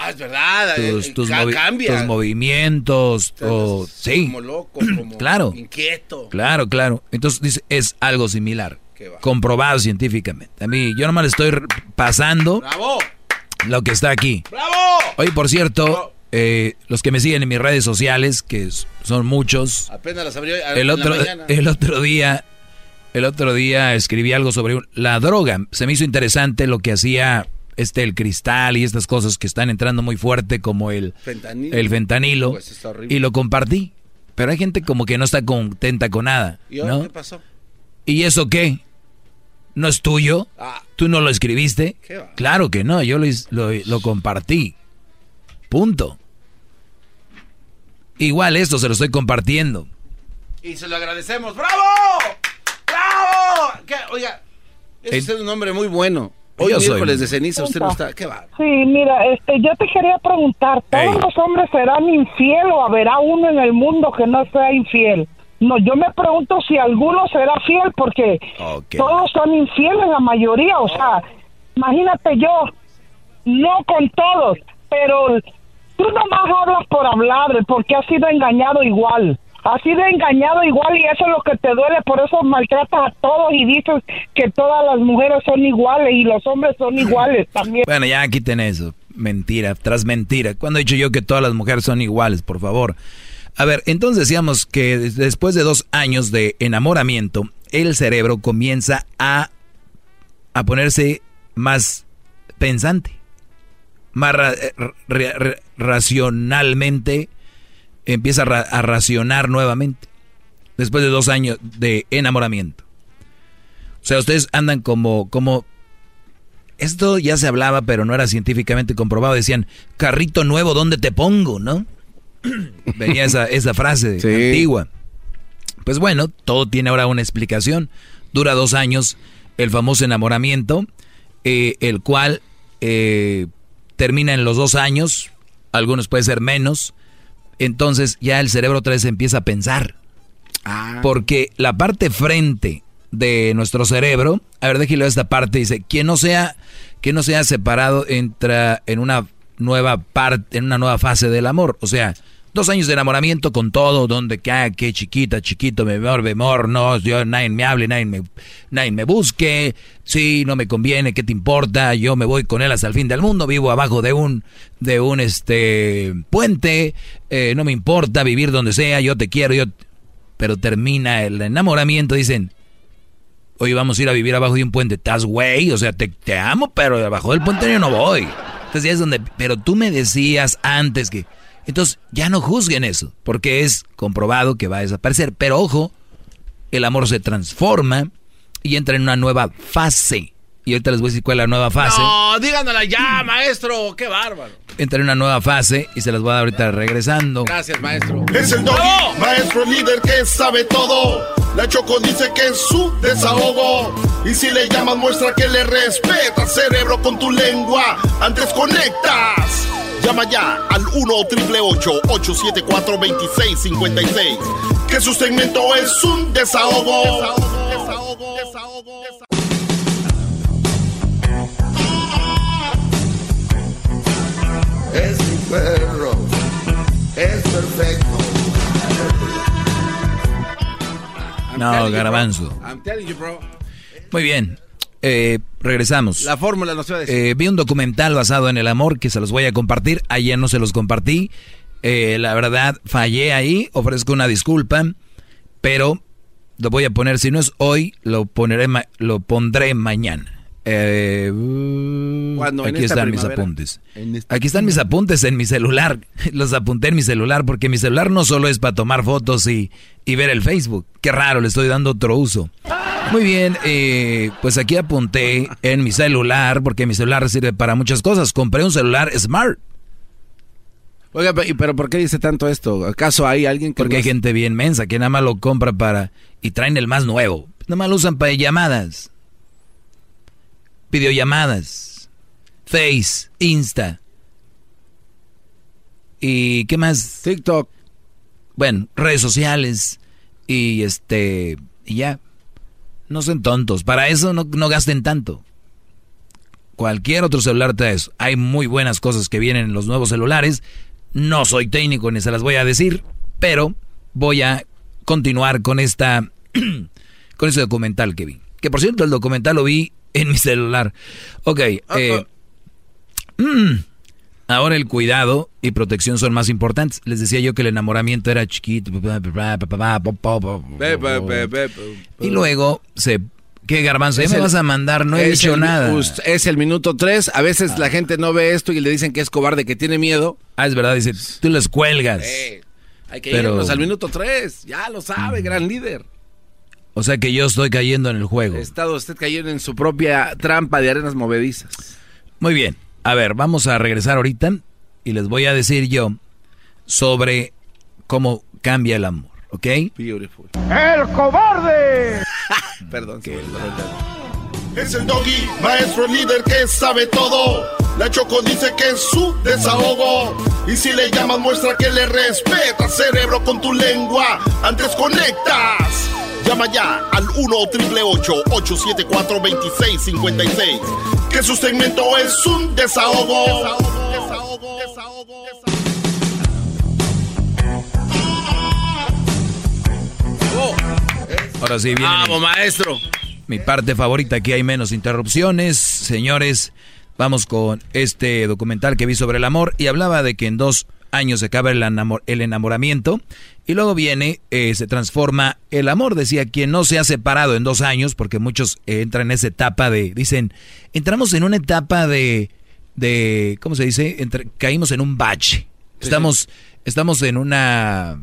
Ah, es verdad. Tus, eh, tus movi- tus movimientos, o, sí, Como loco, como claro, inquieto. claro, claro. Entonces dice, es algo similar, comprobado científicamente. A mí, yo nomás le estoy pasando ¡Bravo! lo que está aquí. ¡Bravo! Oye, por cierto, eh, los que me siguen en mis redes sociales, que son muchos, Apenas las abrió el otro, el otro día, el otro día escribí algo sobre la droga. Se me hizo interesante lo que hacía este el cristal y estas cosas que están entrando muy fuerte como el Fentanilo. el fentanilo Pues y lo compartí. Pero hay gente como que no está contenta con nada, ¿Y ahora ¿no? qué pasó? ¿Y eso qué? ¿No es tuyo? Ah. ¿Tú no lo escribiste? Claro que no, yo lo, lo- lo compartí. Punto. Igual esto se lo estoy compartiendo. Y se lo agradecemos. ¡Bravo! ¡Bravo! ¿Qué? Oiga, Es usted un hombre muy bueno. Hoy Yo miércoles de ceniza, usted no está... ¿Qué va? Sí, mira, este, yo te quería preguntar, ¿todos Ey. los hombres serán infiel o habrá uno en el mundo que no sea infiel? No, yo me pregunto si alguno será fiel porque todos son infieles, la mayoría, o sea, imagínate yo, no con todos, pero tú nomás hablas por hablar, porque has sido engañado igual. Has sido engañado igual y eso es lo que te duele, por eso maltratas a todos y dices que todas las mujeres son iguales y los hombres son iguales también. Bueno, ya quiten eso. Mentira, tras mentira. ¿Cuándo he dicho yo que todas las mujeres son iguales, por favor? A ver, entonces decíamos que des- después de dos años de enamoramiento, el cerebro comienza a, a ponerse más pensante, más ra- eh, ra- ra- racionalmente, empieza a, ra- a racionar nuevamente, después de dos años de enamoramiento. O sea, ustedes andan como, como esto ya se hablaba, pero no era científicamente comprobado. Decían, carrito nuevo, ¿dónde te pongo? ¿No? Venía esa, esa frase antigua. Pues bueno, todo tiene ahora una explicación. Dura dos años el famoso enamoramiento, eh, el cual eh, termina en los dos años, algunos puede ser menos. Entonces ya el cerebro otra vez empieza a pensar. Porque la parte frente de nuestro cerebro, a ver, déjelo esta parte, dice, quien no sea, que no sea separado entra en una nueva parte, en una nueva fase del amor. O sea, dos años de enamoramiento con todo, donde que, ah, que chiquita, chiquito, me amor, me amor, no, yo, nadie me hable, nadie me, nadie me busque, sí, no me conviene, ¿qué te importa? Yo me voy con él hasta el fin del mundo, vivo abajo de un, de un, este, puente, eh, no me importa vivir donde sea, yo te quiero, yo, pero termina el enamoramiento, dicen, Oye, vamos a ir a vivir abajo de un puente. ¿Estás güey? O sea, te, te amo, pero abajo del puente yo no voy. Entonces ya es donde... Pero tú me decías antes que... Entonces ya no juzguen eso, porque es comprobado que va a desaparecer. Pero ojo, el amor se transforma y entra en una nueva fase. Y ahorita les voy a decir cuál es la nueva fase. No, díganosla ya, maestro. Qué bárbaro. Entra en una nueva fase y se las voy a dar ahorita regresando. Gracias, maestro. Es el doggy, maestro líder que sabe todo. La Choco dice que es su desahogo. Y si le llamas, muestra que le respeta, cerebro, con tu lengua. Antes conectas. Llama ya al 1-888-874-2656. Que su segmento es un desahogo. Desahogo, desahogo, desahogo. Es mi perro. Es perfecto. No, garbanzo. I'm telling you, bro. Muy bien. Eh, regresamos. La fórmula nos iba a decir. Eh, vi un documental basado en el amor que se los voy a compartir. Ayer no se los compartí. Eh, la verdad, fallé ahí. Ofrezco una disculpa. Pero lo voy a poner. Si no es hoy, lo, poneré ma- lo pondré mañana. Eh, uh, ¿Cuándo? ¿En aquí están mis apuntes. Aquí están mis apuntes en mi celular. Los apunté en mi celular porque mi celular no solo es para tomar fotos y, y ver el Facebook. Qué raro, le estoy dando otro uso. Muy bien, eh, pues aquí apunté en mi celular porque mi celular sirve para muchas cosas. Compré un celular smart. Oiga, pe- pero ¿por qué dice tanto esto? ¿Acaso hay alguien que Porque hay gente bien mensa que nada más lo compra para... y traen el más nuevo. Nada más lo usan para llamadas. Videollamadas. Face, Insta. ¿Y qué más? TikTok. Bueno, redes sociales. Y este... Y ya. No son tontos. Para eso no, no gasten tanto. Cualquier otro celular trae eso. Hay muy buenas cosas que vienen en los nuevos celulares. No soy técnico ni se las voy a decir, pero voy a continuar con esta con ese documental que vi. Que por cierto, el documental lo vi en mi celular. Ok, eh, mm, ahora el cuidado y protección son más importantes. Les decía yo que el enamoramiento era chiquito. Y luego se... ¿Qué garbanzo? ¿Ya Es me el- vas a mandar? No he dicho el- nada. Es el minuto tres. A veces la gente no ve esto y le dicen que es cobarde, que tiene miedo. Ah, es verdad, dice, tú les cuelgas. Eh, hay que Pero- irnos al minuto tres. Ya lo sabe, gran líder. O sea que yo estoy cayendo en el juego. Ha estado usted cayendo en su propia trampa de arenas movedizas. Muy bien. A ver, vamos a regresar ahorita y les voy a decir yo sobre cómo cambia el amor, ¿ok? Beautiful. ¡El cobarde! Perdón. perdón. Es el doggy, maestro líder que sabe todo. La Choco dice que es su desahogo. Y si le llamas, muestra que le respeta, cerebro, con tu lengua. Antes conectas. Llama ya al 1-888-874-2656. Que su segmento es un desahogo. Desahogo, desahogo, desahogo. Ahora sí viene. Vamos, maestro. Mi parte favorita, aquí hay menos interrupciones. Señores, vamos con este documental que vi sobre el amor y hablaba de que en dos años se acaba el, el enamoramiento y luego viene, eh, se transforma el amor. Decía, quien no se ha separado en dos años, porque muchos entran en esa etapa de, dicen, entramos en una etapa de, de ¿cómo se dice? caímos en un bache. Estamos, estamos en una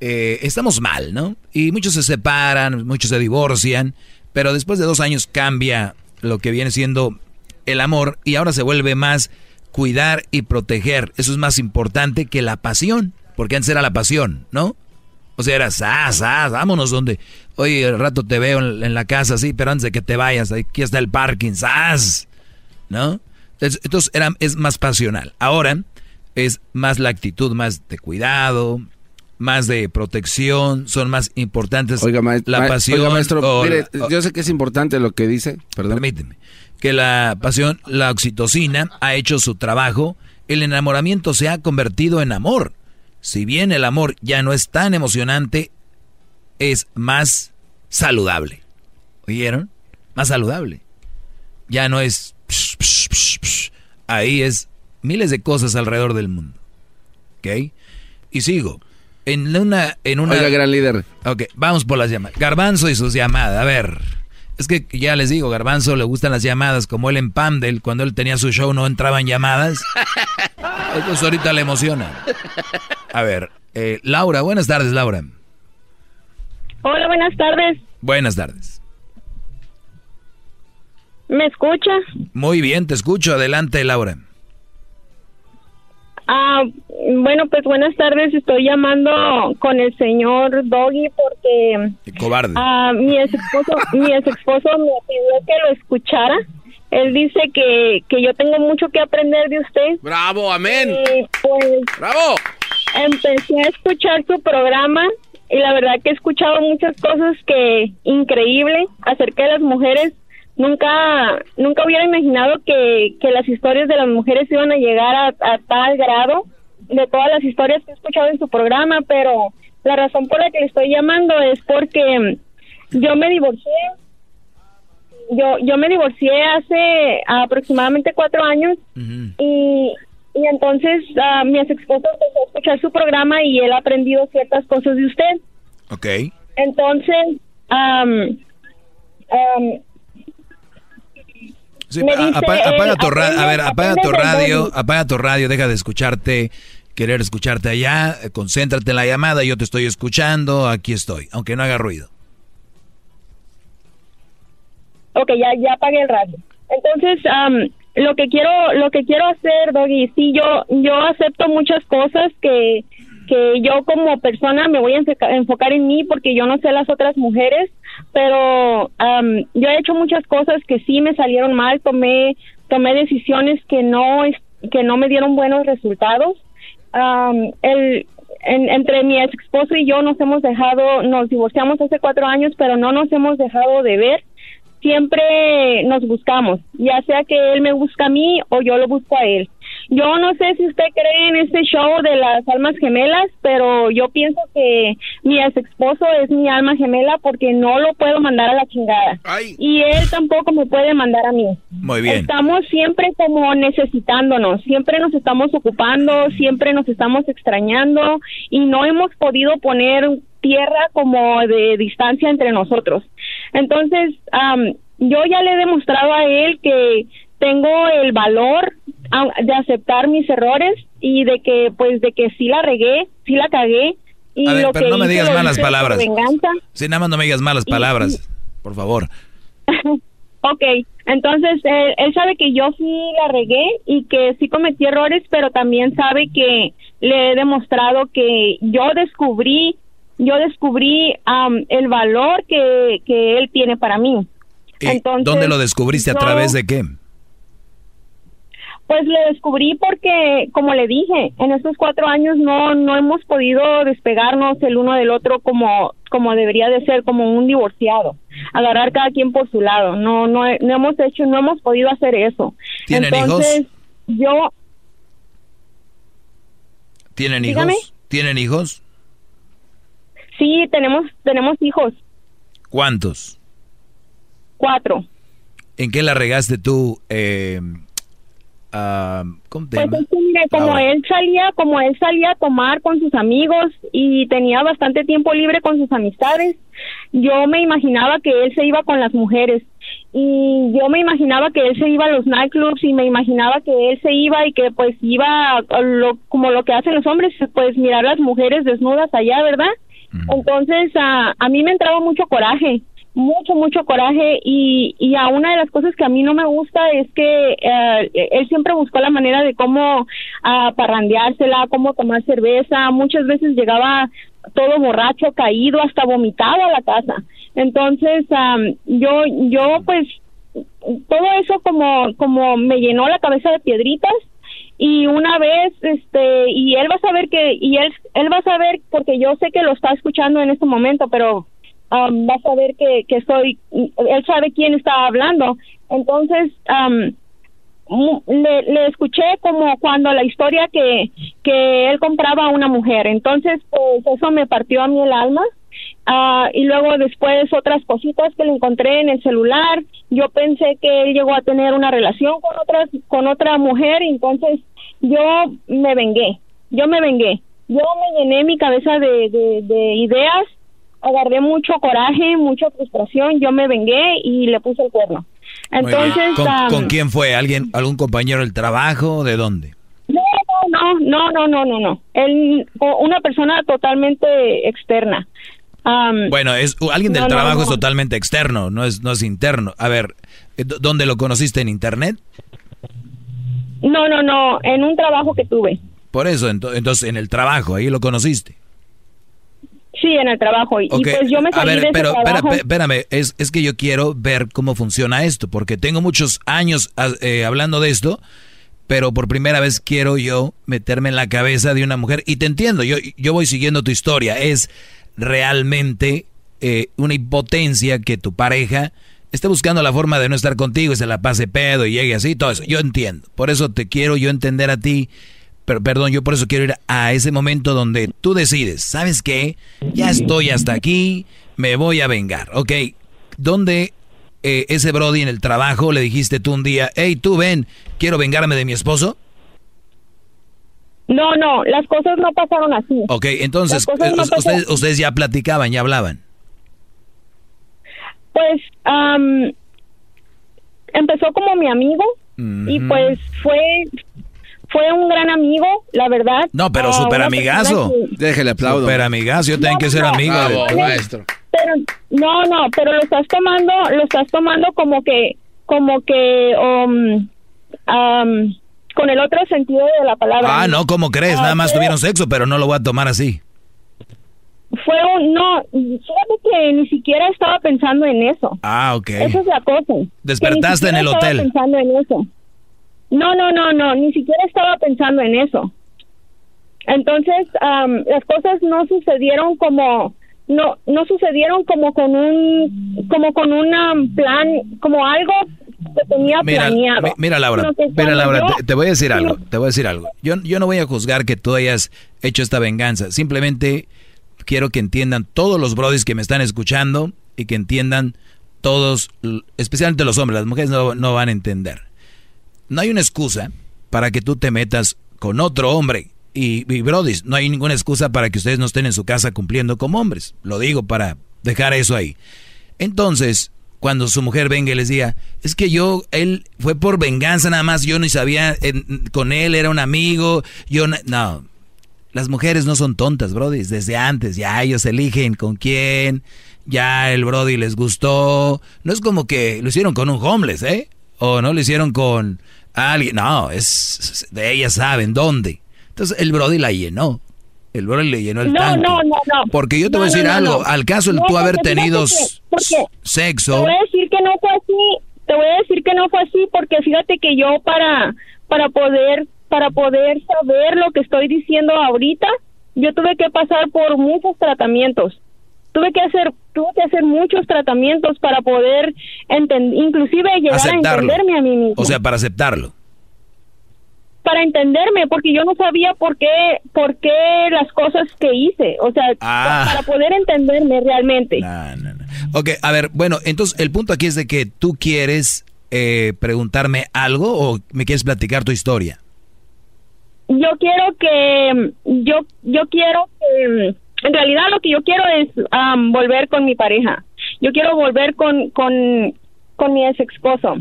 eh, estamos mal, ¿no? Y muchos se separan, muchos se divorcian, pero después de dos años cambia lo que viene siendo el amor y ahora se vuelve más cuidar y proteger. Eso es más importante que la pasión, porque antes era la pasión, ¿no? O sea, era, sas, sas, vámonos donde, oye, el rato te veo en, la casa, sí, pero antes de que te vayas, aquí está el parking, sas, ¿no? Entonces era, es más pasional. Ahora es más la actitud, más de cuidado, más de protección, son más importantes oiga, la pasión. maestro, mire, yo sé que es importante lo que dice, perdón. Permíteme. Que la pasión, la oxitocina, ha hecho su trabajo. El enamoramiento se ha convertido en amor. Si bien el amor ya no es tan emocionante, es más saludable. ¿Oyeron? Más saludable. Ya no es... Ahí es miles de cosas alrededor del mundo. ¿Ok? Y sigo en una, en una. Oiga, gran líder. Ok, vamos por las llamadas. Garbanzo y sus llamadas. A ver. Es que ya les digo, Garbanzo le gustan las llamadas, como él en Pamdel, cuando él tenía su show no entraban llamadas. Entonces ahorita le emociona. A ver, eh, Laura, buenas tardes, Laura. Hola, buenas tardes. Buenas tardes. ¿Me escuchas? Muy bien, te escucho. Adelante, Laura. Ah, bueno, pues buenas tardes. Estoy llamando con el señor Doggy porque cobarde. Ah, mi ex esposo, mi ex esposo me pidió que lo escuchara. Él dice que, que yo tengo mucho que aprender de usted. Bravo, amén. Y pues, bravo. Empecé a escuchar su programa y la verdad que he escuchado muchas cosas que increíble acerca de las mujeres nunca nunca hubiera imaginado que, que las historias de las mujeres iban a llegar a, tal grado de todas las historias que he escuchado en su programa, pero la razón por la que le estoy llamando es porque yo me divorcié. Yo, yo me divorcié hace aproximadamente cuatro años y, y entonces uh, mi ex esposo empezó a escuchar su programa y él ha aprendido ciertas cosas de usted. Ok. Entonces, um, apaga, tu radio, a ver, apaga tu radio, apaga tu radio, deja de escucharte, querer escucharte allá, concéntrate en la llamada, yo te estoy escuchando, aquí estoy, aunque no haga ruido. Ok, ya, ya apagué el radio. Entonces, lo que quiero, lo que quiero hacer, Doggy, sí, yo, yo acepto muchas cosas que, que yo como persona me voy a enfocar en mí porque yo no sé las otras mujeres, pero yo he hecho muchas cosas que sí me salieron mal, tomé tomé decisiones que no que no me dieron buenos resultados. el entre mi ex esposo y yo nos hemos dejado, nos divorciamos hace cuatro años, pero no nos hemos dejado de ver. Siempre nos buscamos, ya sea que él me busca a mí o yo lo busco a él. Yo no sé si usted cree en este show de las almas gemelas, pero yo pienso que mi ex esposo es mi alma gemela porque no lo puedo mandar a la chingada. Y él tampoco me puede mandar a mí. Muy bien. Estamos siempre como necesitándonos, siempre nos estamos ocupando, siempre nos estamos extrañando y no hemos podido poner tierra como de distancia entre nosotros. Entonces, yo ya le he demostrado a él que tengo el valor de aceptar mis errores y de que pues de que sí la regué, sí la cagué y a ver, lo pero que no me digas malas palabras. Venganza. Sí, nada más no me digas malas palabras, por favor. ok, entonces él, sabe que yo sí la regué y que sí cometí errores, pero también sabe que le he demostrado que yo descubrí, yo descubrí el valor que, que él tiene para mí. ¿Dónde lo descubriste? ¿A través de qué? Pues lo descubrí porque, como le dije, en estos cuatro años no no hemos podido despegarnos el uno del otro como como debería de ser, como un divorciado, agarrar cada quien por su lado. No no, no hemos hecho, no hemos podido hacer eso. ¿Tienen Entonces, hijos? Yo. ¿Tienen Dígame. hijos? ¿Tienen hijos? Sí, tenemos tenemos hijos, ¿Cuántos? cuatro. ¿En qué la regaste tú? Eh, ah, ¿Cómo te Pues llamas? es que, mire, como Ahora. él salía, como él salía a tomar con sus amigos y tenía bastante tiempo libre con sus amistades, yo me imaginaba que él se iba con las mujeres y yo me imaginaba que él se iba a los nightclubs y me imaginaba que él se iba y que pues iba a lo- como lo que hacen los hombres, pues mirar las mujeres desnudas allá, ¿verdad? Entonces a, a mí me entraba mucho coraje, mucho, mucho coraje y, y a una de las cosas que a mí no me gusta es que eh, él siempre buscó la manera de cómo parrandeársela, cómo tomar cerveza, muchas veces llegaba todo borracho, caído, hasta vomitado a la casa. Entonces am, yo, yo pues todo eso como, como me llenó la cabeza de piedritas y una vez este y él va a saber que y él él va a saber porque yo sé que lo está escuchando en este momento pero um, va a saber que que soy él sabe quién está hablando entonces um, le, le escuché como cuando la historia que que él compraba a una mujer entonces pues eso me partió a mí el alma Ah, y luego después otras cositas que le encontré en el celular. Yo pensé que él llegó a tener una relación con otras con otra mujer, y entonces yo me vengué. Yo me vengué. Yo me llené mi cabeza de, de ideas, agarré mucho coraje, mucha frustración. Yo me vengué y le puse el cuerno. Entonces, ¿Con, quién fue? ¿Alguien, algún compañero del trabajo? ¿De dónde? no, no, no, no, no, no, no. Él, una persona totalmente externa. Bueno, es alguien del No, no, trabajo es totalmente externo, no es no es interno. A ver, ¿d- ¿dónde lo conociste en internet? No, no, no, en un trabajo que tuve. Por eso, ento- entonces en el trabajo, ahí lo conociste. Sí, en el trabajo. Y, pues yo me A salí ver, de ese pero trabajo. espérame, es, es que yo quiero ver cómo funciona esto, porque tengo muchos años ah, eh, hablando de esto, pero por primera vez quiero yo meterme en la cabeza de una mujer. Y te entiendo, yo, yo voy siguiendo tu historia. Es realmente eh, una impotencia que tu pareja esté buscando la forma de no estar contigo y se la pase pedo y llegue así, todo eso. Yo entiendo. Por eso te quiero yo entender a ti. Pero, perdón, yo por eso quiero ir a ese momento donde tú decides, ¿sabes qué? Ya estoy hasta aquí, me voy a vengar, ¿ok? ¿Dónde eh, ese Brody en el trabajo le dijiste tú un día, hey, tú ven, quiero vengarme de mi esposo? No, no, las cosas no pasaron así. Ok, entonces, no eh, ustedes, ya platicaban, ya hablaban. Pues am, empezó como mi amigo y Ujú. pues fue fue un gran amigo, la verdad. No, pero Ah, súper amigazo. que- Déjele aplaudo. Súper amigazo, yo tengo que ser no, amigo. Bravo, de- maestro. Pero no, no, pero lo estás tomando, lo estás tomando como que como que um, am, con el otro sentido de la palabra. Ah, no, ¿cómo crees? Ah, Nada más fue- tuvieron sexo, pero no lo voy a tomar así. Fue un no, fíjate que ni siquiera estaba pensando en eso. Ah, ok. Esa es la cosa. Despertaste en el hotel. Estaba pensando en eso. No, no, no, no, ni siquiera estaba pensando en eso. Entonces, las cosas no sucedieron como no no sucedieron como con un como con un plan, como algo que tenía Mira, planeado. mi- mira Laura, mira cuando Laura, yo- te, te voy a decir algo, te voy a decir algo. Yo, yo no voy a juzgar que tú hayas hecho esta venganza, simplemente quiero que entiendan todos los brodis que me están escuchando y que entiendan todos, especialmente los hombres, las mujeres no, no van a entender. No hay una excusa para que tú te metas con otro hombre. Y, y brodis, no hay ninguna excusa para que ustedes no estén en su casa cumpliendo como hombres. Lo digo para dejar eso ahí. Entonces, cuando su mujer venga y les diga, es que yo, él fue por venganza nada más, yo ni sabía, con él era un amigo, yo na- no. Las mujeres no son tontas, Brody, desde antes, ya ellos eligen con quién, ya el Brody les gustó. No es como que lo hicieron con un homeless, ¿eh? O no lo hicieron con alguien, no, es de ellas saben dónde. Entonces el Brody la llenó. El Brody le llenó el No, tanque. no, no, no. Porque yo te No, voy a decir no, algo. Al caso de No, tú haber tenido porque sexo. Te voy a decir que no fue así. Te voy a decir que no fue así porque fíjate que yo para para poder para poder saber lo que estoy diciendo ahorita, yo tuve que pasar por muchos tratamientos. Tuve que hacer tuve que hacer muchos tratamientos para poder entender, inclusive llegar Aceptarlo. a entenderme a mí mismo. O sea, para aceptarlo. para entenderme porque yo no sabía por qué por qué las cosas que hice, o sea, Ah. para poder entenderme realmente. Ok, a ver, bueno, entonces el punto aquí es de que tú quieres eh, preguntarme algo o me quieres platicar tu historia. yo quiero que yo yo quiero que en realidad lo que yo quiero es am, volver con mi pareja. Yo quiero volver con con con mi ex esposo.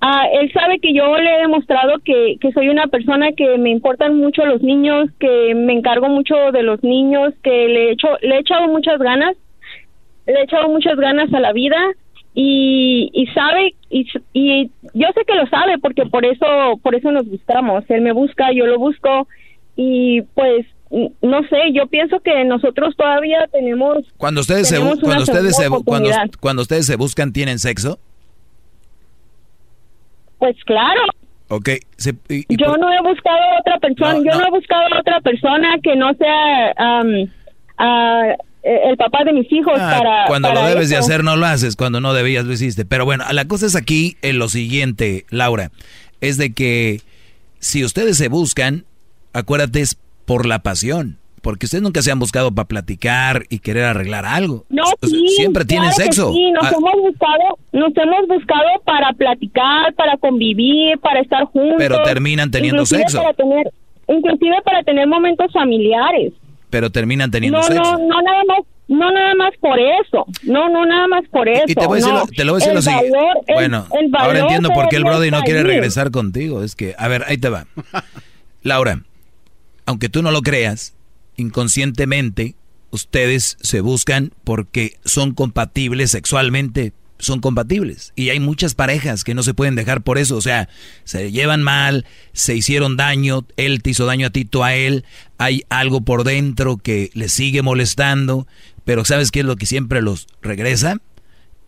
Ah, él sabe que yo le he demostrado que, que soy una persona que me importan mucho los niños que me encargo mucho de los niños que le he hecho le he echado muchas ganas le he echado muchas ganas a la vida y, y sabe y, y yo sé que lo sabe porque por eso por eso nos buscamos. Él me busca yo lo busco y pues no sé yo pienso que nosotros todavía tenemos Cuando ustedes se tenemos cuando ustedes se cuando, ustedes se buscan tienen sexo, pues claro ok, se- y- y yo por- no he buscado a otra persona No, yo no. no he buscado a otra persona que no sea ah, el papá de mis hijos Ah, para cuando para lo debes de hacer no lo haces, cuando no debías lo hiciste. Pero bueno, la cosa es aquí en lo siguiente, Laura, es de que si ustedes se buscan, acuérdate es por la pasión, porque ustedes nunca se han buscado para platicar y querer arreglar algo. No, O sea, sí, siempre tienen claro que sexo. Sí, nos Ah, hemos buscado, nos hemos buscado para platicar, para convivir, para estar juntos. Pero terminan teniendo inclusive sexo. Para tener, inclusive para tener momentos familiares. pero terminan teniendo no, sexo. no, no nada más, no nada más por eso. No, no nada más por eso. Y te voy a decir, no. lo, te lo voy a decir El lo siguiente. valor- el- bueno, el ahora valor entiendo por qué el Brody no quiere regresar contigo. Es que, a ver, ahí te va. Laura, aunque tú no lo creas, inconscientemente ustedes se buscan porque son compatibles sexualmente, son compatibles. Y hay muchas parejas que no se pueden dejar por eso, o sea, se llevan mal, se hicieron daño, él te hizo daño a ti, tú a él, hay algo por dentro que les sigue molestando, pero ¿sabes qué es lo que siempre los regresa?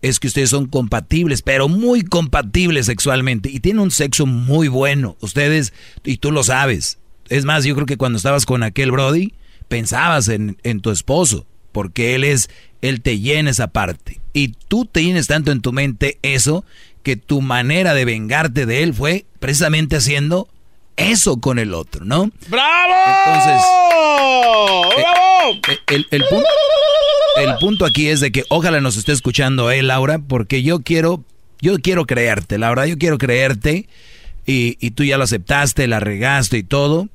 Es que ustedes son compatibles, pero muy compatibles sexualmente y tienen un sexo muy bueno, ustedes, y tú lo sabes. Es más, yo creo que cuando estabas con aquel Brody, pensabas en, en tu esposo, porque él es, él te llena esa parte. Y tú tienes tanto en tu mente eso, que tu manera de vengarte de él fue precisamente haciendo eso con el otro, ¿no? ¡Bravo! Entonces, ¡Bravo! eh, el, el punto, el punto aquí es de que ojalá nos esté escuchando él, Laura, porque yo quiero, yo quiero creerte, Laura, yo quiero creerte y, y tú ya lo aceptaste, la regaste y todo,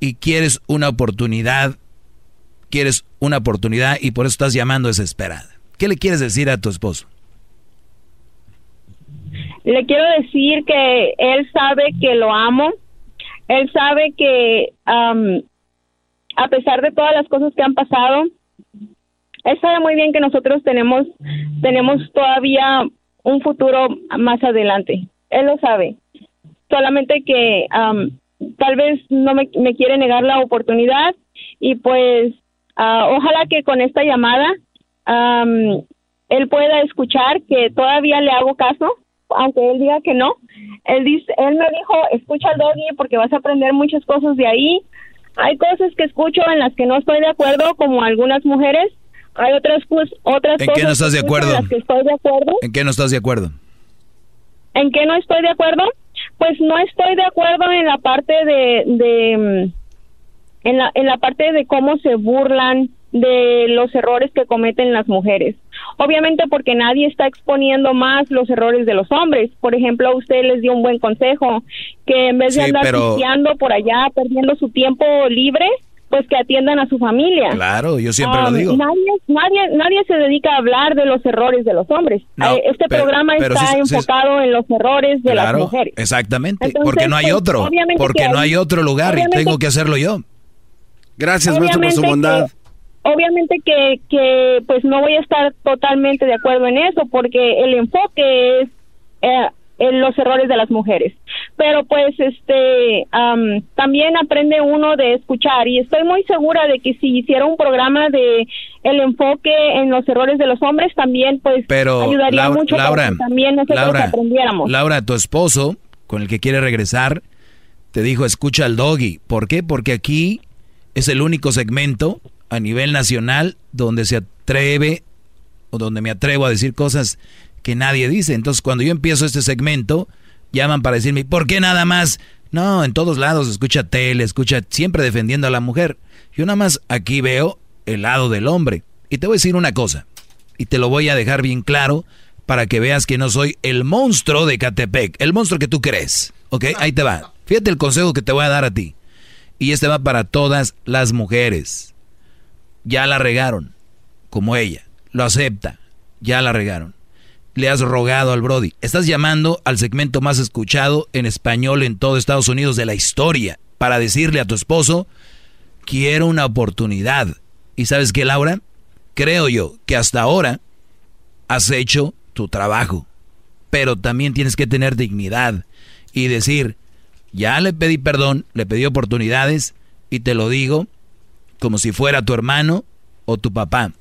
y quieres una oportunidad, quieres una oportunidad y por eso estás llamando desesperada. ¿Qué le quieres decir a tu esposo? Le quiero decir que él sabe que lo amo. Él sabe que a pesar de todas las cosas que han pasado, él sabe muy bien que nosotros tenemos tenemos todavía un futuro más adelante. Él lo sabe. Solamente que tal vez no me, me quiere negar la oportunidad y pues ah, ojalá que con esta llamada am, él pueda escuchar que todavía le hago caso, aunque él diga que no. Él dice, él me dijo, escucha al doggy porque vas a aprender muchas cosas de ahí. Hay cosas que escucho en las que no estoy de acuerdo, como algunas mujeres. Hay otras cos- otras ¿En cosas qué no estás de acuerdo? En las que estoy de acuerdo. ¿En qué no estás de acuerdo? ¿En qué no estoy de acuerdo? Pues no estoy de acuerdo en la parte de, de mm, en la, en la parte de cómo se burlan de los errores que cometen las mujeres. Obviamente porque nadie está exponiendo más los errores de los hombres. Por ejemplo, a usted les dio un buen consejo, que en vez de Sí, andar pero- por allá, perdiendo su tiempo libre, pues que atiendan a su familia. Claro, yo siempre lo Um, digo. Nadie, nadie, nadie se dedica a hablar de los errores de los hombres. No, Eh, este pero- programa pero está sí- sí- enfocado en los errores de las Claro, mujeres. exactamente, Entonces, porque no hay pues, otro, porque que no hay otro lugar y tengo que hacerlo yo. Gracias, maestro, por su Obviamente bondad. que- obviamente que, que pues no voy a estar totalmente de acuerdo en eso porque el enfoque es eh, en los errores de las mujeres. Pero pues este también aprende uno de escuchar y estoy muy segura de que si hiciera un programa de el enfoque en los errores de los hombres también pues ayudaría mucho Laura, que también nosotros Laura, aprendiéramos. Laura, tu esposo con el que quiere regresar te dijo escucha al doggy. ¿Por qué? Porque aquí es el único segmento a nivel nacional donde se atreve o donde me atrevo a decir cosas que nadie dice. Entonces, cuando yo empiezo este segmento, llaman para decirme, ¿por qué nada más? No, en todos lados escucha tele, escucha siempre defendiendo a la mujer. Yo nada más aquí veo el lado del hombre. Y te voy a decir una cosa, y te lo voy a dejar bien claro para que veas que no soy el monstruo de Catepec, el monstruo que tú crees. ¿Ok? Ahí te va. Fíjate el consejo que te voy a dar a ti. Y este va para todas las mujeres. Ya la regaron, como ella. Lo acepta. Ya la regaron le has rogado al Brody. Estás llamando al segmento más escuchado en español en todo Estados Unidos de la historia para decirle a tu esposo, quiero una oportunidad. ¿Y sabes qué, Laura? Creo yo que hasta ahora has hecho tu trabajo, pero también tienes que tener dignidad y decir, ya le pedí perdón, le pedí oportunidades y te lo digo como si fuera tu hermano o tu papá.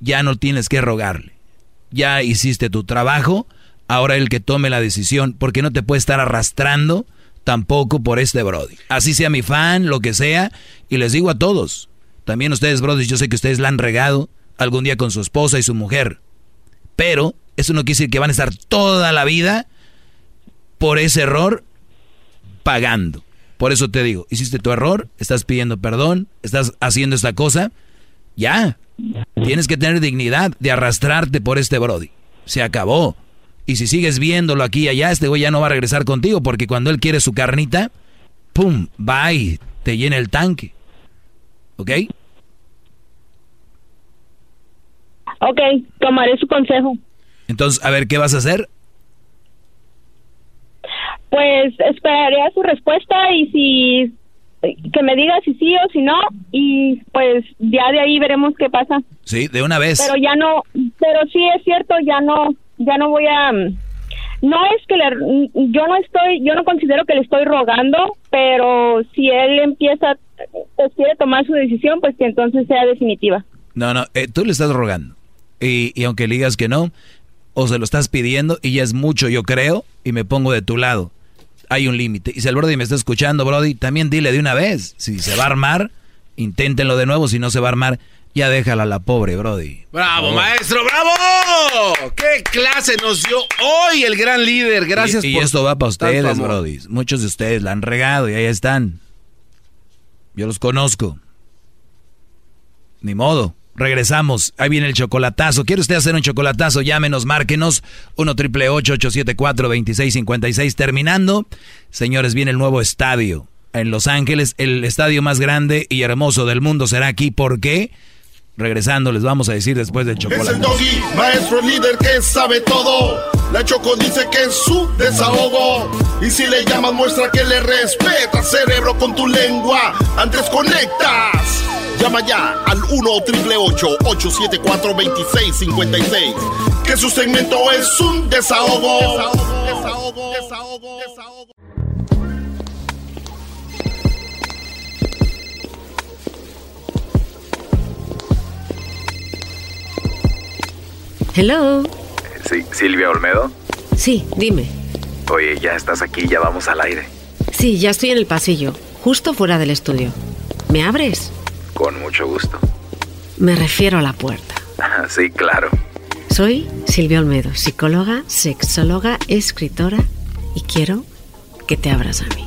Ya no tienes que rogarle ya hiciste tu trabajo, ahora el que tome la decisión, porque no te puede estar arrastrando tampoco por este Brody. Así sea mi fan, lo que sea, y les digo a todos, también ustedes, Brody, yo sé que ustedes la han regado algún día con su esposa y su mujer, pero eso no quiere decir que van a estar toda la vida por ese error pagando. Por eso te digo, hiciste tu error, estás pidiendo perdón, estás haciendo esta cosa, ya, Tienes que tener dignidad de arrastrarte por este Brody. Se acabó. Y si sigues viéndolo aquí y allá, este güey ya no va a regresar contigo porque cuando él quiere su carnita, ¡pum! Va y te llena el tanque. ¿Ok? Ok, tomaré su consejo. Entonces, a ver, ¿qué vas a hacer? Pues esperaré a su respuesta y si que me diga si sí o si no y pues ya de ahí veremos qué pasa. Sí, de una vez. Pero ya no, pero sí es cierto, ya no, ya no voy a, no es que le, yo no estoy, yo no considero que le estoy rogando, pero si él empieza, pues quiere tomar su decisión, pues que entonces sea definitiva. No, no, eh, tú le estás rogando y, y aunque le digas que no, o se lo estás pidiendo y ya es mucho, yo creo, y me pongo de tu lado hay un límite. Y si el Brody me está escuchando, Brody, también dile de una vez. Si se va a armar, inténtenlo de nuevo. Si no se va a armar, ya déjala la pobre, Brody. ¡Bravo, maestro! ¡Bravo! ¡Qué clase nos dio hoy el gran líder! Gracias y, y esto va para ustedes, Brody. Muchos de ustedes la han regado y ahí están. Yo los conozco. Ni modo. Regresamos. Ahí viene el chocolatazo. ¿Quiere usted hacer un chocolatazo? Llámenos, márquenos. 1 triple 874 2656 Terminando, señores, viene el nuevo estadio en Los Ángeles. El estadio más grande y hermoso del mundo será aquí. ¿Por qué? Regresando, les vamos a decir después del chocolate. Es el doggy, maestro líder que sabe todo. La Choco dice que es su desahogo. Y si le llamas, muestra que le respeta, cerebro, con tu lengua. Antes conectas. Llama ya al 1-888-874-2656. Que su segmento es un desahogo. Desahogo, desahogo, desahogo, desahogo. Hello. Sí, Silvia Olmedo. Sí, dime. Oye, ya estás aquí, ya vamos al aire. Sí, ya estoy en el pasillo, justo fuera del estudio. ¿Me abres? Con mucho gusto. Me refiero a la puerta. sí, claro. Soy Silvia Olmedo, psicóloga, sexóloga, escritora y quiero que te abras a mí.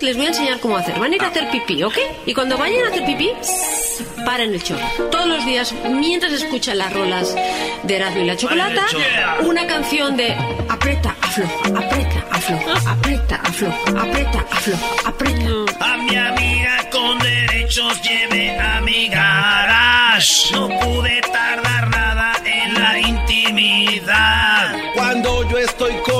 Les voy a enseñar cómo hacer. Van a ir a hacer pipí, ¿ok? Y cuando vayan a hacer pipí, paren el chorro. Todos los días, mientras escuchan las rolas de Erasmo y la Chocolata, una canción de afloja, aprieta, afloja, aprieta, afloja, aprieta, afloja, aprieta. A mi amiga con derechos lleve a mi garage. No pude tardar nada en la intimidad intimidad. Cuando yo estoy con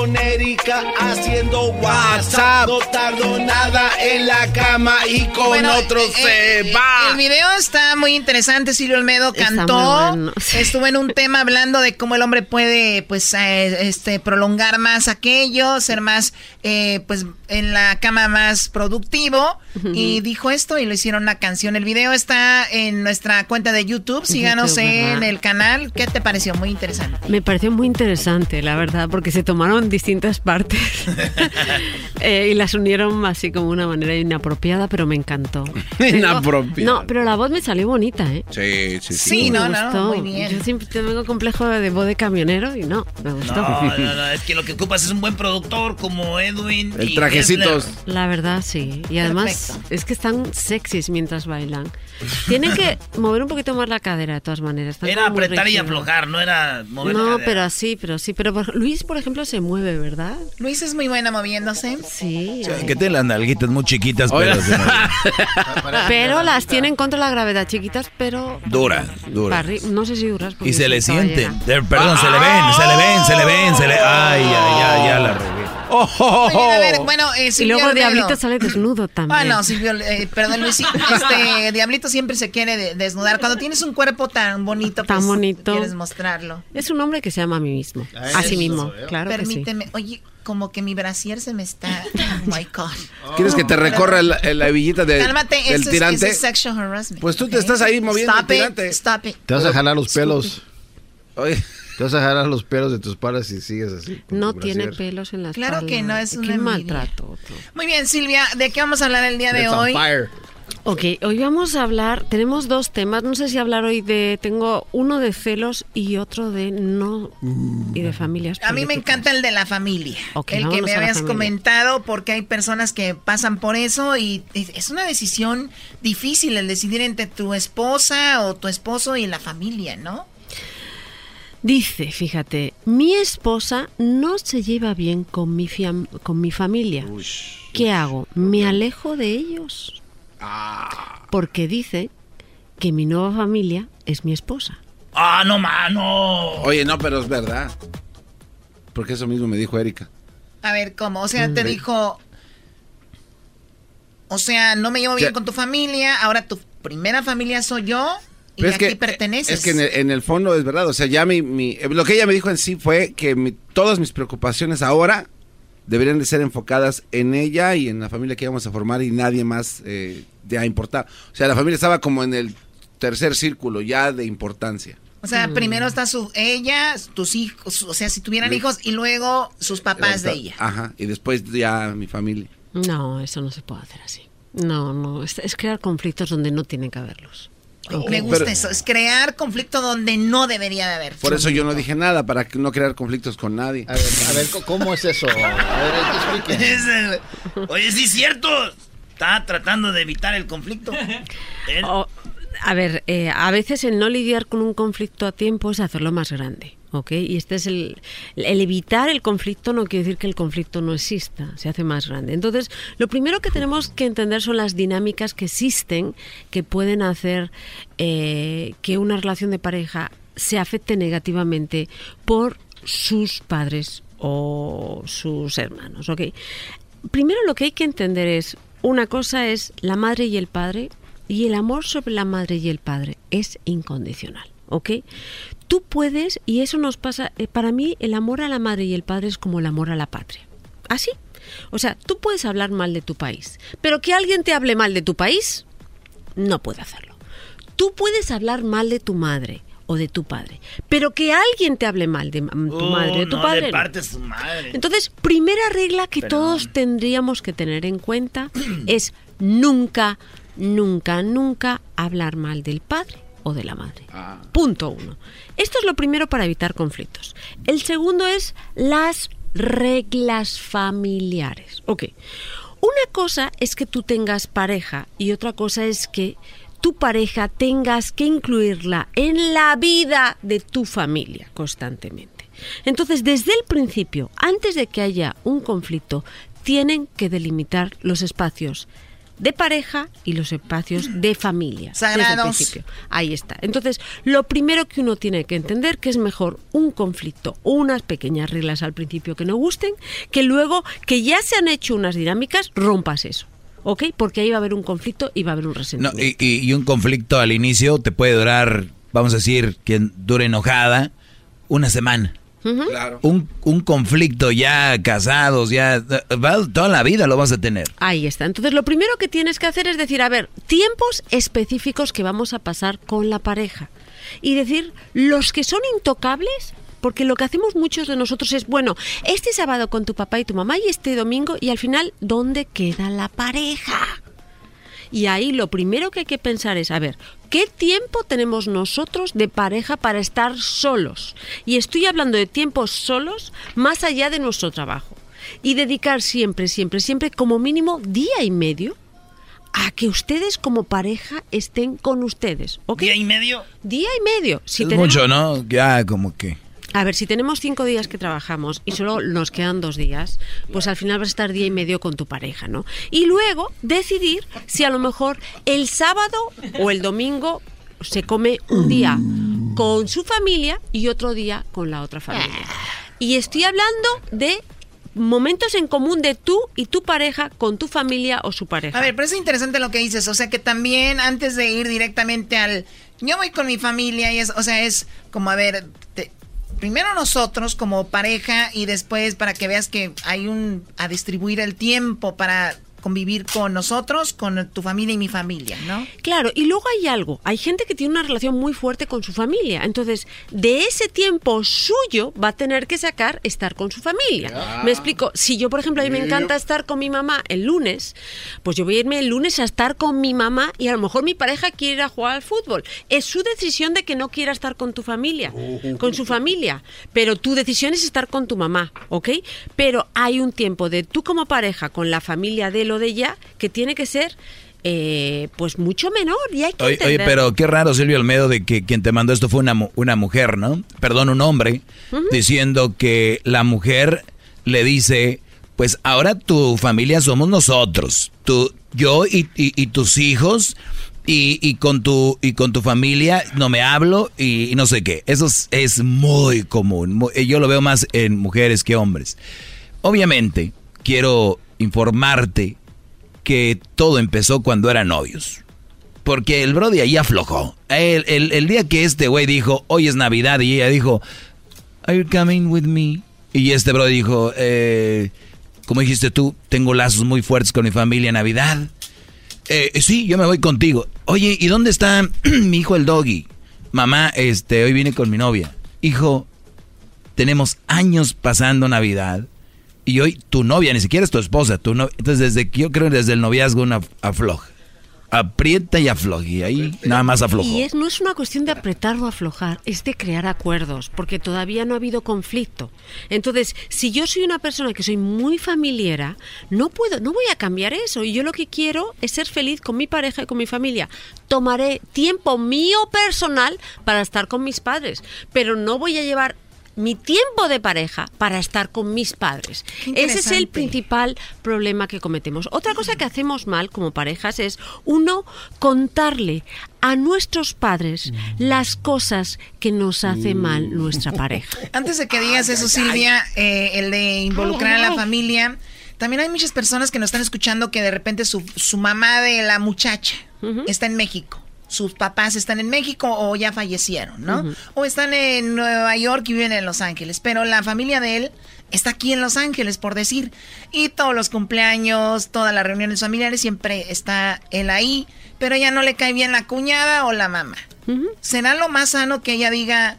Haciendo WhatsApp, no tardo nada en la cama y con Bueno, otro eh, se eh, va. El video está muy interesante. Silvio Olmedo cantó. bueno, Estuvo en un tema hablando de cómo el hombre puede, pues, eh, este, prolongar más aquello, ser más, eh, pues, en la cama más productivo. Y dijo esto y lo hicieron una canción. El video está en nuestra cuenta de YouTube. Síganos YouTube, en ¿verdad? el canal. ¿Qué te pareció? Muy interesante. Me pareció muy interesante, la verdad, porque se tomaron distintas partes eh, y las unieron así como una manera inapropiada, pero me encantó. Inapropiada. No, pero la voz me salió bonita, ¿eh? Sí, sí, Sí, me no, no, gustó. muy bien. Yo siempre tengo complejo de voz de camionero y no, me gustó. No, no, no, es que lo que ocupas es un buen productor como Edwin. El y trajecitos. Kessler. La verdad, sí. Y además Perfecto. es que están sexys mientras bailan. Tienen que mover un poquito más la cadera de todas maneras. están Era apretar y aflojar, no era mover la No, cadera. pero así, pero sí. Pero por- Luis, por ejemplo, se mueve, ¿verdad? Luis es muy buena moviéndose. Sí. Que tiene las nalguitas muy chiquitas, pero. Pero las tienen contra la gravedad, chiquitas, pero... dura, dura. Barri- No sé si duras. Y se le sienten. Perdón, se le ven, se le ven, se le ven, se le. Ay, ay, ay, ya la regué. A ver, bueno, eh, Y luego Olmedo. Diablito sale desnudo también. Ah, no, Silvio, eh, perdón, Luis, sí, este, Diablito siempre se quiere de- desnudar. Cuando tienes un cuerpo tan bonito, Tan pues, bonito. quieres mostrarlo. Es un hombre que se llama a mí mismo. Ah, a sí eso, mismo, ¿eh? claro que sí. Permíteme, oye, como que mi brasier se me está... Oh, my God. ¿Quieres que te recorra la, la hebillita de- Cálmate, del eso es, tirante? eso es sexual harassment. Pues tú te estás ahí moviendo el Stop it, tirante. stop it. Te vas a jalar los pelos. Te vas a jalar los pelos de tus palas si sigues así. No tiene brasier. pelos en la Claro que no, es envidia. maltrato. Muy bien, Silvia, ¿de qué vamos a hablar el día de hoy? fire. Ok, hoy vamos a hablar, tenemos dos temas, no sé si hablar hoy de, tengo uno de celos y otro de no, y de familias. A mí me encanta el de la familia. Ok, el que me habías comentado porque hay personas que pasan por eso y es es una decisión difícil el decidir entre tu esposa o tu esposo y la familia, ¿no? Dice, fíjate, mi esposa no se lleva bien con mi, fiam- con mi familia. ¿Qué hago? ¿Me alejo de ellos? Porque dice que mi nueva familia es mi esposa. Ah, no, mano. Oye, no, pero es verdad. Porque eso mismo me dijo Erika. A ver, ¿cómo? O sea, te Mm. dijo, o sea, no me llevo bien Ya. con tu familia, ahora tu primera familia soy yo y Pero es aquí que, perteneces. Es que en el, en el fondo es verdad. O sea, ya mi, mi- lo que ella me dijo en sí fue que mi- todas mis preocupaciones ahora deberían de ser enfocadas en ella y en la familia que íbamos a formar y nadie más eh, de a importar. O sea, la familia estaba como en el tercer círculo ya de importancia. O sea, primero está su ella, tus hijos, o sea, si tuvieran hijos y luego sus papás de ella. Ajá, y después ya mi familia. No, eso no se puede hacer así. No, no, es, es crear conflictos donde no tienen que haberlos. Me gusta Pero- eso, es crear conflicto donde no debería de haber. Por eso yo no dije nada, para no crear conflictos con nadie. A ver, a ver, ¿cómo es eso? A ver, explique. Oye, sí es cierto. Está tratando de evitar el conflicto. Él- O- a ver, eh, a veces el no lidiar con un conflicto a tiempo es hacerlo más grande. ¿Ok? Y este es el, evitar el conflicto no quiere decir que el conflicto no exista, se hace más grande. Entonces, lo primero que tenemos que entender son las dinámicas que existen que pueden hacer eh, que una relación de pareja se afecte negativamente por sus padres o sus hermanos, ¿ok? Primero lo que hay que entender es, una cosa es la madre y el padre, y el amor sobre la madre y el padre es incondicional, ¿ok? Tú puedes, y eso nos pasa, eh, para mí el amor a la madre y el padre es como el amor a la patria. Así. O sea, tú puedes hablar mal de tu país, pero que alguien te hable mal de tu país, no puede hacerlo. Tú puedes hablar mal de tu madre o de tu padre, pero que alguien te hable mal de tu Oh, madre o de tu no, padre. de parte su madre. Entonces, primera regla que todos tendríamos que tener en cuenta es nunca, nunca, nunca hablar mal del padre o de la madre. Punto uno. Esto es lo primero para evitar conflictos. El segundo es las reglas familiares. Ok. Una cosa es que tú tengas pareja y otra cosa es que tu pareja tengas que incluirla en la vida de tu familia constantemente. Entonces, desde el principio, antes de que haya un conflicto, tienen que delimitar los espacios de pareja y los espacios de familia. desde el Sagrados. principio. Ahí está. Entonces, lo primero que uno tiene que entender que es mejor un conflicto o unas pequeñas reglas al principio que no gusten, que luego que ya se han hecho unas dinámicas, rompas eso. ¿Ok? Porque ahí va a haber un conflicto y va a haber un No, resentimiento. y, y- y un conflicto al inicio te puede durar, vamos a decir, que dure enojada, una semana. Claro. Un, un conflicto ya casados, ya va- toda la vida lo vas a tener. Ahí está. Entonces, lo primero que tienes que hacer es decir, a ver, tiempos específicos que vamos a pasar con la pareja. Y decir, los que son intocables, porque lo que hacemos muchos de nosotros es, bueno, este sábado con tu papá y tu mamá y este domingo, y al final, ¿dónde queda la pareja? Y ahí lo primero que hay que pensar es, a ver, ¿qué tiempo tenemos nosotros de pareja para estar solos? Y estoy hablando de tiempos solos más allá de nuestro trabajo. Y dedicar siempre, siempre, siempre, como mínimo día y medio a que ustedes como pareja estén con ustedes. ¿ok? ¿Día y medio? Día y medio. Si es tenemos- mucho, ¿no? Ya como que... a ver, si tenemos cinco días que trabajamos y solo nos quedan dos días, pues al final vas a estar día y medio con tu pareja, ¿no? Y luego decidir si a lo mejor el sábado o el domingo se come un día con su familia y otro día con la otra familia. Y estoy hablando de momentos en común de tú y tu pareja con tu familia o su pareja. A ver, pero es interesante lo que dices, o sea que también antes de ir directamente al yo voy con mi familia y es, o sea, es como a ver, te- primero nosotros como pareja y después para que veas que hay un a distribuir el tiempo para convivir con nosotros, con tu familia y mi familia, ¿no? Claro, y luego hay algo, hay gente que tiene una relación muy fuerte con su familia, entonces de ese tiempo suyo va a tener que sacar estar con su familia. Ah. Me explico, si yo por ejemplo a mí me encanta estar con mi mamá el lunes, pues yo voy a irme el lunes a estar con mi mamá y a lo mejor mi pareja quiere ir a jugar al fútbol. Es su decisión de que no quiera estar con tu familia, con su familia, pero tu decisión es estar con tu mamá, ¿ok? Pero hay un tiempo de tú como pareja con la familia de lo de ella que tiene que ser eh, pues mucho menor y hay que Oye, oye, pero qué raro, Silvio Almedo, de que quien te mandó esto fue una, una mujer, ¿no? Perdón, un hombre, diciendo que la mujer le dice, pues ahora tu familia somos nosotros, tú, yo y, y- y tus hijos, y, y con tu, y con tu familia no me hablo y, no sé qué. Eso es, es muy común. Yo lo veo más en mujeres que hombres. Obviamente, quiero informarte que todo empezó cuando eran novios. Porque el Brody ahí aflojó. El, día que este güey dijo, hoy es Navidad, y ella dijo, Are you coming with me? Y este Brody dijo, eh, como dijiste tú, tengo lazos muy fuertes con mi familia Navidad. "Eh, sí, yo me voy contigo. Oye, ¿y dónde está mi hijo el doggy? Mamá, este, hoy vine con mi novia. Hijo, tenemos años pasando Navidad y hoy tu novia, ni siquiera es tu esposa, tu no- entonces desde que yo creo que desde el noviazgo una afloja. Aprieta y afloja y ahí nada más aflojó. Y es, no es una cuestión de apretar o aflojar, es de crear acuerdos, porque todavía no ha habido conflicto. Entonces, si yo soy una persona que soy muy familiera, no puedo, no voy a cambiar eso. Y yo lo que quiero es ser feliz con mi pareja y con mi familia. Tomaré tiempo mío personal para estar con mis padres, pero no voy a llevar mi tiempo de pareja para estar con mis padres. Ese es el principal problema que cometemos. Otra cosa que hacemos mal como parejas es, uno, contarle a nuestros padres las cosas que nos hace mal nuestra pareja. Antes de que digas eso, Silvia, eh, el de involucrar a la familia, también hay muchas personas que nos están escuchando que de repente su, su mamá de la muchacha está en México. Sus papás están en México o ya fallecieron, ¿no? O están en Nueva York y viven en Los Ángeles. Pero la familia de él está aquí en Los Ángeles, por decir. Y todos los cumpleaños, todas las reuniones familiares, siempre está él ahí. Pero ella no le cae bien la cuñada o la mamá. ¿Será lo más sano que ella diga,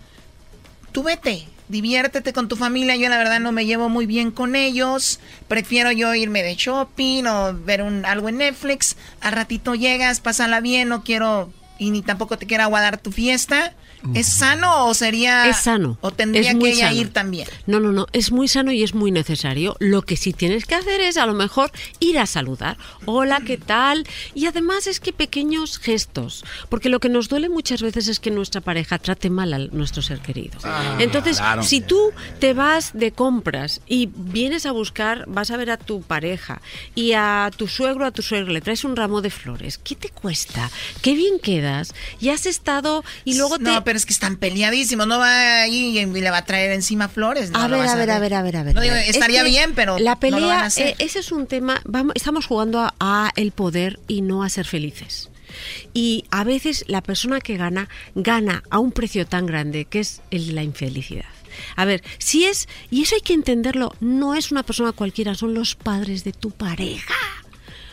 tú vete, diviértete con tu familia. Yo la verdad no me llevo muy bien con ellos. Prefiero yo irme de shopping o ver un, algo en Netflix. Al ratito llegas, pásala bien, no quiero y ni tampoco te quiero aguardar tu fiesta. ¿Es sano o sería... Es sano. ¿O tendría que ella sano. ir también? No, no, no, es muy sano y es muy necesario. Lo que sí tienes que hacer es a lo mejor ir a saludar. Hola, ¿qué tal? Y además es que pequeños gestos, porque lo que nos duele muchas veces es que nuestra pareja trate mal a nuestro ser querido. Ah, Entonces, claro. si tú te vas de compras y vienes a buscar, vas a ver a tu pareja y a tu suegro, a tu suegro, le traes un ramo de flores, ¿qué te cuesta? ¿Qué bien quedas? Y has estado y luego te... No, pero es que están peleadísimos. No va ahí y le va a traer encima flores. no a ver, a ver, a ver, a ver, a ver. No digo, Es estaría que bien, pero la no pelea, lo van a hacer. eh, ese es un tema. Vamos, estamos jugando a, a el poder y no a ser felices. Y a veces la persona que gana gana a un precio tan grande que es el de la infelicidad. A ver, si es y eso hay que entenderlo. No es una persona cualquiera, son los padres de tu pareja.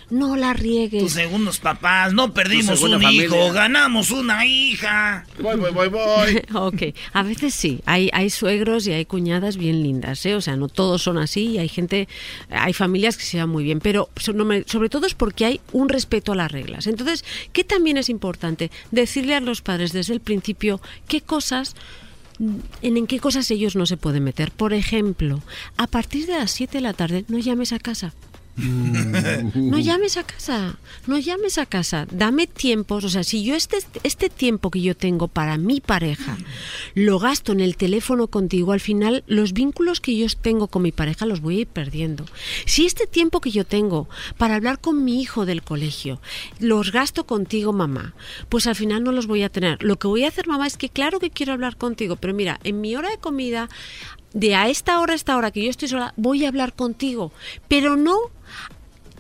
No la riegues. Tus segundos papás, no perdimos un hijo, ganamos una hija. Voy, voy, voy, voy. ok, a veces sí, hay, hay suegros y hay cuñadas bien lindas, ¿eh? o sea, no todos son así, y hay gente, hay familias que se llevan muy bien, pero sobre todo es porque hay un respeto a las reglas. Entonces, ¿qué también es importante? Decirle a los padres desde el principio qué cosas en, en qué cosas ellos no se pueden meter. Por ejemplo, a partir de las 7 de la tarde no llames a casa. No llames a casa, no llames a casa, dame tiempos, o sea, si yo este, este tiempo que yo tengo para mi pareja lo gasto en el teléfono contigo, al final los vínculos que yo tengo con mi pareja los voy a ir perdiendo. Si este tiempo que yo tengo para hablar con mi hijo del colegio los gasto contigo, mamá, pues al final no los voy a tener. Lo que voy a hacer, mamá, es que claro que quiero hablar contigo, pero mira, en mi hora de comida, de a esta hora a esta hora que yo estoy sola, voy a hablar contigo, pero no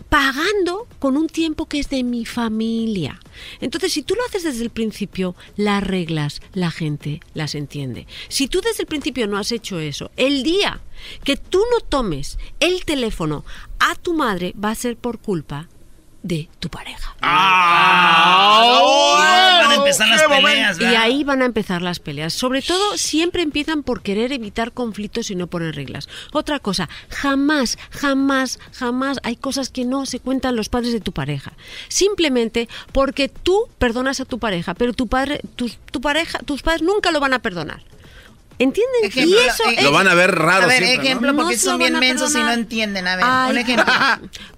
pagando con un tiempo que es de mi familia. Entonces, si tú lo haces desde el principio, las reglas, la gente las entiende. Si tú desde el principio no has hecho eso, el día que tú no tomes el teléfono a tu madre va a ser por culpa de tu pareja. Ah, van a empezar las peleas, Y ahí van a empezar las peleas. Sobre todo, siempre empiezan por querer evitar conflictos y no poner reglas. Otra cosa, jamás, jamás, jamás hay cosas que no se cuentan los padres de tu pareja. Simplemente porque tú perdonas a tu pareja, pero tu padre, tu, tu pareja, tus padres nunca lo van a perdonar. ¿Entienden? Ejemplo, y eso eh, es- Lo van a ver raro A ver, siempre, ¿no? ejemplo, No porque lo son bien mensos y no entienden. A ver, Ay, un ejemplo.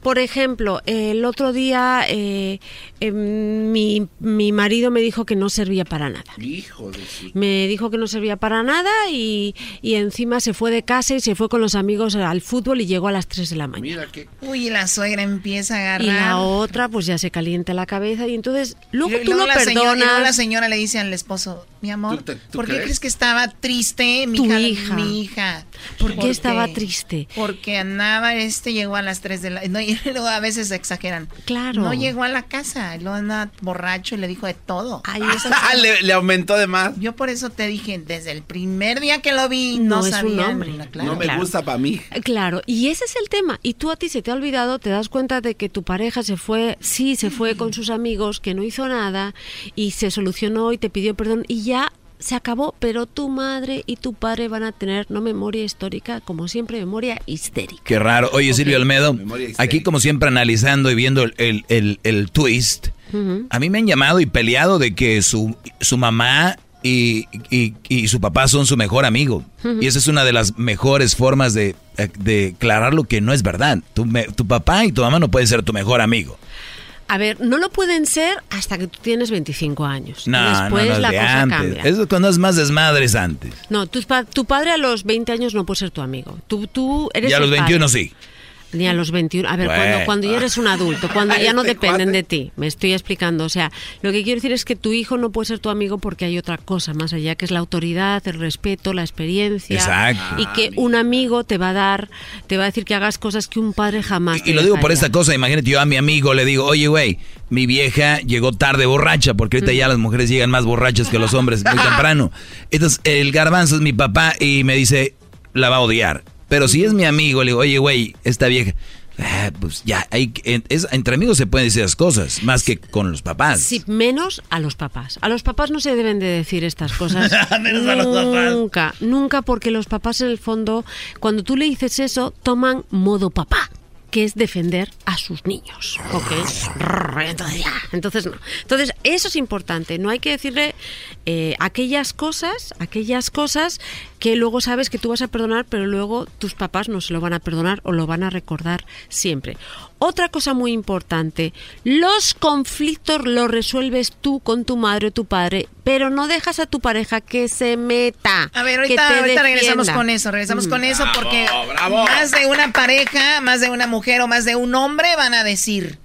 Por ejemplo, el otro día eh, eh, mi, mi marido me dijo que no servía para nada. Hijo de sí. Me dijo que no servía para nada y, y encima se fue de casa y se fue con los amigos al fútbol y llegó a las 3 de la mañana. Uy, y la suegra empieza a agarrar. Y la otra pues ya se calienta la cabeza y entonces luego Y tú luego lo la señora- y luego perdonas. la señora le dice al esposo, mi amor, ¿Tú te- tú ¿por qué crees? crees que estaba triste mi Tu hija? hija. Mi hija. ¿Por qué Porque- estaba triste? Porque andaba, este llegó a las 3 de la... No, y luego a veces exageran. Claro. No llegó a la casa, luego anda borracho y le dijo de todo. Ah, le, le aumentó de más. Yo por eso te dije, desde el primer día que lo vi, No no, es un sabía. claro. no me claro. gusta para mí. Claro, y ese es el tema. Y tú a ti se te ha olvidado, te das cuenta de que tu pareja se fue, sí, se fue con sus amigos, que no hizo nada y se solucionó y te pidió perdón y ya se acabó, pero tu madre y tu padre van a tener no memoria histórica, como siempre, memoria histérica. Qué raro. Oye, Silvio Almedo, aquí como siempre analizando y viendo el, el- el- el twist, a mí me han llamado y peleado de que su, su mamá y, y- y su papá son su mejor amigo. Y esa es una de las mejores formas de, de aclarar lo que no es verdad. Tu, me- tu papá y tu mamá no pueden ser tu mejor amigo. A ver, no lo pueden ser hasta que tú tienes 25 años. No, Después no, no, la de cosa antes. cambia. Eso cuando es más desmadres antes. No, pa- tu padre a los 20 años no puede ser tu amigo. Tú, tú eres Y a los 21 padre. sí. Ni a los 21. A ver, Bueno. cuando, cuando ya eres un adulto, cuando ya no dependen de ti. Me estoy explicando. O sea, lo que quiero decir es que tu hijo no puede ser tu amigo porque hay otra cosa más allá, que es la autoridad, el respeto, la experiencia. Exacto. Y que un amigo te va a dar, te va a decir que hagas cosas que un padre jamás te Y lo digo por esta cosa, imagínate yo a mi amigo le digo, oye güey, mi vieja llegó tarde borracha, porque ahorita ya las mujeres llegan más borrachas que los hombres muy temprano. Entonces el garbanzo es mi papá y me dice, la va a odiar. Pero si es mi amigo, le digo, oye güey, esta vieja, ah, pues ya, hay, es- entre amigos se pueden decir esas cosas, más que con los papás. Sí, menos a los papás. A los papás no se deben de decir estas cosas. Menos a los papás. Nunca, nunca, porque los papás en el fondo, cuando tú le dices eso, toman modo papá. que es defender a sus niños. ¿Ok? Entonces, ya. Entonces, no. Entonces, eso es importante. No hay que decirle eh, aquellas cosas, aquellas cosas que luego sabes que tú vas a perdonar, pero luego tus papás no se lo van a perdonar o lo van a recordar siempre. Otra cosa muy importante, los conflictos los resuelves tú con tu madre o tu padre, pero no dejas a tu pareja que se meta. A ver, ahorita, regresamos con eso, regresamos con eso porque más de una pareja, más de una mujer o más de un hombre van a decir,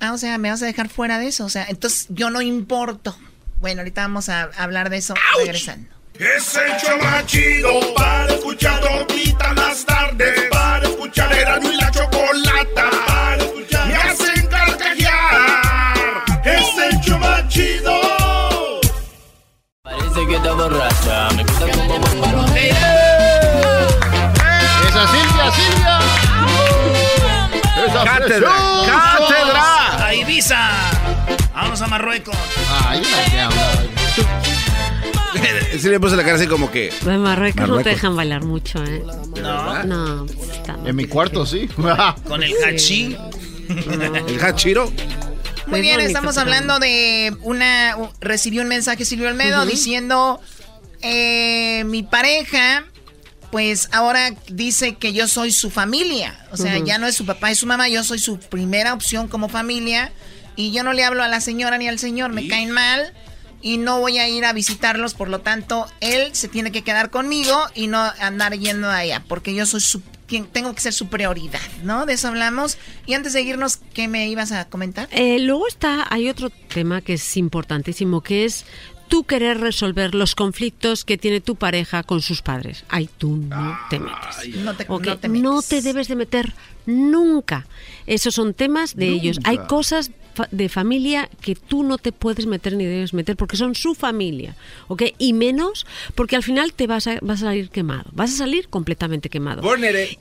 ah, o sea, me vas a dejar fuera de eso, o sea, entonces yo no importo. Bueno, ahorita vamos a hablar de eso regresando. Es el show más chido para escuchar todita las tardes. Para escuchar era y la chocolata. Para escuchar me hacen carcajear. Es el show más chido. Parece que está borracha. Me gusta como bomba. Esa Silvia, Silvia. Esa cátedra, cátedra. A Ibiza. Vamos a Marruecos. Ay, sí le puse la cara así como que. En Marruecos, no te dejan bailar mucho, ¿eh? No. No. En mi cuarto sí. Con el hachi. ¿El hachiro? Muy bien, estamos hablando de una. Recibió un mensaje Silvio Almedo diciendo: eh, Mi pareja, pues ahora dice que yo soy su familia. O sea, ya no es su papá y su mamá, yo soy su primera opción como familia. Y yo no le hablo a la señora ni al señor, me caen mal y no voy a ir a visitarlos, por lo tanto, él se tiene que quedar conmigo y no andar yendo allá, porque yo soy su, tengo que ser su prioridad, ¿no? De eso hablamos. Y antes de irnos, ¿qué me ibas a comentar? Eh, luego está, hay otro tema que es importantísimo, que es tú querer resolver los conflictos que tiene tu pareja con sus padres. Ay, tú no te metes. No te, no te, debes de meter nunca. Esos son temas de ellos. Hay cosas de familia que tú no te puedes meter ni debes meter porque son su familia, ¿ok? Y menos porque al final te vas a, vas a salir quemado, vas a salir completamente quemado.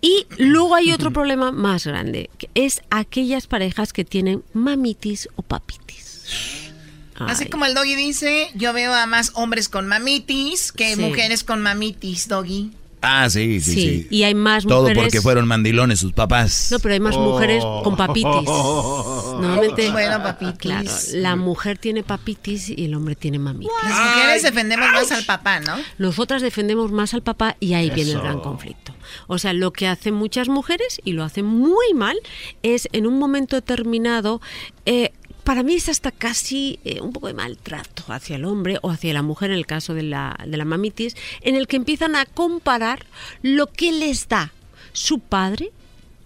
Y luego hay otro problema más grande, que es aquellas parejas que tienen mamitis o papitis. Así como el doggy dice, yo veo a más hombres con mamitis que mujeres con mamitis, doggy. Ah, sí, sí, sí, Y hay más Todo mujeres. Todo porque fueron mandilones sus papás. No, pero hay más mujeres con papitis. Normalmente. Bueno, papitis. Claro, la mujer tiene papitis y el hombre tiene mamitis. Las mujeres defendemos más al papá, ¿no? Nosotras defendemos más al papá y ahí viene el gran conflicto. O sea, lo que hacen muchas mujeres y lo hacen muy mal es en un momento determinado eh, para mí es hasta casi eh, un poco de maltrato hacia el hombre o hacia la mujer en el caso de la, de la mamitis, en el que empiezan a comparar lo que les da su padre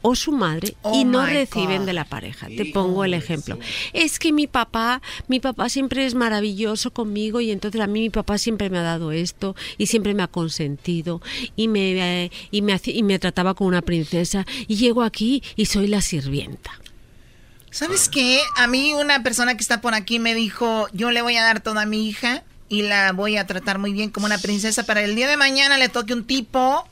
o su madre y oh no reciben de la pareja. Te pongo el ejemplo. Es que mi papá, mi papá siempre es maravilloso conmigo y entonces a mí mi papá siempre me ha dado esto y siempre me ha consentido y me, y me, y me trataba como una princesa y llego aquí y soy la sirvienta. ¿Sabes qué? A mí una persona que está por aquí me dijo, yo le voy a dar toda a mi hija y la voy a tratar muy bien como una princesa para el día de mañana le toque un tipo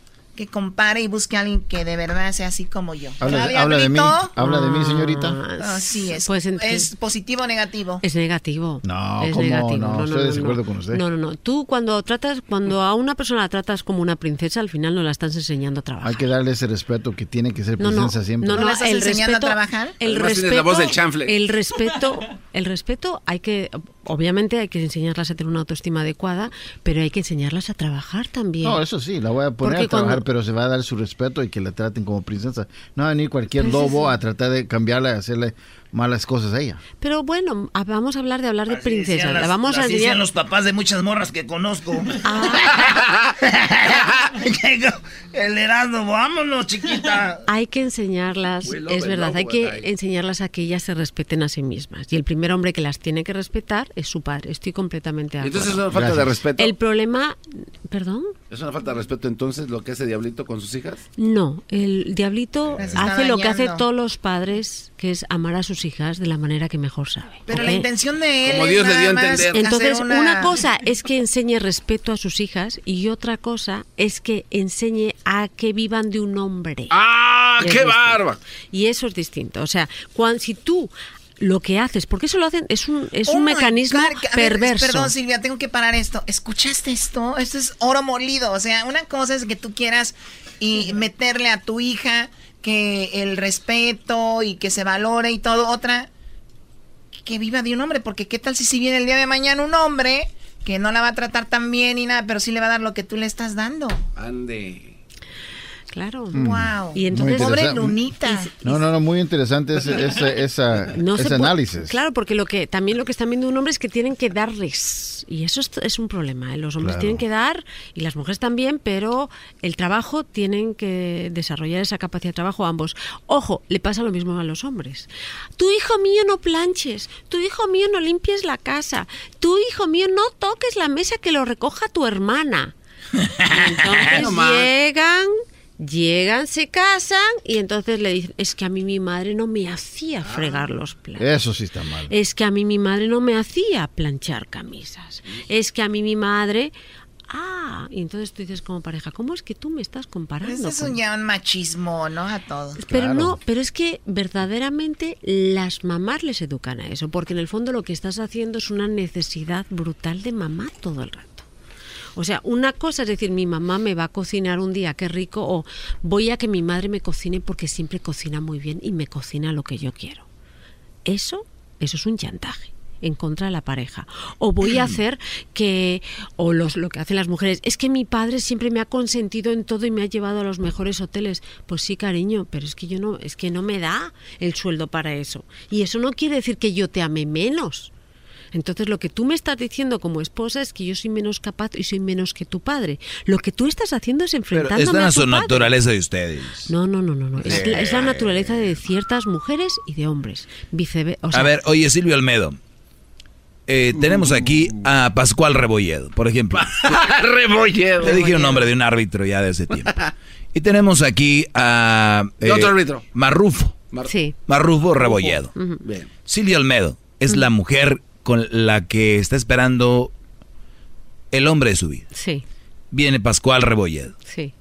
que compare y busque a alguien que de verdad sea así como yo. Habla, de mí, habla de mí, señorita. Ah, así es. Pues ¿Es positivo o negativo? Es negativo. No, es negativo. No, no, estoy de acuerdo con usted. No, no, no. Tú cuando tratas, cuando a una persona la tratas como una princesa, al final no la estás enseñando a trabajar. Hay que darle ese respeto que tiene que ser princesa siempre. No, no, ¿La estás el enseñando respeto, a trabajar? El respeto, la voz del chanfle. El respeto, el respeto hay que obviamente hay que enseñarlas a tener una autoestima adecuada, pero hay que enseñarlas a trabajar también. No, eso sí, la voy a poner a trabajar, pero se va a dar su respeto y que la traten como princesa. No va a venir cualquier pues lobo a tratar de cambiarla y hacerle malas cosas a ella. Pero bueno, vamos a hablar de hablar de princesa. la vamos a enseñar. los papás de muchas morras que conozco. Ah. El Erasmo, vámonos, chiquita. Hay que enseñarlas, es verdad, hay que enseñarlas a que ellas se respeten a sí mismas. Y el primer hombre que las tiene que respetar es su padre. Estoy completamente de acuerdo. Entonces es una falta de respeto. El problema, perdón. ¿Es una falta de respeto entonces lo que hace Diablito con sus hijas? No, el Diablito hace lo que hace todos los padres, que es amar a sus hijas de la manera que mejor sabe. Pero la intención de él Como Dios le dio a entender. Entonces, una... cosa es que enseñe respeto a sus hijas y otra cosa es que enseñe a que vivan de un hombre. ¡Ah, qué barba! Y eso es distinto. O sea, cuando, si tú lo que haces, porque eso lo hacen, es un, es un oh mecanismo perverso. perdón, Silvia, tengo que parar esto. ¿Escuchaste esto? Esto es oro molido. O sea, una cosa es que tú quieras y meterle a tu hija que el respeto y que se valore y todo. Otra, que viva de un hombre, porque qué tal si si viene el día de mañana un hombre que no la va a tratar tan bien y nada, pero sí le va a dar lo que tú le estás dando. Ande. Claro. Wow. Y entonces, pobre Lunita. No, no, no, muy interesante ese, ese, esa- No se ese puede- análisis. Claro, porque lo que también lo que están viendo un hombre es que tienen que darles. Y eso es, es un problema. ¿eh? Los hombres Claro. tienen que dar y las mujeres también, pero el trabajo tienen que desarrollar esa capacidad de trabajo ambos. Ojo, le pasa lo mismo a los hombres. Tu hijo mío no planches, tu hijo mío no limpies la casa, tu hijo mío no toques la mesa que lo recoja tu hermana. Y entonces No más. llegan, llegan, se casan y entonces le dicen, es que a mí mi madre no me hacía fregar los platos. Eso sí está mal. Es que a mí mi madre no me hacía planchar camisas. Es que a mí mi madre... Ah, y entonces tú dices como pareja, ¿cómo es que tú me estás comparando? Ese es con- un ya un machismo, ¿no? A todos. Pero no, pero es que verdaderamente las mamás les educan a eso, porque en el fondo lo que estás haciendo es una necesidad brutal de mamá todo el rato. O sea, una cosa es decir, mi mamá me va a cocinar un día, qué rico, o voy a que mi madre me cocine porque siempre cocina muy bien y me cocina lo que yo quiero. Eso, eso es un chantaje en contra de la pareja. O voy a hacer que, o los, lo que hacen las mujeres, es que mi padre siempre me ha consentido en todo y me ha llevado a los mejores hoteles. Pues sí, cariño, pero es que yo no, es que no me da el sueldo para eso. Y eso no quiere decir que yo te ame menos. Entonces lo que tú me estás diciendo como esposa es que yo soy menos capaz y soy menos que tu padre. Lo que tú estás haciendo es Pero enfrentándome están a a tu su padre. naturaleza de ustedes. No, no, no, no, no. Es, la, es la naturaleza de ciertas mujeres y de hombres. A ver, oye, Silvio Almedo. eh, tenemos aquí a Pascual Rebolledo, por ejemplo. Rebolledo. Te dije un nombre de un árbitro ya de ese tiempo. Y tenemos aquí a... eh, ¿Qué otro árbitro? Marrufo. Sí. Marrufo Rebolledo. Ujú. Bien. Silvia Almedo es la mujer con la que está esperando el hombre de su vida. Sí, Viene Pascual Rebolledo sí.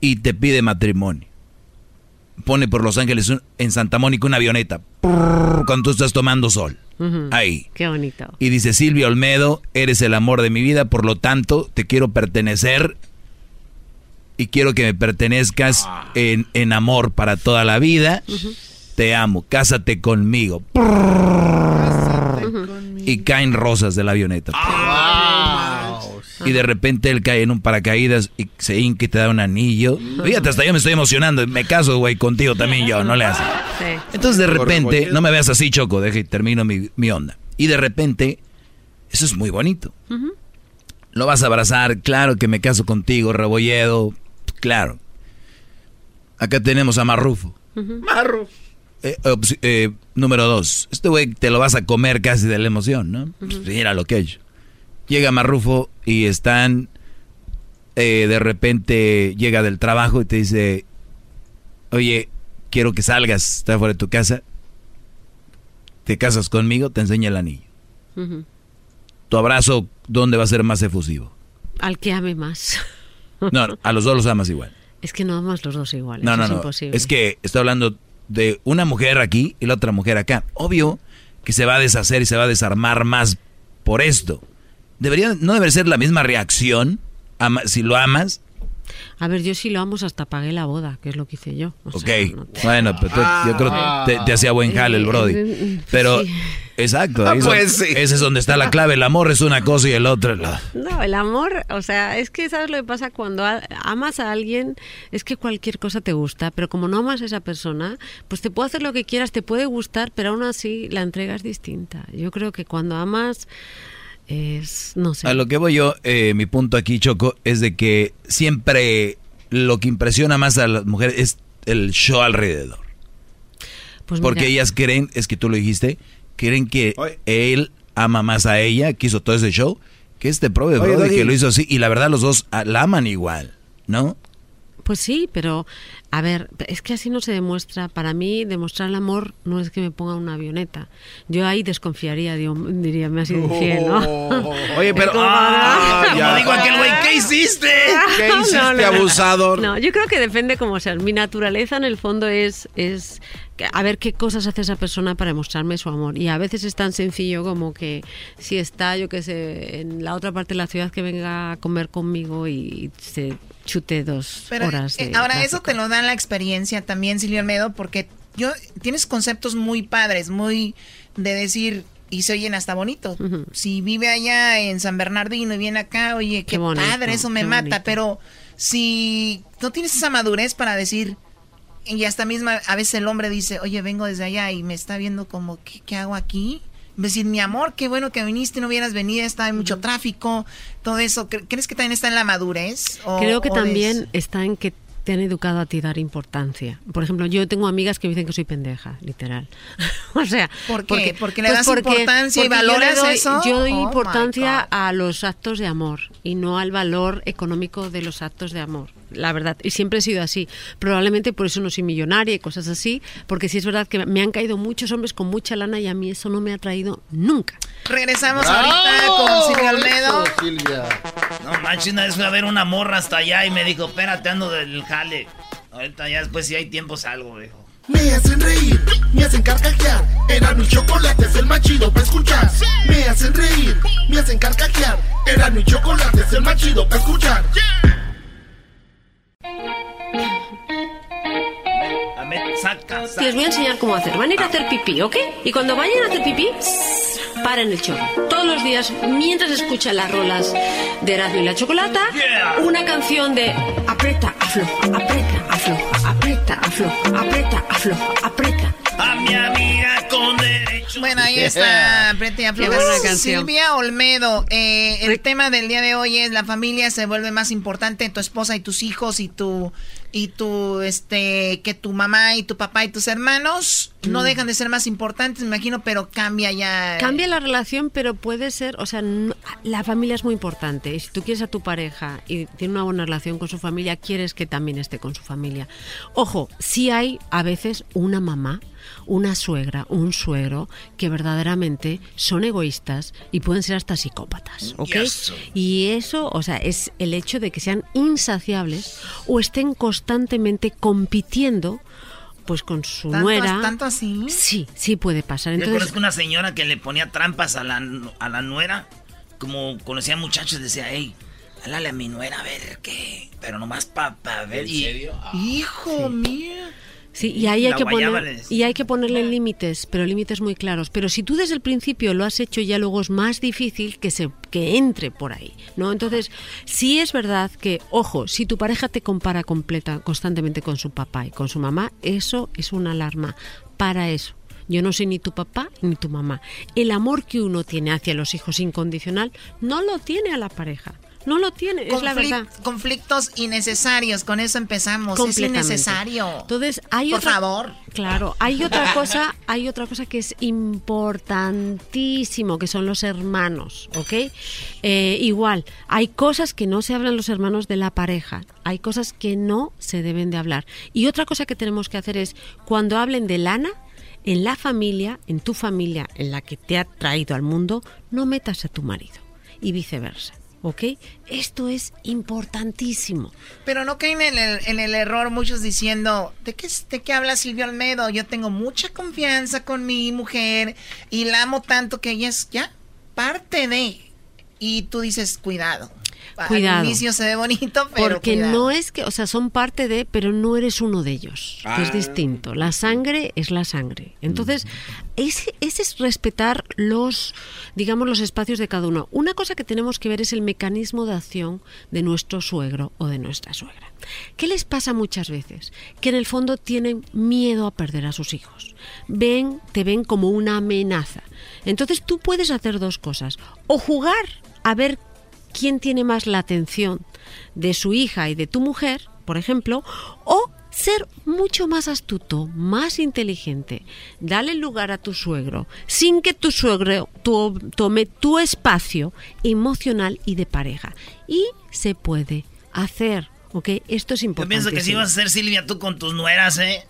y te pide matrimonio. Pone por Los Ángeles un- en Santa Mónica una avioneta. Prrr, Cuando tú estás tomando sol. Ahí. Qué bonito. Y dice Silvia Olmedo, eres el amor de mi vida, por lo tanto te quiero pertenecer y quiero que me pertenezcas en, en amor para toda la vida. Te amo, cásate conmigo. Y caen rosas de la avioneta. Y de repente él cae en un paracaídas y se hinca y te da un anillo. Fíjate, hasta yo me estoy emocionando. Me caso, güey, contigo también yo, no le haces. Entonces de repente, no me veas así, Choco, deje y termino mi, mi onda. Y de repente, eso es muy bonito. Lo vas a abrazar, claro que me caso contigo, Rebolledo, claro. Acá tenemos a Marrufo. Opci- eh, número dos, este güey te lo vas a comer casi de la emoción, ¿no? Pues mira lo que he hecho. Llega Marrufo y están, eh, de repente llega del trabajo y te dice, oye, quiero que salgas, está fuera de tu casa, te casas conmigo, te enseña el anillo. Tu abrazo, ¿dónde va a ser más efusivo? Al que ame más. No, a los dos los amas igual. Es que no amas los dos iguales. No, no, es no. imposible. Es que estoy hablando de una mujer aquí y la otra mujer acá. Obvio que se va a deshacer y se va a desarmar más por esto. Debería, no debe ser la misma reacción si lo amas. A ver, yo sí lo amo hasta pagué la boda, que es lo que hice yo. O Ok, sea, no te- bueno, pero tú- yo creo que te, te hacía buen jale el Brody. Pero, sí. exacto, ahí Ah, es pues sí. ese es donde está la clave. El amor es una cosa y el otro es la... No, el amor, o sea, es que sabes lo que pasa cuando a- amas a alguien, es que cualquier cosa te gusta, pero como no amas a esa persona, pues te puede hacer lo que quieras, te puede gustar, pero aún así la entrega es distinta. Yo creo que cuando amas es, no sé. A lo que voy yo, eh, mi punto aquí, Choco, es de que siempre lo que impresiona más a las mujeres es el show alrededor. Pues Porque mira, ellas creen, es que tú lo dijiste, creen que él ama más a ella, que hizo todo ese show, que este prove que lo hizo así. Y la verdad, los dos la aman igual, ¿no? Pues sí, pero a ver, es que así no se demuestra. Para mí, demostrar el amor no es que me ponga una avioneta. Yo ahí desconfiaría, digo, diría, me ha sido infiel, ¿no? Oye, pero. Ah, ¿no? ya. Dijo aquel güey, ¿qué hiciste? ¿Qué hiciste, no, no. abusador? No, yo creo que depende como sea. Mi naturaleza en el fondo es, es a ver qué cosas hace esa persona para mostrarme su amor. Y a veces es tan sencillo como que si está, yo qué sé, en la otra parte de la ciudad que venga a comer conmigo y se chute dos Pero, horas. eh, ahora, tráfico. eso te lo da la experiencia también, Silvio Almedo, porque yo tienes conceptos muy padres, muy de decir, y se oyen hasta bonitos. Si vive allá en San Bernardino y viene acá, oye, qué, Qué bonito, padre, eso me mata. bonito. Pero si no tienes esa madurez para decir, y hasta misma, a veces el hombre dice, oye, vengo desde allá y me está viendo como, ¿qué, qué hago aquí? Decir, mi amor, qué bueno que viniste, no hubieras venido, está hay mucho tráfico, todo eso. ¿Cre- ¿Crees que también está en la madurez? O- Creo que también está en que te han educado a ti dar importancia. Por ejemplo, yo tengo amigas que me dicen que soy pendeja, literal. o sea, ¿Por qué? porque, ¿Porque le das importancia y yo valoras doy- eso? Yo doy Oh, importancia a los actos de amor y no al valor económico de los actos de amor. La verdad, y siempre he sido así. Probablemente por eso no soy millonaria y cosas así, porque sí es verdad que me han caído muchos hombres con mucha lana y a mí eso no me ha traído nunca. Regresamos ¡Bravo! ahorita con Silvio Almedo. Eso, Silvia. No manches, una vez fui a ver una morra hasta allá y me dijo, espérate, ando del jale. Ahorita ya después si hay tiempo salgo, dijo. Me hacen reír, me hacen carcajear. Era mi chocolate es el más chido para escuchar. Me hacen reír, me hacen carcajear. Era mi chocolate es el más chido para escuchar. A ver, saca, saca. Les voy a enseñar cómo hacer. Van a ir a hacer pipí, ¿ok? Y cuando vayan a hacer pipí, paren el chorro. Todos los días, mientras escuchan las rolas de Erasmo y la Chocolata, una canción de aprieta, afloja, aprieta, afloja, aprieta, afloja, aprieta, afloja, aprieta. A mi amiga. Bueno, ahí está, aprieta y afloja. Qué buena canción. Silvia Olmedo, eh, el tema del día de hoy es la familia se vuelve más importante, tu esposa y tus hijos y tu y tu este que tu mamá y tu papá y tus hermanos no Mm. dejan de ser más importantes, me imagino, pero cambia ya. Cambia la relación, pero puede ser, o sea, no- la familia es muy importante. Y si tú quieres a tu pareja y tiene una buena relación con su familia, quieres que también esté con su familia. Ojo, sí hay a veces una mamá, una suegra, un suegro que verdaderamente son egoístas y pueden ser hasta psicópatas, ¿ok? Yes. Y eso, o sea, es el hecho de que sean insaciables o estén constantemente compitiendo pues con su ¿Tanto- nuera. tanto así? Sí, sí puede pasar. Yo Entonces, conozco una señora que le ponía trampas a la, a la nuera. Como conocía muchachos, decía, hey, háblale a mi nuera a ver qué. Pero nomás para ver. ¿En y- serio? Hijo mío. Sí, y ahí hay que poner, y hay que ponerle límites, pero límites muy claros. Pero si tú desde el principio lo has hecho, ya luego es más difícil que se que entre por ahí, ¿no? Entonces, sí es verdad que, ojo, si tu pareja te compara completa constantemente con su papá y con su mamá, eso es una alarma para eso. Yo no soy ni tu papá ni tu mamá. El amor que uno tiene hacia los hijos incondicional no lo tiene a la pareja. No lo tiene, es la verdad. Conflictos innecesarios, con eso empezamos. Es innecesario. Entonces, hay Por otra, favor. Claro, hay otra cosa, hay otra cosa que es importantísimo, que son los hermanos, ¿ok? Eh, igual, hay cosas que no se hablan los hermanos de la pareja, hay cosas que no se deben de hablar. Y otra cosa que tenemos que hacer es, cuando hablen de lana, en la familia, en tu familia, en la que te ha traído al mundo, no metas a tu marido y viceversa. ¿Ok? Esto es importantísimo. Pero no caen en el, en el error muchos diciendo, ¿de qué, ¿de qué habla Silvio Almedo? Yo tengo mucha confianza con mi mujer y la amo tanto que ella es ya parte de... Y tú dices, cuidado. Cuidado. Al inicio se ve bonito, pero Porque cuidado. no es que, o sea, son parte de, pero no eres uno de ellos, que es Ah. distinto. La sangre es la sangre. Entonces, ese, ese es respetar los, digamos, los espacios de cada uno. Una cosa que tenemos que ver es el mecanismo de acción de nuestro suegro o de nuestra suegra. ¿Qué les pasa muchas veces? Que en el fondo tienen miedo a perder a sus hijos. Ven, te ven como una amenaza. Entonces tú puedes hacer dos cosas. O jugar a ver quién tiene más la atención de su hija y de tu mujer, por ejemplo, o ser mucho más astuto, más inteligente. Dale lugar a tu suegro sin que tu suegro to- tome tu espacio emocional y de pareja. Y se puede hacer, ¿ok? Esto es Yo importante. pienso que si vas a ser Silvia tú con tus nueras, ¿eh?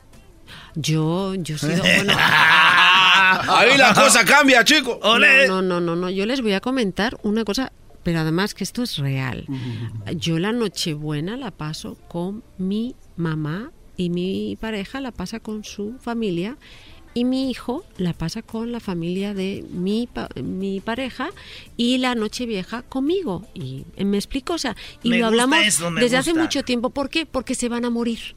Yo, yo he sido, bueno, Ahí la cosa cambia, chico. No, no, no, no, no. Yo les voy a comentar una cosa, pero además que esto es real. Yo la Nochebuena la paso con mi mamá y mi pareja la pasa con su familia y mi hijo la pasa con la familia de mi, mi pareja y la noche vieja conmigo. Y me explico, o sea, y lo hablamos desde hace mucho tiempo. ¿Por qué? Porque se van a morir.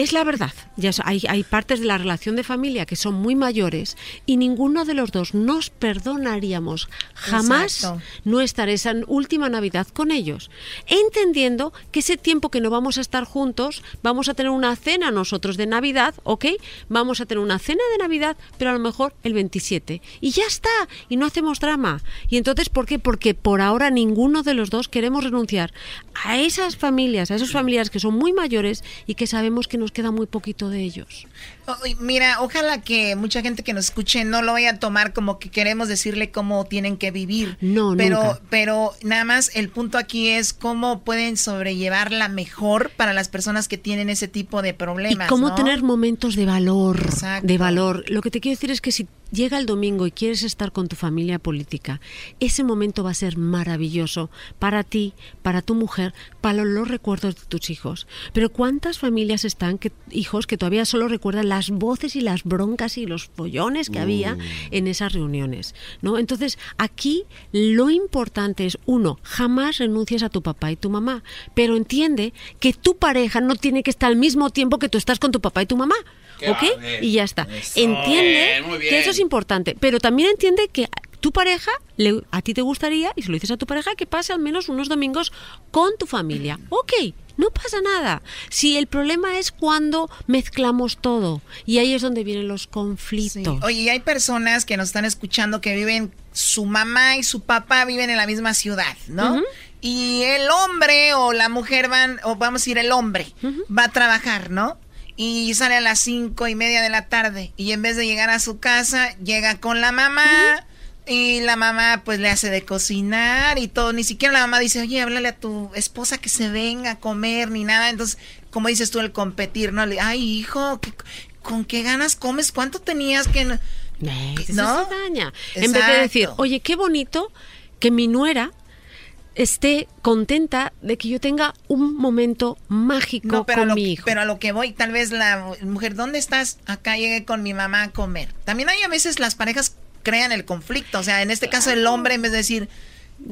Es la verdad. Ya hay, hay, partes de la relación de familia que son muy mayores y ninguno de los dos nos perdonaríamos jamás no estar esa última Navidad con ellos. Entendiendo que ese tiempo que no vamos a estar juntos, vamos a tener una cena nosotros de Navidad, ¿ok? Vamos a tener una cena de Navidad, pero a lo mejor el 27. Y ya está. Y no hacemos drama. Y entonces, ¿por qué? Porque por ahora ninguno de los dos queremos renunciar a esas familias, a esos familiares que son muy mayores y que sabemos que nos queda muy poquito de ellos. Mira, ojalá que mucha gente que nos escuche no lo vaya a tomar como que queremos decirle cómo tienen que vivir. No, pero, pero nada más el punto aquí es cómo pueden sobrellevarla mejor para las personas que tienen ese tipo de problemas. Y cómo tener momentos de valor, de valor. Lo que te quiero decir es que si llega el domingo y quieres estar con tu familia política, ese momento va a ser maravilloso para ti, para tu mujer, para los recuerdos de tus hijos. Pero ¿cuántas familias están, que, hijos, que todavía solo recuerdan las voces y las broncas y los pollones que había mm. en esas reuniones? ¿no? Entonces, aquí lo importante es, uno, jamás renuncies a tu papá y tu mamá, pero entiende que tu pareja no tiene que estar al mismo tiempo que tú estás con tu papá y tu mamá. ¿Ok? Y ya está. Entiende que eso es importante, pero también entiende que tu pareja, a ti te gustaría, y si lo dices a tu pareja, que pase al menos unos domingos con tu familia. Ok, no pasa nada. Si el problema es cuando mezclamos todo, y ahí es donde vienen los conflictos. Oye, hay personas que nos están escuchando que viven, su mamá y su papá viven en la misma ciudad, ¿no? Y el hombre o la mujer van, o vamos a decir el hombre, va a trabajar, ¿no? y sale a las cinco y media de la tarde y en vez de llegar a su casa llega con la mamá y la mamá pues le hace de cocinar y todo ni siquiera la mamá dice oye háblale a tu esposa que se venga a comer ni nada entonces como dices tú el competir no ay hijo con qué ganas comes cuánto tenías que no, ¿No? daña en vez de decir oye qué bonito que mi nuera esté contenta de que yo tenga un momento mágico con mi hijo. Pero a lo que voy, tal vez la mujer, ¿dónde estás? Acá llegué con mi mamá a comer. También hay a veces las parejas crean el conflicto. O sea, en este caso el hombre en vez de decir,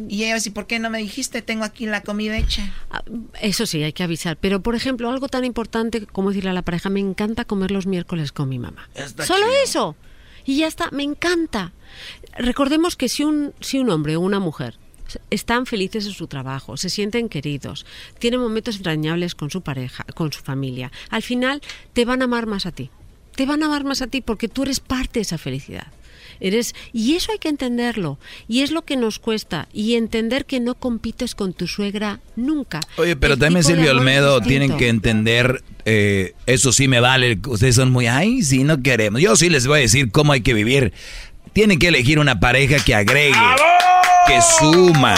y ella ¿y por qué no me dijiste? Tengo aquí la comida hecha. Ah, eso sí, hay que avisar. Pero, por ejemplo, algo tan importante como decirle a la pareja, me encanta comer los miércoles con mi mamá. Solo eso. Y ya está, me encanta. Recordemos que si un, si un hombre o una mujer están felices en su trabajo, se sienten queridos, tienen momentos entrañables con su pareja, con su familia. Al final te van a amar más a ti. Te van a amar más a ti porque tú eres parte de esa felicidad. Eres y eso hay que entenderlo y es lo que nos cuesta y entender que no compites con tu suegra nunca. Oye, pero también Silvio Olmedo tienen que entender eh, eso sí me vale. Ustedes son muy ay, sí no queremos. Yo sí les voy a decir cómo hay que vivir. Tienen que elegir una pareja que agregue que suma.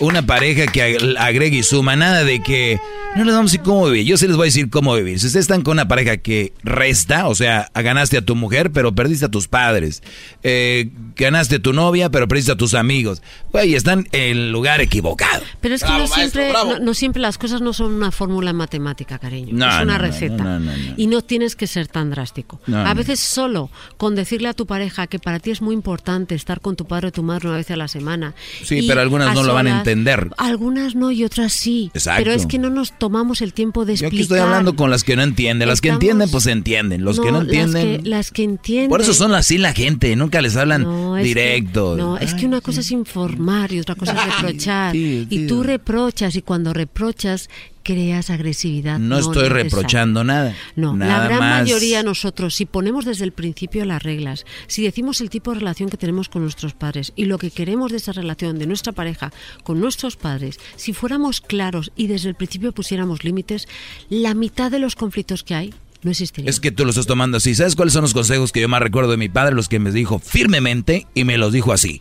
Una pareja que agregue y suma. Nada de que no les vamos a decir cómo vivir. Yo sí les voy a decir cómo vivir. Si ustedes están con una pareja que resta, o sea, ganaste a tu mujer, pero perdiste a tus padres. Eh, ganaste a tu novia, pero perdiste a tus amigos. Güey, están en el lugar equivocado. Pero es que no, siempre, no, siempre las cosas no son una fórmula matemática, cariño. es una receta. y no tienes que ser tan drástico. a veces solo con decirle a tu pareja que para ti es muy importante estar con tu padre o tu madre una vez a la semana. Sí, pero algunas no lo van a entender. Algunas no y otras sí. Exacto. Pero es que no nos tomamos el tiempo de explicar. Yo aquí estoy hablando con las que no entienden. Las que entienden, pues entienden. Los que no entienden. Las que, entienden. Por eso son así la gente. Nunca les hablan directo. no, es que una cosa es informar y otra cosa es reprochar. y tú reprochas y cuando reprochas creas agresividad. No, estoy reprochando nada. No, la gran mayoría nosotros, si ponemos desde el principio las reglas, si decimos el tipo de relación que tenemos con nuestros padres y lo que queremos de esa relación de nuestra pareja con nuestros padres, si fuéramos claros y desde el principio pusiéramos límites, la mitad de los conflictos que hay no existirían. Es que tú lo estás tomando así. ¿Sabes cuáles son los consejos que yo más recuerdo de mi padre? Los que me dijo firmemente y me los dijo así.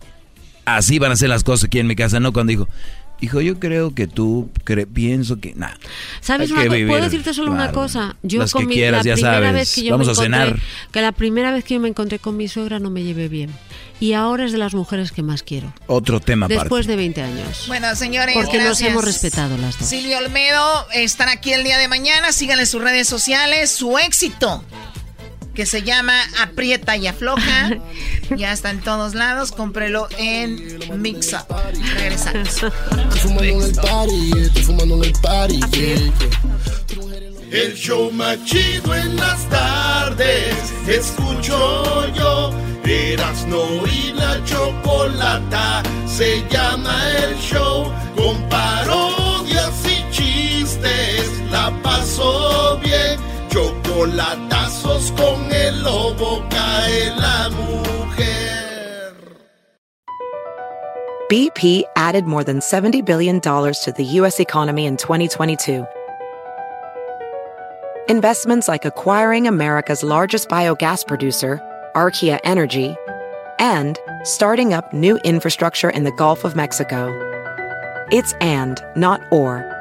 Así van a ser las cosas aquí en mi casa, no cuando dijo, Hijo, yo creo que tú, pienso que nada. ¿Sabes una ¿Puedo decirte solo una cosa? Yo con mi, la primera vez que yo Vamos me encontré, a cenar. Que la primera vez que yo me encontré con mi suegra no me llevé bien. Y ahora es de las mujeres que más quiero. Otro tema Después de 20 años. Bueno, señores, Porque nos hemos respetado las dos. Silvio Olmedo están aquí el día de mañana. Síganle sus redes sociales. Su éxito que se llama Aprieta y Afloja. ya está en todos lados. Cómprelo en Mix Up. Regresamos. El show más chido en las tardes, escucho yo. Erasno y la chocolata se llama el show. Con parodias y chistes, la paso bien. Chocolatazos con el lobo cae la mujer. BP added more than $70 billion to the U.S. economy in 2022. Investments like acquiring America's largest biogas producer, Archaea Energy, and starting up new infrastructure in the Gulf of Mexico. It's and, not or.